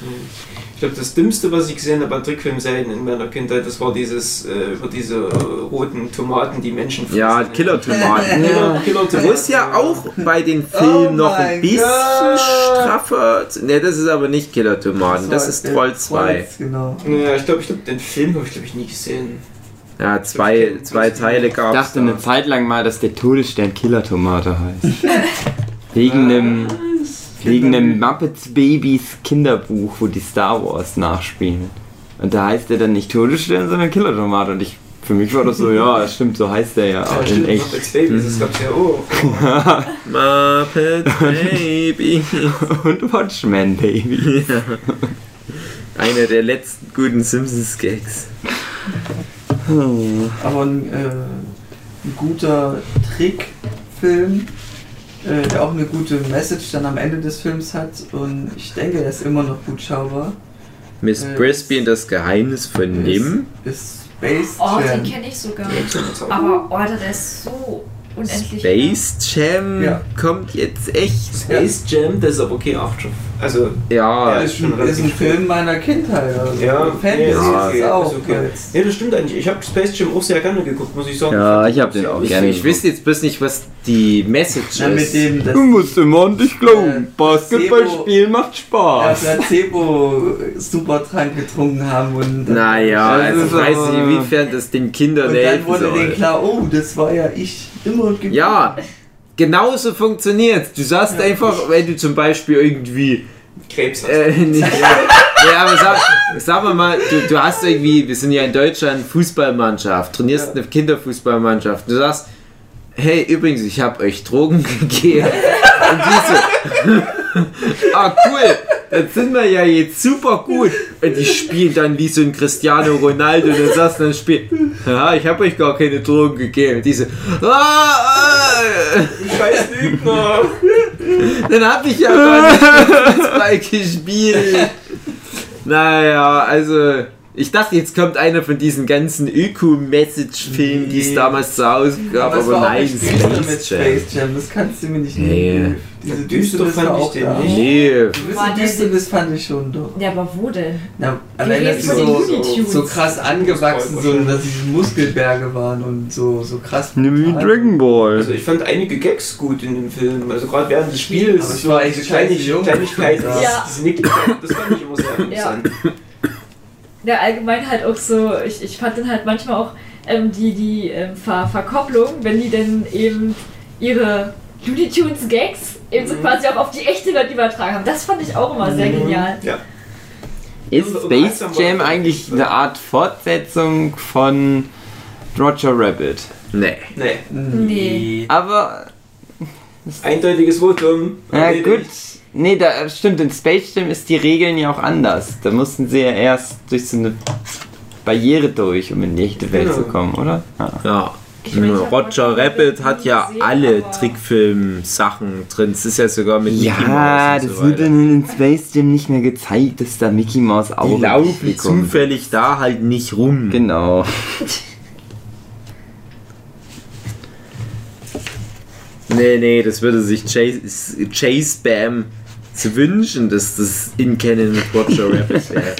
Ich glaube, das Dümmste, was ich gesehen habe an Trickfilmserien in meiner Kindheit, das war dieses äh, über diese äh, roten Tomaten, die Menschen fressen. Ja, Killer-Tomaten. Killer, Killer Wo ist ja auch bei den Filmen Oh noch ein bisschen Gott. straffer. Ne, das ist aber nicht Killer-Tomaten, das ist Troll 2. Trolls, Genau. Ja, ich glaube, ich glaub, den Film habe ich glaube ich nie gesehen. Ja, zwei, zwei Teile Ich gab es. dachte eine Zeit lang mal, dass der Todesstern Killer-Tomate heißt. Wegen einem, wegen einem Muppets Babies Kinderbuch, wo die Star Wars nachspielen. Und da heißt er dann nicht Todesstern, sondern Killer-Tomate. Und ich, für mich war das so, ja, stimmt, so heißt der ja Ja, auch in stimmt, echt. Muppets Babies, das gab's ja auch. Muppet Baby. Und Watchmen Baby. Einer der letzten guten Simpsons-Gags. Aber ein, äh, ein guter Trick Film, äh, der auch eine gute Message dann am Ende des Films hat und ich denke, er ist immer noch gut schaubar. Miss Äh, Brisby und das Geheimnis von Nim. Ist, Space Oh, Jam. den kenne ich sogar. Aber, oh, der ist so unendlich. Space Jam Ja. kommt jetzt echt. Space Jam, das ist aber kein Achtschoff. Also, Ja, Ja, ist, schon ein, ist ein Film meiner Kindheit. Also Ja, Fantasy nee, ist ist es auch. ist okay. ja, das stimmt eigentlich. Ich habe Space Jam auch sehr gerne geguckt, muss ich sagen. Ja, ich hab den auch ich, gerne ich wüsste jetzt bloß nicht, was die Message Na, mit ist. dem das Du musst immer an dich glauben. Äh, Basketball Placebo- spielen macht Spaß. Placebo Supertrank getrunken haben und Naja, Das also ist weiß ich, inwiefern das den Kindern und dann helfen wurde denen soll. klar, oh, das war ja ich immer und. Ja, genauso funktioniert Du sagst einfach, wenn du zum Beispiel irgendwie Krebs hast. Äh, nicht, ja. ja, aber sag, sag mal mal, du, du hast irgendwie, wir sind ja in Deutschland Fußballmannschaft, trainierst eine Kinderfußballmannschaft. Du sagst, hey, übrigens, ich habe euch Drogen gegeben. Und die so, ah, cool, dann sind wir ja jetzt super gut. Und die spielen dann wie so ein Cristiano Ronaldo und dann du dann Spiel, ja, ich habe euch gar keine Drogen gegeben. Und die so, ah, ah, Scheiß Lügner! dann hab ich ja gar nicht Fußball gespielt. Naja, also ich dachte, jetzt kommt einer von diesen ganzen Öko-Message-Filmen, die es Nee. damals zu Hause gab, aber, aber war nein, nicht düster mit Space Jam. Space Jam, das kannst du mir nicht Nee. nehmen. Diese Ja, düster Düsternis fand war ich auch den da. nicht. Nee, Ein War bisschen der- Düsternis fand ich schon doch. Ja, aber wo denn? Na, allein, dass reden sie so, so krass angewachsen sind dass sie Muskelberge waren und so, so krass. Nimm wie. Dragon Ball. Also ich fand einige Gags gut in dem Film. Also gerade während des Spiels. Aber ich war eigentlich diese Kleinig scheiße jung. Kleinigkeiten, Ja. diese das fand ich immer sehr interessant. Ja, allgemein halt auch so, ich, ich fand dann halt manchmal auch ähm, die, die ähm, Ver Verkopplung, wenn die dann eben ihre Looney Tunes Gags eben so Mhm. quasi auch auf die echte Welt übertragen haben. Das fand ich auch immer sehr genial. Ja. Ist Space Jam eigentlich eine Art Fortsetzung von Roger Rabbit? nee. Nee. Nee. Aber, Eindeutiges Votum. Erledigt. gut. Nee, da stimmt, in Space Jam ist die Regeln ja auch anders. Da mussten sie ja erst durch so eine Barriere durch, um in die echte Welt Genau. zu kommen, oder? Ja. Ja. Ich mein, ich hab Roger Rabbit hat ja gesehen, alle Trickfilm-Sachen drin. Es ist ja sogar mit Mickey Ja, Mouse und das so wird weiter. dann in Space Jam nicht mehr gezeigt, dass da Mickey Mouse auch Die laufen zufällig da halt nicht rum. Genau. Nee, nee, das würde sich Chase, Chase Bam zu wünschen, dass das in Canon mit Roger Rabbit wäre.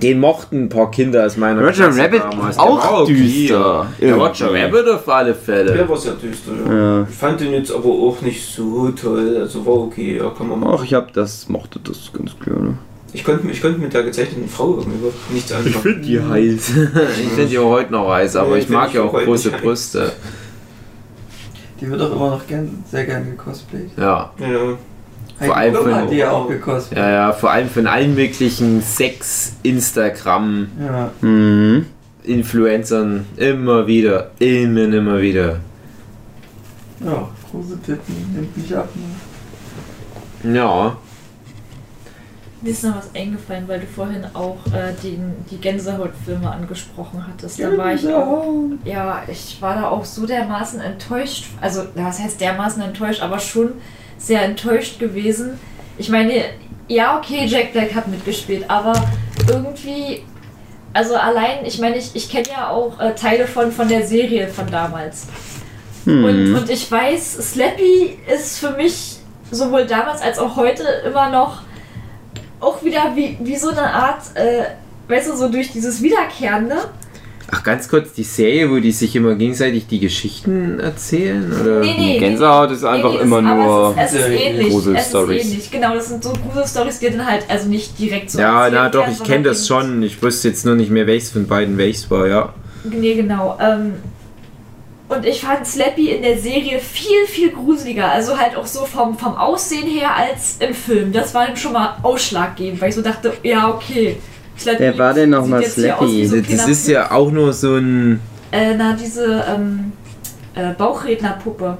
Den mochten ein paar Kinder aus meiner Roger Klasse Rabbit damals. auch Der war okay. düster. Der Roger. Rabbit auf alle Fälle. Der war sehr düster, ja. Ja. Ich fand den jetzt aber auch nicht so toll. Also war okay, ja, kann man machen. Ach, ich hab das, mochte das ganz gerne. Ich konnte, ich konnte mit der gezeichneten Frau irgendwie überhaupt nichts Ich anfangen. finde die heiß. ich finde die auch heute noch heiß, aber ich mag ich ja auch große nicht heiß. Die wird auch immer noch gern, sehr gern gecosplayt. Ja. Ja. Vor allem Klum von- hat die ja auch gecosplayt. ja, ja, vor allem von allen möglichen Sex-Instagram-Influencern Ja. immer wieder, immer, und immer wieder. Ja, große Titten nimmt mich ab. Ne? Ja. Mir ist noch was eingefallen, weil du vorhin auch äh, den, die Gänsehautfilme angesprochen hattest. Da war ich auch, ja, ich war da auch so dermaßen enttäuscht. Also, was heißt dermaßen enttäuscht, aber schon sehr enttäuscht gewesen. Ich meine, ja, okay, Jack Black hat mitgespielt, aber irgendwie, also allein, ich meine, ich, ich kenne ja auch äh, Teile von, von der Serie von damals. Hm. Und, und ich weiß, Slappy ist für mich sowohl damals als auch heute immer noch auch wieder wie, wie so eine Art, äh, weißt du, so durch dieses Wiederkehrende. Ach, ganz kurz, die Serie, wo die sich immer gegenseitig die Geschichten erzählen? Oder? Nee, nee. Gänsehaut ist einfach Nee, nee, immer es, nur. Es ist, es ist ähnlich. Es Gruselstories. ist ähnlich. Genau, das sind so Gruselstories, die dann halt also nicht direkt so. ja, na doch, werden, ich kenne das schon. Ich wusste jetzt nur nicht mehr, welches von beiden welches war, ja. Nee, genau. Ähm, und ich fand Slappy in der Serie viel, viel gruseliger. Also halt auch so vom, vom Aussehen her als im Film. Das war dann schon mal ausschlaggebend, weil ich so dachte, ja, okay. Slappy Wer war denn noch sieht mal jetzt hier aus wie Slappy? so Das ist ja auch nur so ein. Äh, na, diese ähm, äh, Bauchrednerpuppe,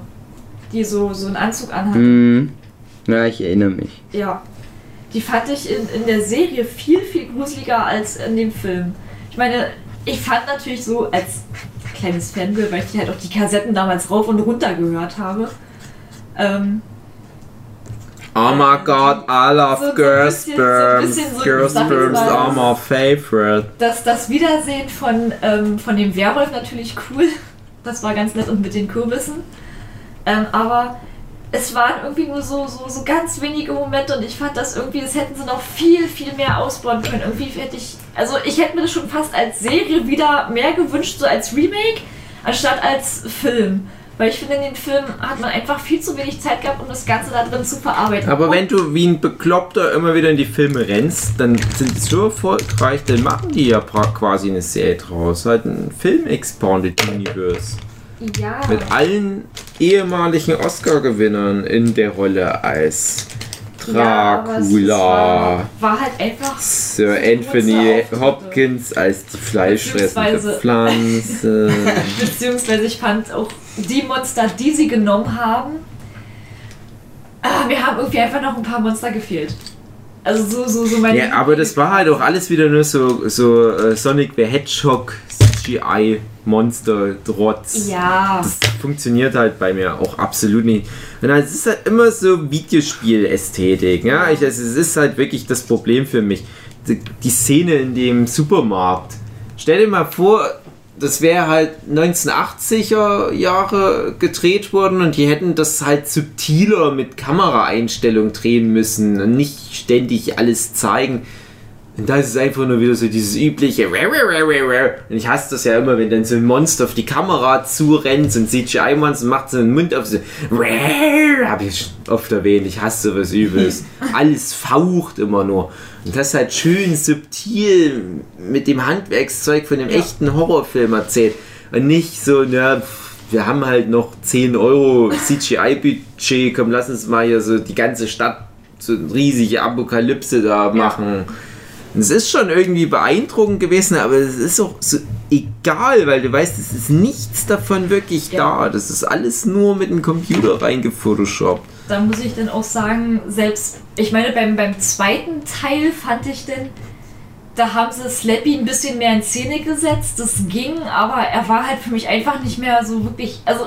die so, so einen Anzug anhat. Hm. Ja, ich erinnere mich. Ja. Die fand ich in, in der Serie viel, viel gruseliger als in dem Film. Ich meine, ich fand natürlich so als kleines Fangirl, weil ich halt auch die Kassetten damals rauf und runter gehört habe. Ähm, Oh my god, I love So- so ein girls bisschen- sperms. so- ich sperms are my favorite. das, das Wiedersehen von, ähm, von dem Werwolf natürlich cool. Das war ganz nett und mit den Kürbissen. Ähm, aber es waren irgendwie nur so, so, so ganz wenige Momente und ich fand das irgendwie, das hätten sie noch viel, viel mehr ausbauen können. Irgendwie hätte ich, also ich hätte mir das schon fast als Serie wieder mehr gewünscht, so als Remake, anstatt als Film. Weil ich finde, in den Filmen hat man einfach viel zu wenig Zeit gehabt, um das Ganze da drin zu verarbeiten. Aber wenn du wie ein Bekloppter immer wieder in die Filme rennst, dann sind die so erfolgreich, dann machen die ja quasi eine Serie draus. Halt ein Film-Expanded Universe. Ja, Mit allen ehemaligen Oscar-Gewinnern in der Rolle als ja, Dracula. war, war halt einfach Sir Anthony. Hopkins als die fleischfressende Beziehungsweise- Pflanze. Beziehungsweise ich fand auch die Monster, die sie genommen haben, ah, mir haben irgendwie einfach noch ein paar Monster gefehlt. Also so, so, so meine Ja, aber das war halt auch alles wieder nur so, so äh, Sonic the Hedgehog CGI Monster Trotz. Ja, Das funktioniert halt bei mir auch absolut nicht. Und halt, es ist halt immer so Videospiel-Ästhetik. Ja? Ich, also, es ist halt wirklich das Problem für mich. Die, die Szene in dem Supermarkt. Stell dir mal vor, das wäre halt 1980er Jahre gedreht worden und die hätten das halt subtiler mit Kameraeinstellung drehen müssen und nicht ständig alles zeigen. Und da ist es einfach nur wieder so dieses übliche. Und ich hasse das ja immer, wenn dann so ein Monster auf die Kamera zurennt, so ein CGI-Monster macht so einen Mund auf so. Habe ich oft erwähnt, ich hasse sowas übelst. Alles faucht immer nur. Und das ist halt schön subtil mit dem Handwerkszeug von dem echten Horrorfilm erzählt. Und nicht so, na, wir haben halt noch 10 Euro CGI-Budget, komm, lass uns mal hier so die ganze Stadt so eine riesige Apokalypse da machen. Und Es ist schon irgendwie beeindruckend gewesen, aber es ist auch so egal, weil du weißt, es ist nichts davon wirklich Ja. da. Das ist alles nur mit dem Computer reingefotoshoppt. da muss ich dann auch sagen, selbst, ich meine, beim, beim zweiten Teil fand ich denn, da haben sie Slappy ein bisschen mehr in Szene gesetzt, das ging, aber er war halt für mich einfach nicht mehr so wirklich, also,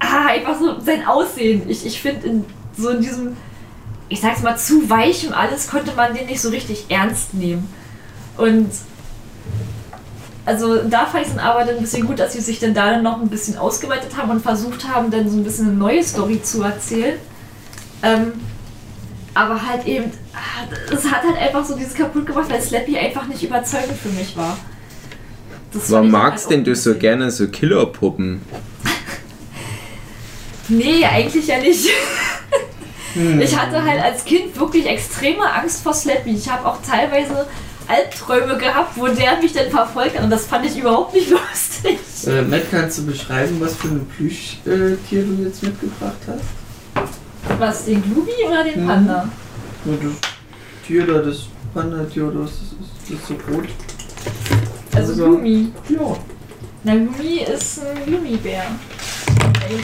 ah, einfach so sein Aussehen. Ich, ich finde, in so in diesem, ich sag's mal, zu weichem alles konnte man den nicht so richtig ernst nehmen. Und also da fand ich es aber dann ein bisschen gut, dass sie sich dann da dann noch ein bisschen ausgeweitet haben und versucht haben, dann so ein bisschen eine neue Story zu erzählen. Ähm, aber halt eben, es hat halt einfach so dieses kaputt gemacht, weil Slappy einfach nicht überzeugend für mich war. Das Warum magst halt denn du so gerne so Killerpuppen? Nee, eigentlich ja nicht. Hm. Ich hatte halt als Kind wirklich extreme Angst vor Slappy. Ich habe auch teilweise Albträume gehabt, wo der mich dann verfolgt hat und das fand ich überhaupt nicht lustig. Äh, Matt, kannst du beschreiben, was für ein Plüschtier du jetzt mitgebracht hast? Was, den Glubi oder den Mhm. Panda? Nur das Tier da, das Panda-Tier oder was das ist, das ist so rot. Also Also- Gloomy. Ja. Na, Gloomy ist ein Gloomy-Bär.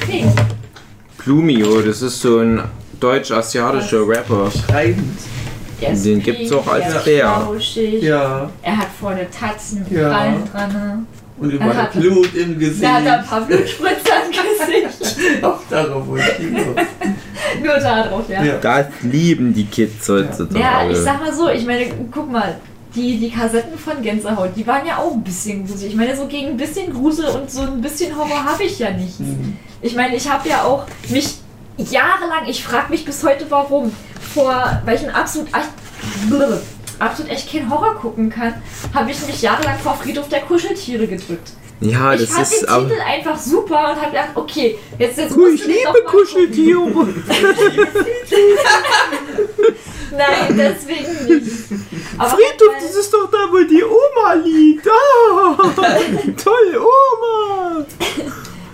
Pink. Plumio, das ist so ein deutsch-asiatischer Rapper. Ist Den gibt's auch als Bär. Ja. Er hat vorne Tatzen mit Ja. Krallen dran. ne? Und überall hat- Blut im Gesicht. Der hat ein paar Blutspritzer im Gesicht. Auch darauf wollte ich. Nur da drauf, ja. Ja. Das lieben die Kids heutzutage. Ja, ich sag mal so, ich meine, guck mal, die, die Kassetten von Gänsehaut, die waren ja auch ein bisschen gruselig. Ich meine, so gegen ein bisschen Grusel und so ein bisschen Horror habe ich ja nicht. Mhm. Ich meine, ich habe ja auch mich jahrelang, ich frage mich bis heute warum, vor, weil ich ein absolut, absolut echt kein Horror gucken kann, habe ich mich jahrelang vor Friedhof der Kuscheltiere gedrückt. ja, ich das fand den ist aber. Titel einfach super und habe gedacht, okay, jetzt, jetzt musst ich den liebe. Kuscheltiere. Nein, deswegen nicht. Aber Friedhof, das ist doch da, wo die Oma liegt. Ah, toll, Oma.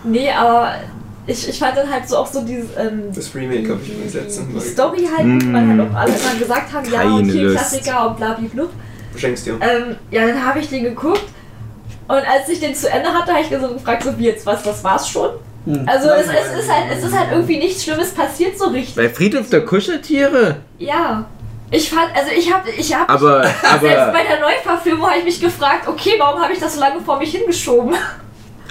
Nee, aber ich, ich fand dann halt so auch so dieses ähm, Das Remake habe ich mir das letzte Mal Story halt, Mm. weil halt auch alle immer gesagt haben, ja, Keine okay, Lust. Klassiker und blablabla. Schenkst dir. Ähm, ja, dann habe ich den geguckt und als ich den zu Ende hatte, habe ich so gefragt, so wie jetzt, was, das war's schon? Hm. Also es, es, ist halt, es ist halt irgendwie nichts Schlimmes passiert so richtig. Bei Friedhof der Kuscheltiere? Ja. Ich fand, also ich habe, ich habe Aber, selbst aber, bei der Neuverfilmung habe ich mich gefragt, okay, warum habe ich das so lange vor mich hingeschoben?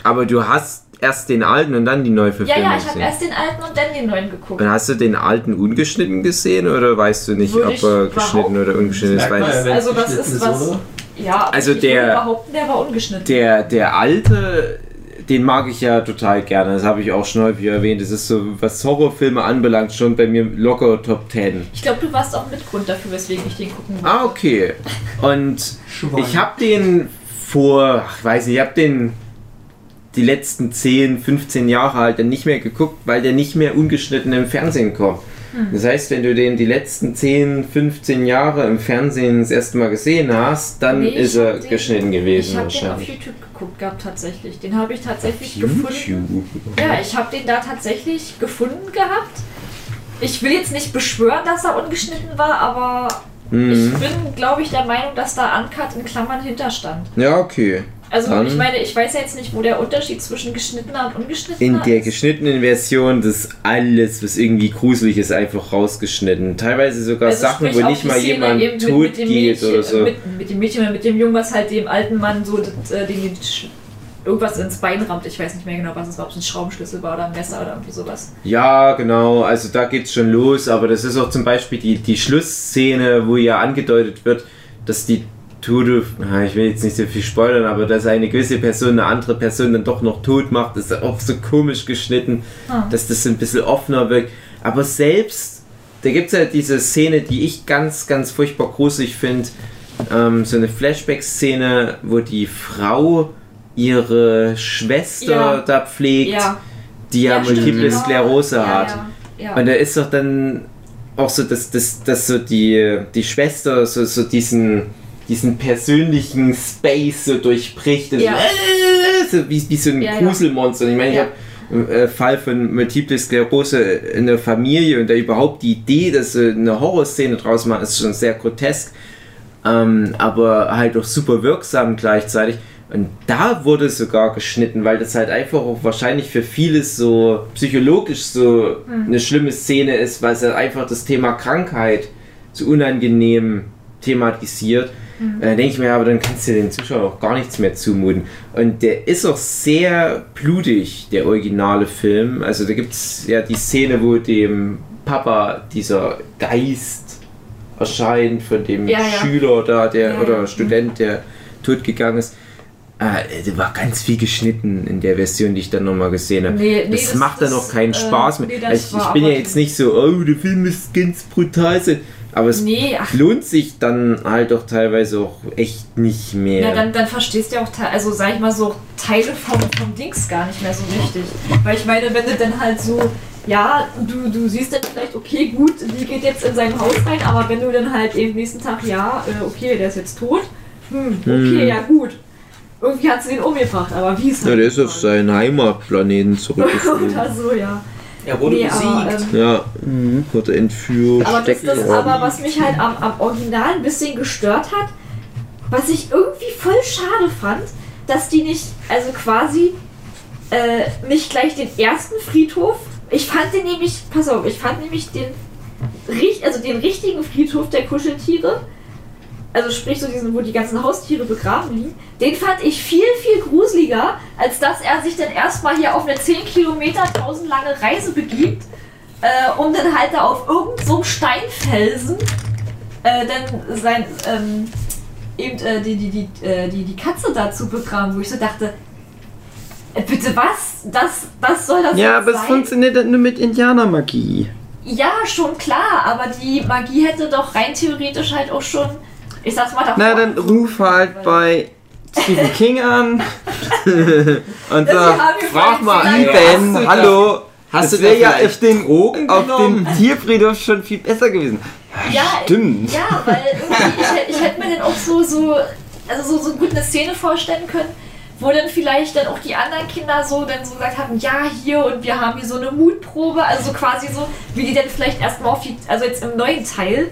Aber du hast erst den alten und dann die Ja, Neuverfilmung ja, ich habe erst den alten und dann den neuen geguckt. Und hast du den alten ungeschnitten gesehen oder weißt du nicht, Würde ob er geschnitten oder ungeschnitten ist? Weil ja, Also das ist was- oder? Ja, Also ich der- würde behaupten, der war ungeschnitten. der, der alte, den mag ich ja total gerne. Das habe ich auch schon häufig erwähnt. Das ist so, was Horrorfilme anbelangt, schon bei mir locker Top 10. ich glaube, du warst auch Mitgrund dafür, weswegen ich den gucken wollte. Ah, okay. Und ich habe den vor, ach, ich weiß nicht, ich habe den die letzten 10, 15 Jahre halt dann nicht mehr geguckt, weil der nicht mehr ungeschnitten im Fernsehen kommt. Das heißt, wenn du den die letzten 10, 15 Jahre im Fernsehen das erste Mal gesehen hast, dann Nee, ich ist er den- geschnitten Ich gewesen habe den auf. YouTube geguckt gehabt tatsächlich. Den habe ich tatsächlich gefunden. YouTube. Ja, ich habe den da tatsächlich gefunden gehabt. Ich will jetzt nicht beschwören, dass er ungeschnitten war, aber ich Mhm. bin, glaube ich, der Meinung, dass da Uncut in Klammern hinterstand. Ja, okay. Also Dann- ich meine, ich weiß ja jetzt nicht, wo der Unterschied zwischen geschnittener und ungeschnittener In der ist. geschnittenen Version, das alles, was irgendwie gruselig ist, einfach rausgeschnitten. Teilweise sogar Also Sachen, wo nicht mal jemand mit- tot mit dem geht Mädchen, oder so. Mit, mit dem Mädchen oder mit dem Jungen, was halt dem alten Mann so das, äh, den, irgendwas ins Bein rammt. Ich weiß nicht mehr genau, was es war, ob es ein Schraubenschlüssel war oder ein Messer oder irgendwie sowas. Ja, genau, also da geht's schon los, aber das ist auch zum Beispiel die, die Schlussszene, wo ja angedeutet wird, dass die Ah, ich will jetzt nicht so viel spoilern, aber dass eine gewisse Person eine andere Person dann doch noch tot macht, ist auch so komisch geschnitten, Ah. dass das ein bisschen offener wirkt. Aber selbst, da gibt's ja diese Szene, die ich ganz, ganz furchtbar gruselig finde, ähm, so eine Flashback-Szene, wo die Frau ihre Schwester Ja. da pflegt Ja, die ja, stimmt, multiple. Sklerose ja, hat. Ja, ja. Und da ist doch dann auch so, dass, dass, dass so die, die Schwester so, so diesen, diesen persönlichen Space so durchbricht. und Ja. So, äh, so wie, wie so ein Ja. Gruselmonster. Ich meine, ich habe im äh, Fall von Multiple Sklerose in der Familie und da überhaupt die Idee, dass sie eine Horrorszene draus machen, ist schon sehr grotesk. Ähm, aber halt auch super wirksam gleichzeitig. Und da wurde sogar geschnitten, weil das halt einfach auch wahrscheinlich für vieles so psychologisch so eine schlimme Szene ist, weil es halt einfach das Thema Krankheit so unangenehm thematisiert. Mhm. Da denke ich mir, aber dann kannst du den Zuschauern auch gar nichts mehr zumuten. Und der ist auch sehr blutig, der originale Film. Also da gibt es ja die Szene, wo dem Papa dieser Geist erscheint von dem Ja, ja. Schüler da, der Ja, oder ja. Student, der tot gegangen ist. Äh, da war ganz viel geschnitten in der Version, die ich dann nochmal gesehen habe. Nee, nee, das, das- macht dann auch keinen äh, Spaß mehr. nee, das ich, ich bin ja jetzt nicht so, oh, der Film ist ganz brutal. sein. Aber es Nee, lohnt sich dann halt doch teilweise auch echt nicht mehr. ja, dann, dann verstehst du ja auch, also sag ich mal so, Teile vom, vom Dings gar nicht mehr so richtig. Weil ich meine, wenn du dann halt so, ja, du, du siehst dann vielleicht, okay, gut, die geht jetzt in sein Haus rein, aber wenn du dann halt eben nächsten Tag, ja, äh, okay, der ist jetzt tot, hm, okay, Hm. ja gut. Irgendwie hat sie den umgebracht, aber wie ist ja, der ist auf seinen Heimatplaneten zurückgeflogen. Oder so, ja. Er wurde Nee, besiegt. aber, ähm, ja, wurde entführt. Aber, das, das, worden. aber was mich halt am, am Original ein bisschen gestört hat, was ich irgendwie voll schade fand, dass die nicht, also quasi äh, nicht gleich den ersten Friedhof. Ich fand den nämlich, pass auf, ich fand nämlich den, richt- also den richtigen Friedhof der Kuscheltiere, also sprich so diesen, wo die ganzen Haustiere begraben liegen, den fand ich viel, viel gruseliger, als dass er sich dann erstmal hier auf eine 10 Kilometer, 1000 lange Reise begibt, äh, um dann halt da auf irgendeinem so Steinfelsen äh, dann sein, ähm, eben äh, die, die, die, äh, die, die Katze dazu begraben, wo ich so dachte, äh, bitte was? Das, das soll das Ja, aber es funktioniert halt nur mit Indianermagie. Ja, schon klar, aber die Magie hätte doch rein theoretisch halt auch schon, ich sag's mal, davor. Na, dann ruf halt bei Stephen King an und sag, frag mal, gesagt. Ben, Hast du hallo. hast das wäre ja auf dem, Drogen auf genommen? dem Tierfriedhof schon viel besser gewesen. Ja, Stimmt. Ja, weil irgendwie, ich, hätt- ich hätte mir dann auch so, so, also so, so gut eine Szene vorstellen können, wo dann vielleicht dann auch die anderen Kinder so dann so gesagt haben, ja, hier und wir haben hier so eine Mutprobe, also so quasi so, wie die dann vielleicht erstmal auf die, also jetzt im neuen Teil,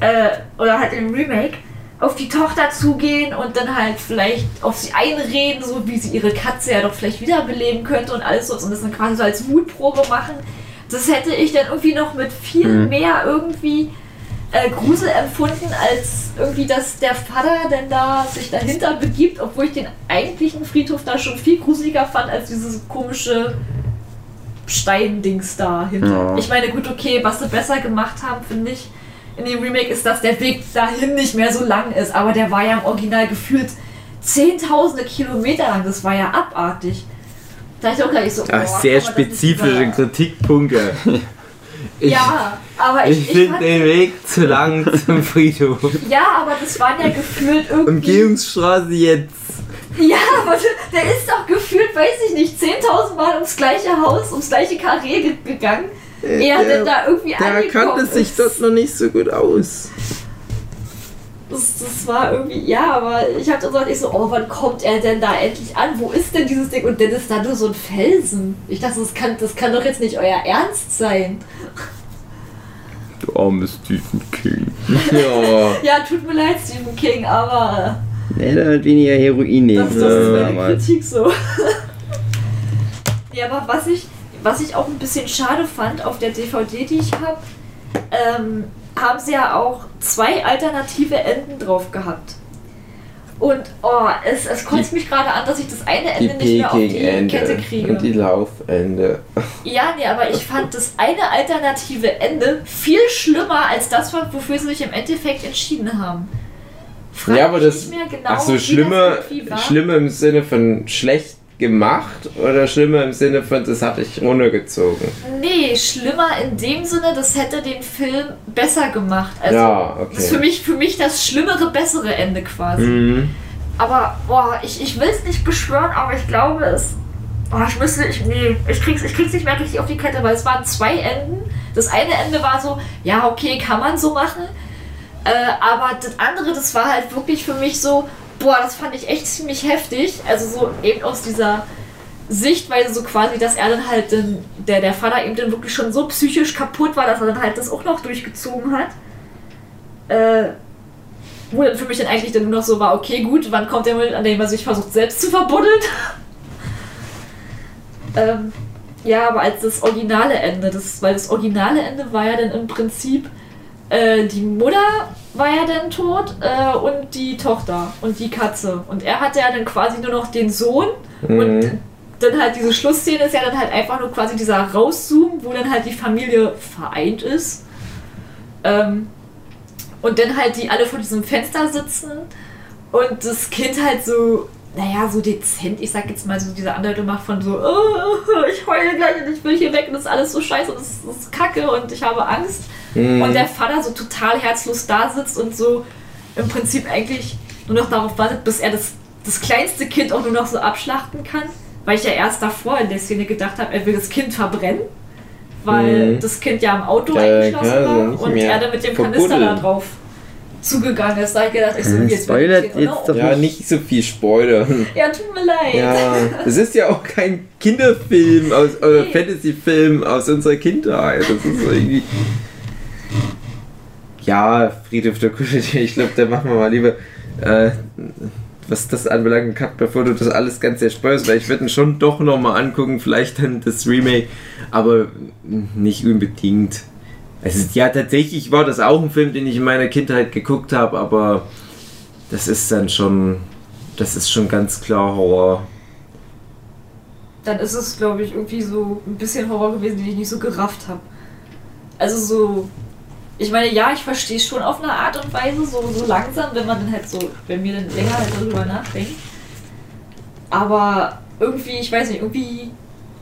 äh, oder halt im Remake, auf die Tochter zugehen und dann halt vielleicht auf sie einreden, so wie sie ihre Katze ja doch vielleicht wiederbeleben könnte und alles so und das dann quasi so als Mutprobe machen. Das hätte ich dann irgendwie noch mit viel Mhm. mehr irgendwie äh, Grusel empfunden, als irgendwie, dass der Vater denn da sich dahinter begibt, obwohl ich den eigentlichen Friedhof da schon viel gruseliger fand, als dieses komische Steindings dahinter. Ja. Ich meine, gut, okay, was sie besser gemacht haben, finde ich, in dem Remake ist, dass der Weg dahin nicht mehr so lang ist, aber der war ja im Original gefühlt zehntausende Kilometer lang, das war ja abartig. Da ich auch gleich so, Ach, oh, sehr nicht spezifische Kritikpunkte. Ich, Ja, aber ich, ich ich, finde den Weg zu lang zum Friedhof. ja, aber das waren ja gefühlt irgendwie. Umgehungsstraße jetzt. Ja, aber der ist doch gefühlt, weiß ich nicht, 10.000 Mal ums gleiche Haus, ums gleiche Karree ge gegangen. Er denn da irgendwie der angekommen kannte sich dort noch nicht so gut aus. Das, das war irgendwie, ja, aber ich hab dann gesagt, ich so, oh, wann kommt er denn da endlich an? Wo ist denn dieses Ding? Und dann ist da nur so ein Felsen. Ich dachte, das kann, das kann doch jetzt nicht euer Ernst sein. Du armes Stephen King. Ja. Ja, tut mir leid, Stephen King, aber Der hätte halt weniger Heroin nehmen das, das ist meine. Kritik so. ja, aber was ich, was ich auch ein bisschen schade fand auf der DVD, die ich habe, ähm, haben sie ja auch zwei alternative Enden drauf gehabt. Und oh, es, es kotzt mich gerade an, dass ich das eine Ende nicht mehr auf die Kette Peking-Ende kriege. und die Laufende. Ja, nee, aber ich fand das eine alternative Ende viel schlimmer als das, wofür sie sich im Endeffekt entschieden haben. Frag Ja, aber das. nicht mehr genau, ach so, wie das schlimme, schlimme im Sinne von schlecht gemacht oder schlimmer im Sinne von, das hatte ich runtergezogen. Nee, schlimmer in dem Sinne, das hätte den Film besser gemacht. Also, Ja, okay. Das ist für mich, für mich das schlimmere, bessere Ende quasi. Mhm. Aber, boah, ich, ich will es nicht beschwören, aber ich glaube es. Oh, ich müsste, ich, nee, ich krieg's, ich krieg's nicht mehr richtig auf die Kette, weil es waren zwei Enden. Das eine Ende war so, ja, okay, kann man so machen. Äh, aber das andere, das war halt wirklich für mich so, boah, das fand ich echt ziemlich heftig. Also so eben aus dieser Sichtweise so quasi, dass er dann halt, den, der, der Vater eben dann wirklich schon so psychisch kaputt war, dass er dann halt das auch noch durchgezogen hat. Äh, wo dann für mich dann eigentlich dann nur noch so war, okay, gut, wann kommt der Moment, an dem er sich versucht selbst zu verbuddeln? ähm, ja, aber als das originale Ende, das, weil das originale Ende war ja dann im Prinzip, äh, die Mutter war ja dann tot äh, und die Tochter und die Katze. Und er hatte ja dann quasi nur noch den Sohn und Mhm. dann halt diese Schlussszene ist ja dann halt einfach nur quasi dieser Rauszoom, wo dann halt die Familie vereint ist. Ähm, und dann halt die alle vor diesem Fenster sitzen und das Kind halt so, naja, so dezent, ich sag jetzt mal so diese Andeutung macht von so, oh, ich heule gleich und ich will hier weg und das ist alles so scheiße und das ist, das ist kacke und ich habe Angst. Mhm. Und der Vater so total herzlos da sitzt und so im Prinzip eigentlich nur noch darauf wartet, bis er das, das kleinste Kind auch nur noch so abschlachten kann. Weil ich ja erst davor in der Szene gedacht habe, er will das Kind verbrennen. Weil Mhm. das Kind ja im Auto Ja, eingeschlossen also war und er dann mit dem Kanister da drauf zugegangen ist. Da hab ich gedacht, ich so, jetzt spoilert jetzt auch doch Ja, nicht so viel spoilern. Ja, tut mir leid. Ja, es ist ja auch kein Kinderfilm aus, oder Nee. Fantasyfilm aus unserer Kindheit. Das ist so irgendwie. Ja, Friedhof der Kuscheltiere, ich glaube, da machen wir mal lieber, äh, was das anbelangt, Cut, bevor du das alles ganz sehr spoilst, weil ich würde ihn schon doch nochmal angucken, vielleicht dann das Remake, aber nicht unbedingt. Also, ja, tatsächlich war das auch ein Film, den ich in meiner Kindheit geguckt habe, aber das ist dann schon, das ist schon ganz klar Horror. dann ist es, glaube ich, irgendwie so ein bisschen Horror gewesen, den ich nicht so gerafft habe. Also so, ich meine, ja, ich verstehe schon auf eine Art und Weise, so, so langsam, wenn man dann halt so, wenn mir dann länger halt darüber nachdenkt. Aber irgendwie, ich weiß nicht, irgendwie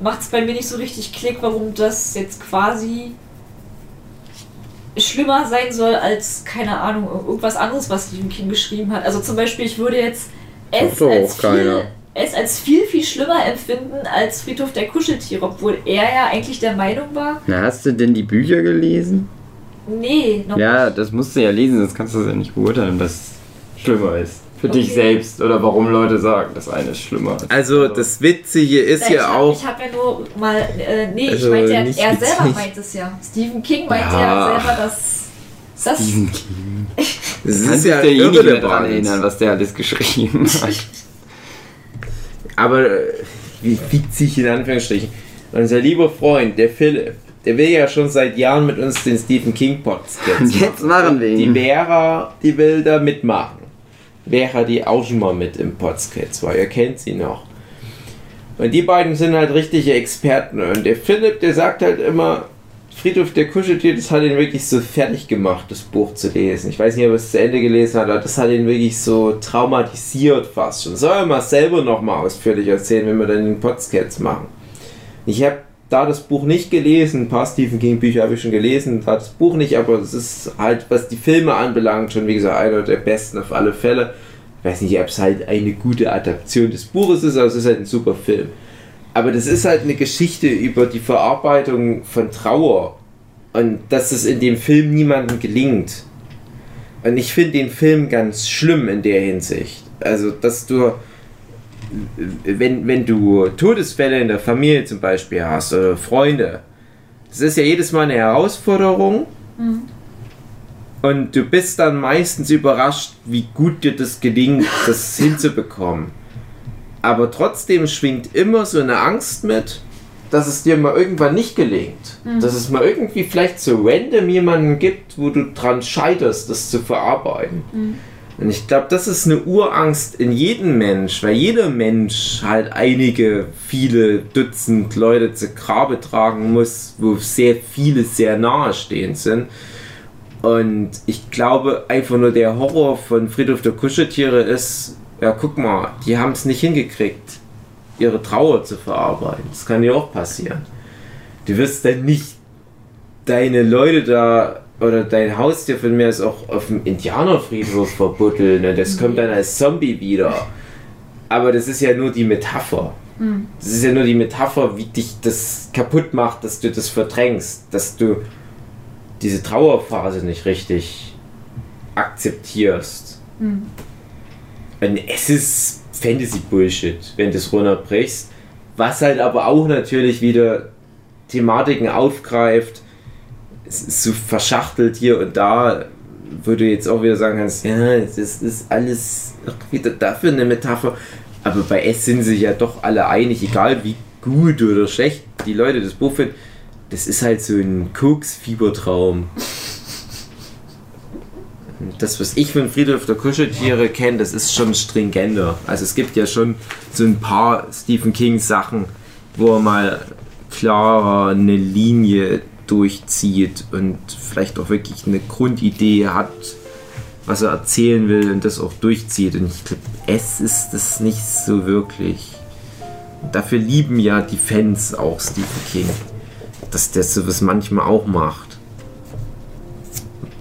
macht es bei mir nicht so richtig Klick, warum das jetzt quasi schlimmer sein soll als, keine Ahnung, irgendwas anderes, was Stephen King geschrieben hat. Also zum Beispiel, ich würde jetzt es als viel, es als viel, viel schlimmer empfinden als Friedhof der Kuscheltiere, obwohl er ja eigentlich der Meinung war, Na, hast du denn die Bücher gelesen? nee, noch Ja, nicht. das musst du ja lesen, sonst kannst du es ja nicht beurteilen, was schlimmer ist. Für dich Okay. selbst oder warum Leute sagen, das eine ist schlimmer. als Also das Witzige ist Ja, hab, auch, Ich habe ja nur mal, äh, nee, Also ich meinte, ja, er selber witzig. meint es ja. Stephen King meinte Ja. ja selber, dass das Stephen King. das ist sich ja derjenige mehr daran erinnern, was der alles geschrieben hat. Aber äh, wie witzig in Anführungsstrichen. Unser lieber Freund, der Philipp, der will ja schon seit Jahren mit uns den Stephen King Podcast Jetzt machen wir Die ihn. Vera, die will da mitmachen. Vera, die auch schon mal mit im Podcast war. Ihr kennt sie noch. Und die beiden sind halt richtige Experten. Und der Philipp, der sagt halt immer, Friedhof der Kuscheltier, das hat ihn wirklich so fertig gemacht, das Buch zu lesen. Ich weiß nicht, ob er es zu Ende gelesen hat, aber das hat ihn wirklich so traumatisiert fast schon. Soll er mal selber nochmal ausführlich erzählen, wenn wir dann den Podcast machen. Ich habe da das Buch nicht gelesen, ein paar Stephen King Bücher habe ich schon gelesen, da das Buch nicht, aber es ist halt, was die Filme anbelangt, schon wie gesagt einer der besten auf alle Fälle. Ich weiß nicht, ob es halt eine gute Adaption des Buches ist, aber es ist halt ein super Film. Aber das ist halt eine Geschichte über die Verarbeitung von Trauer und dass es in dem Film niemandem gelingt. Und ich finde den Film ganz schlimm in der Hinsicht. Also, dass du wenn, wenn du Todesfälle in der Familie zum Beispiel hast oder Freunde, das ist ja jedes Mal eine Herausforderung. Und du bist dann meistens überrascht, wie gut dir das gelingt, das hinzubekommen. Aber trotzdem schwingt immer so eine Angst mit, dass es dir mal irgendwann nicht gelingt. Dass es mal irgendwie vielleicht so random jemanden gibt, wo du dran scheiterst, das zu verarbeiten. Und ich glaube, das ist eine Urangst in jedem Mensch, weil jeder Mensch halt einige, viele Dutzend Leute zu Grabe tragen muss, wo sehr viele sehr nahestehend sind. Und ich glaube, einfach nur der Horror von Friedhof der Kuscheltiere ist, ja, guck mal, die haben es nicht hingekriegt, ihre Trauer zu verarbeiten. Das kann dir auch passieren. Du wirst dann nicht deine Leute da oder dein Haustier von mir ist auch auf dem Indianerfriedhof verbuddeln. Ne? Das kommt dann als Zombie wieder. Aber das ist ja nur die Metapher. Das ist ja nur die Metapher, wie dich das kaputt macht, dass du das verdrängst, dass du diese Trauerphase nicht richtig akzeptierst. Und es ist Fantasy-Bullshit, wenn du es runterbrichst. Was halt aber auch natürlich wieder Thematiken aufgreift, es ist so verschachtelt hier und da, wo du jetzt auch wieder sagen kannst, ja, das ist alles wieder dafür eine Metapher. Aber bei S sind sich ja doch alle einig, egal wie gut oder schlecht die Leute das Buch finden. Das ist halt so ein Koks-Fiebertraum. Das, was ich von Friedhof der Kuscheltiere kenne, das ist schon stringenter. Also es gibt ja schon so ein paar Stephen King Sachen, wo er mal klarer eine Linie durchzieht und vielleicht auch wirklich eine Grundidee hat, was er erzählen will und das auch durchzieht. Und ich glaube, es ist das nicht so wirklich. Dafür lieben ja die Fans auch Stephen King, dass der sowas manchmal auch macht.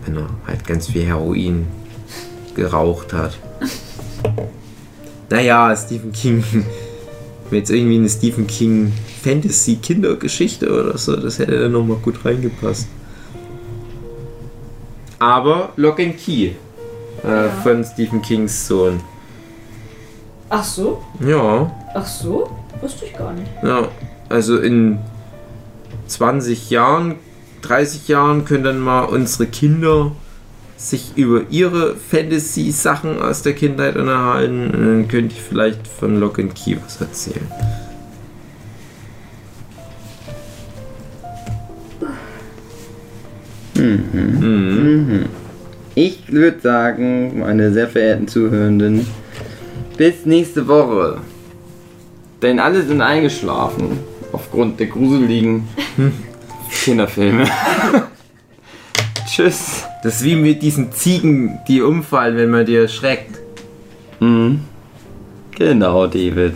Wenn er halt ganz viel Heroin geraucht hat. Naja, Stephen King. Wenn jetzt irgendwie eine Stephen King Fantasy Kindergeschichte oder so, das hätte dann nochmal gut reingepasst. Aber Lock and Key äh, Ja. von Stephen Kings Sohn. Ach so? Ja, Ach so? Wusste ich gar nicht. ja. Also in 20 Jahren, 30 Jahren können dann mal unsere Kinder sich über ihre Fantasy-Sachen aus der Kindheit unterhalten. Und dann könnte ich vielleicht von Lock and Key was erzählen. Mhm. Ich würde sagen, meine sehr verehrten Zuhörenden, bis nächste Woche. Denn alle sind eingeschlafen aufgrund der gruseligen Kinderfilme. Tschüss. Das ist wie mit diesen Ziegen, die umfallen, wenn man die erschreckt. Mhm. Genau, David.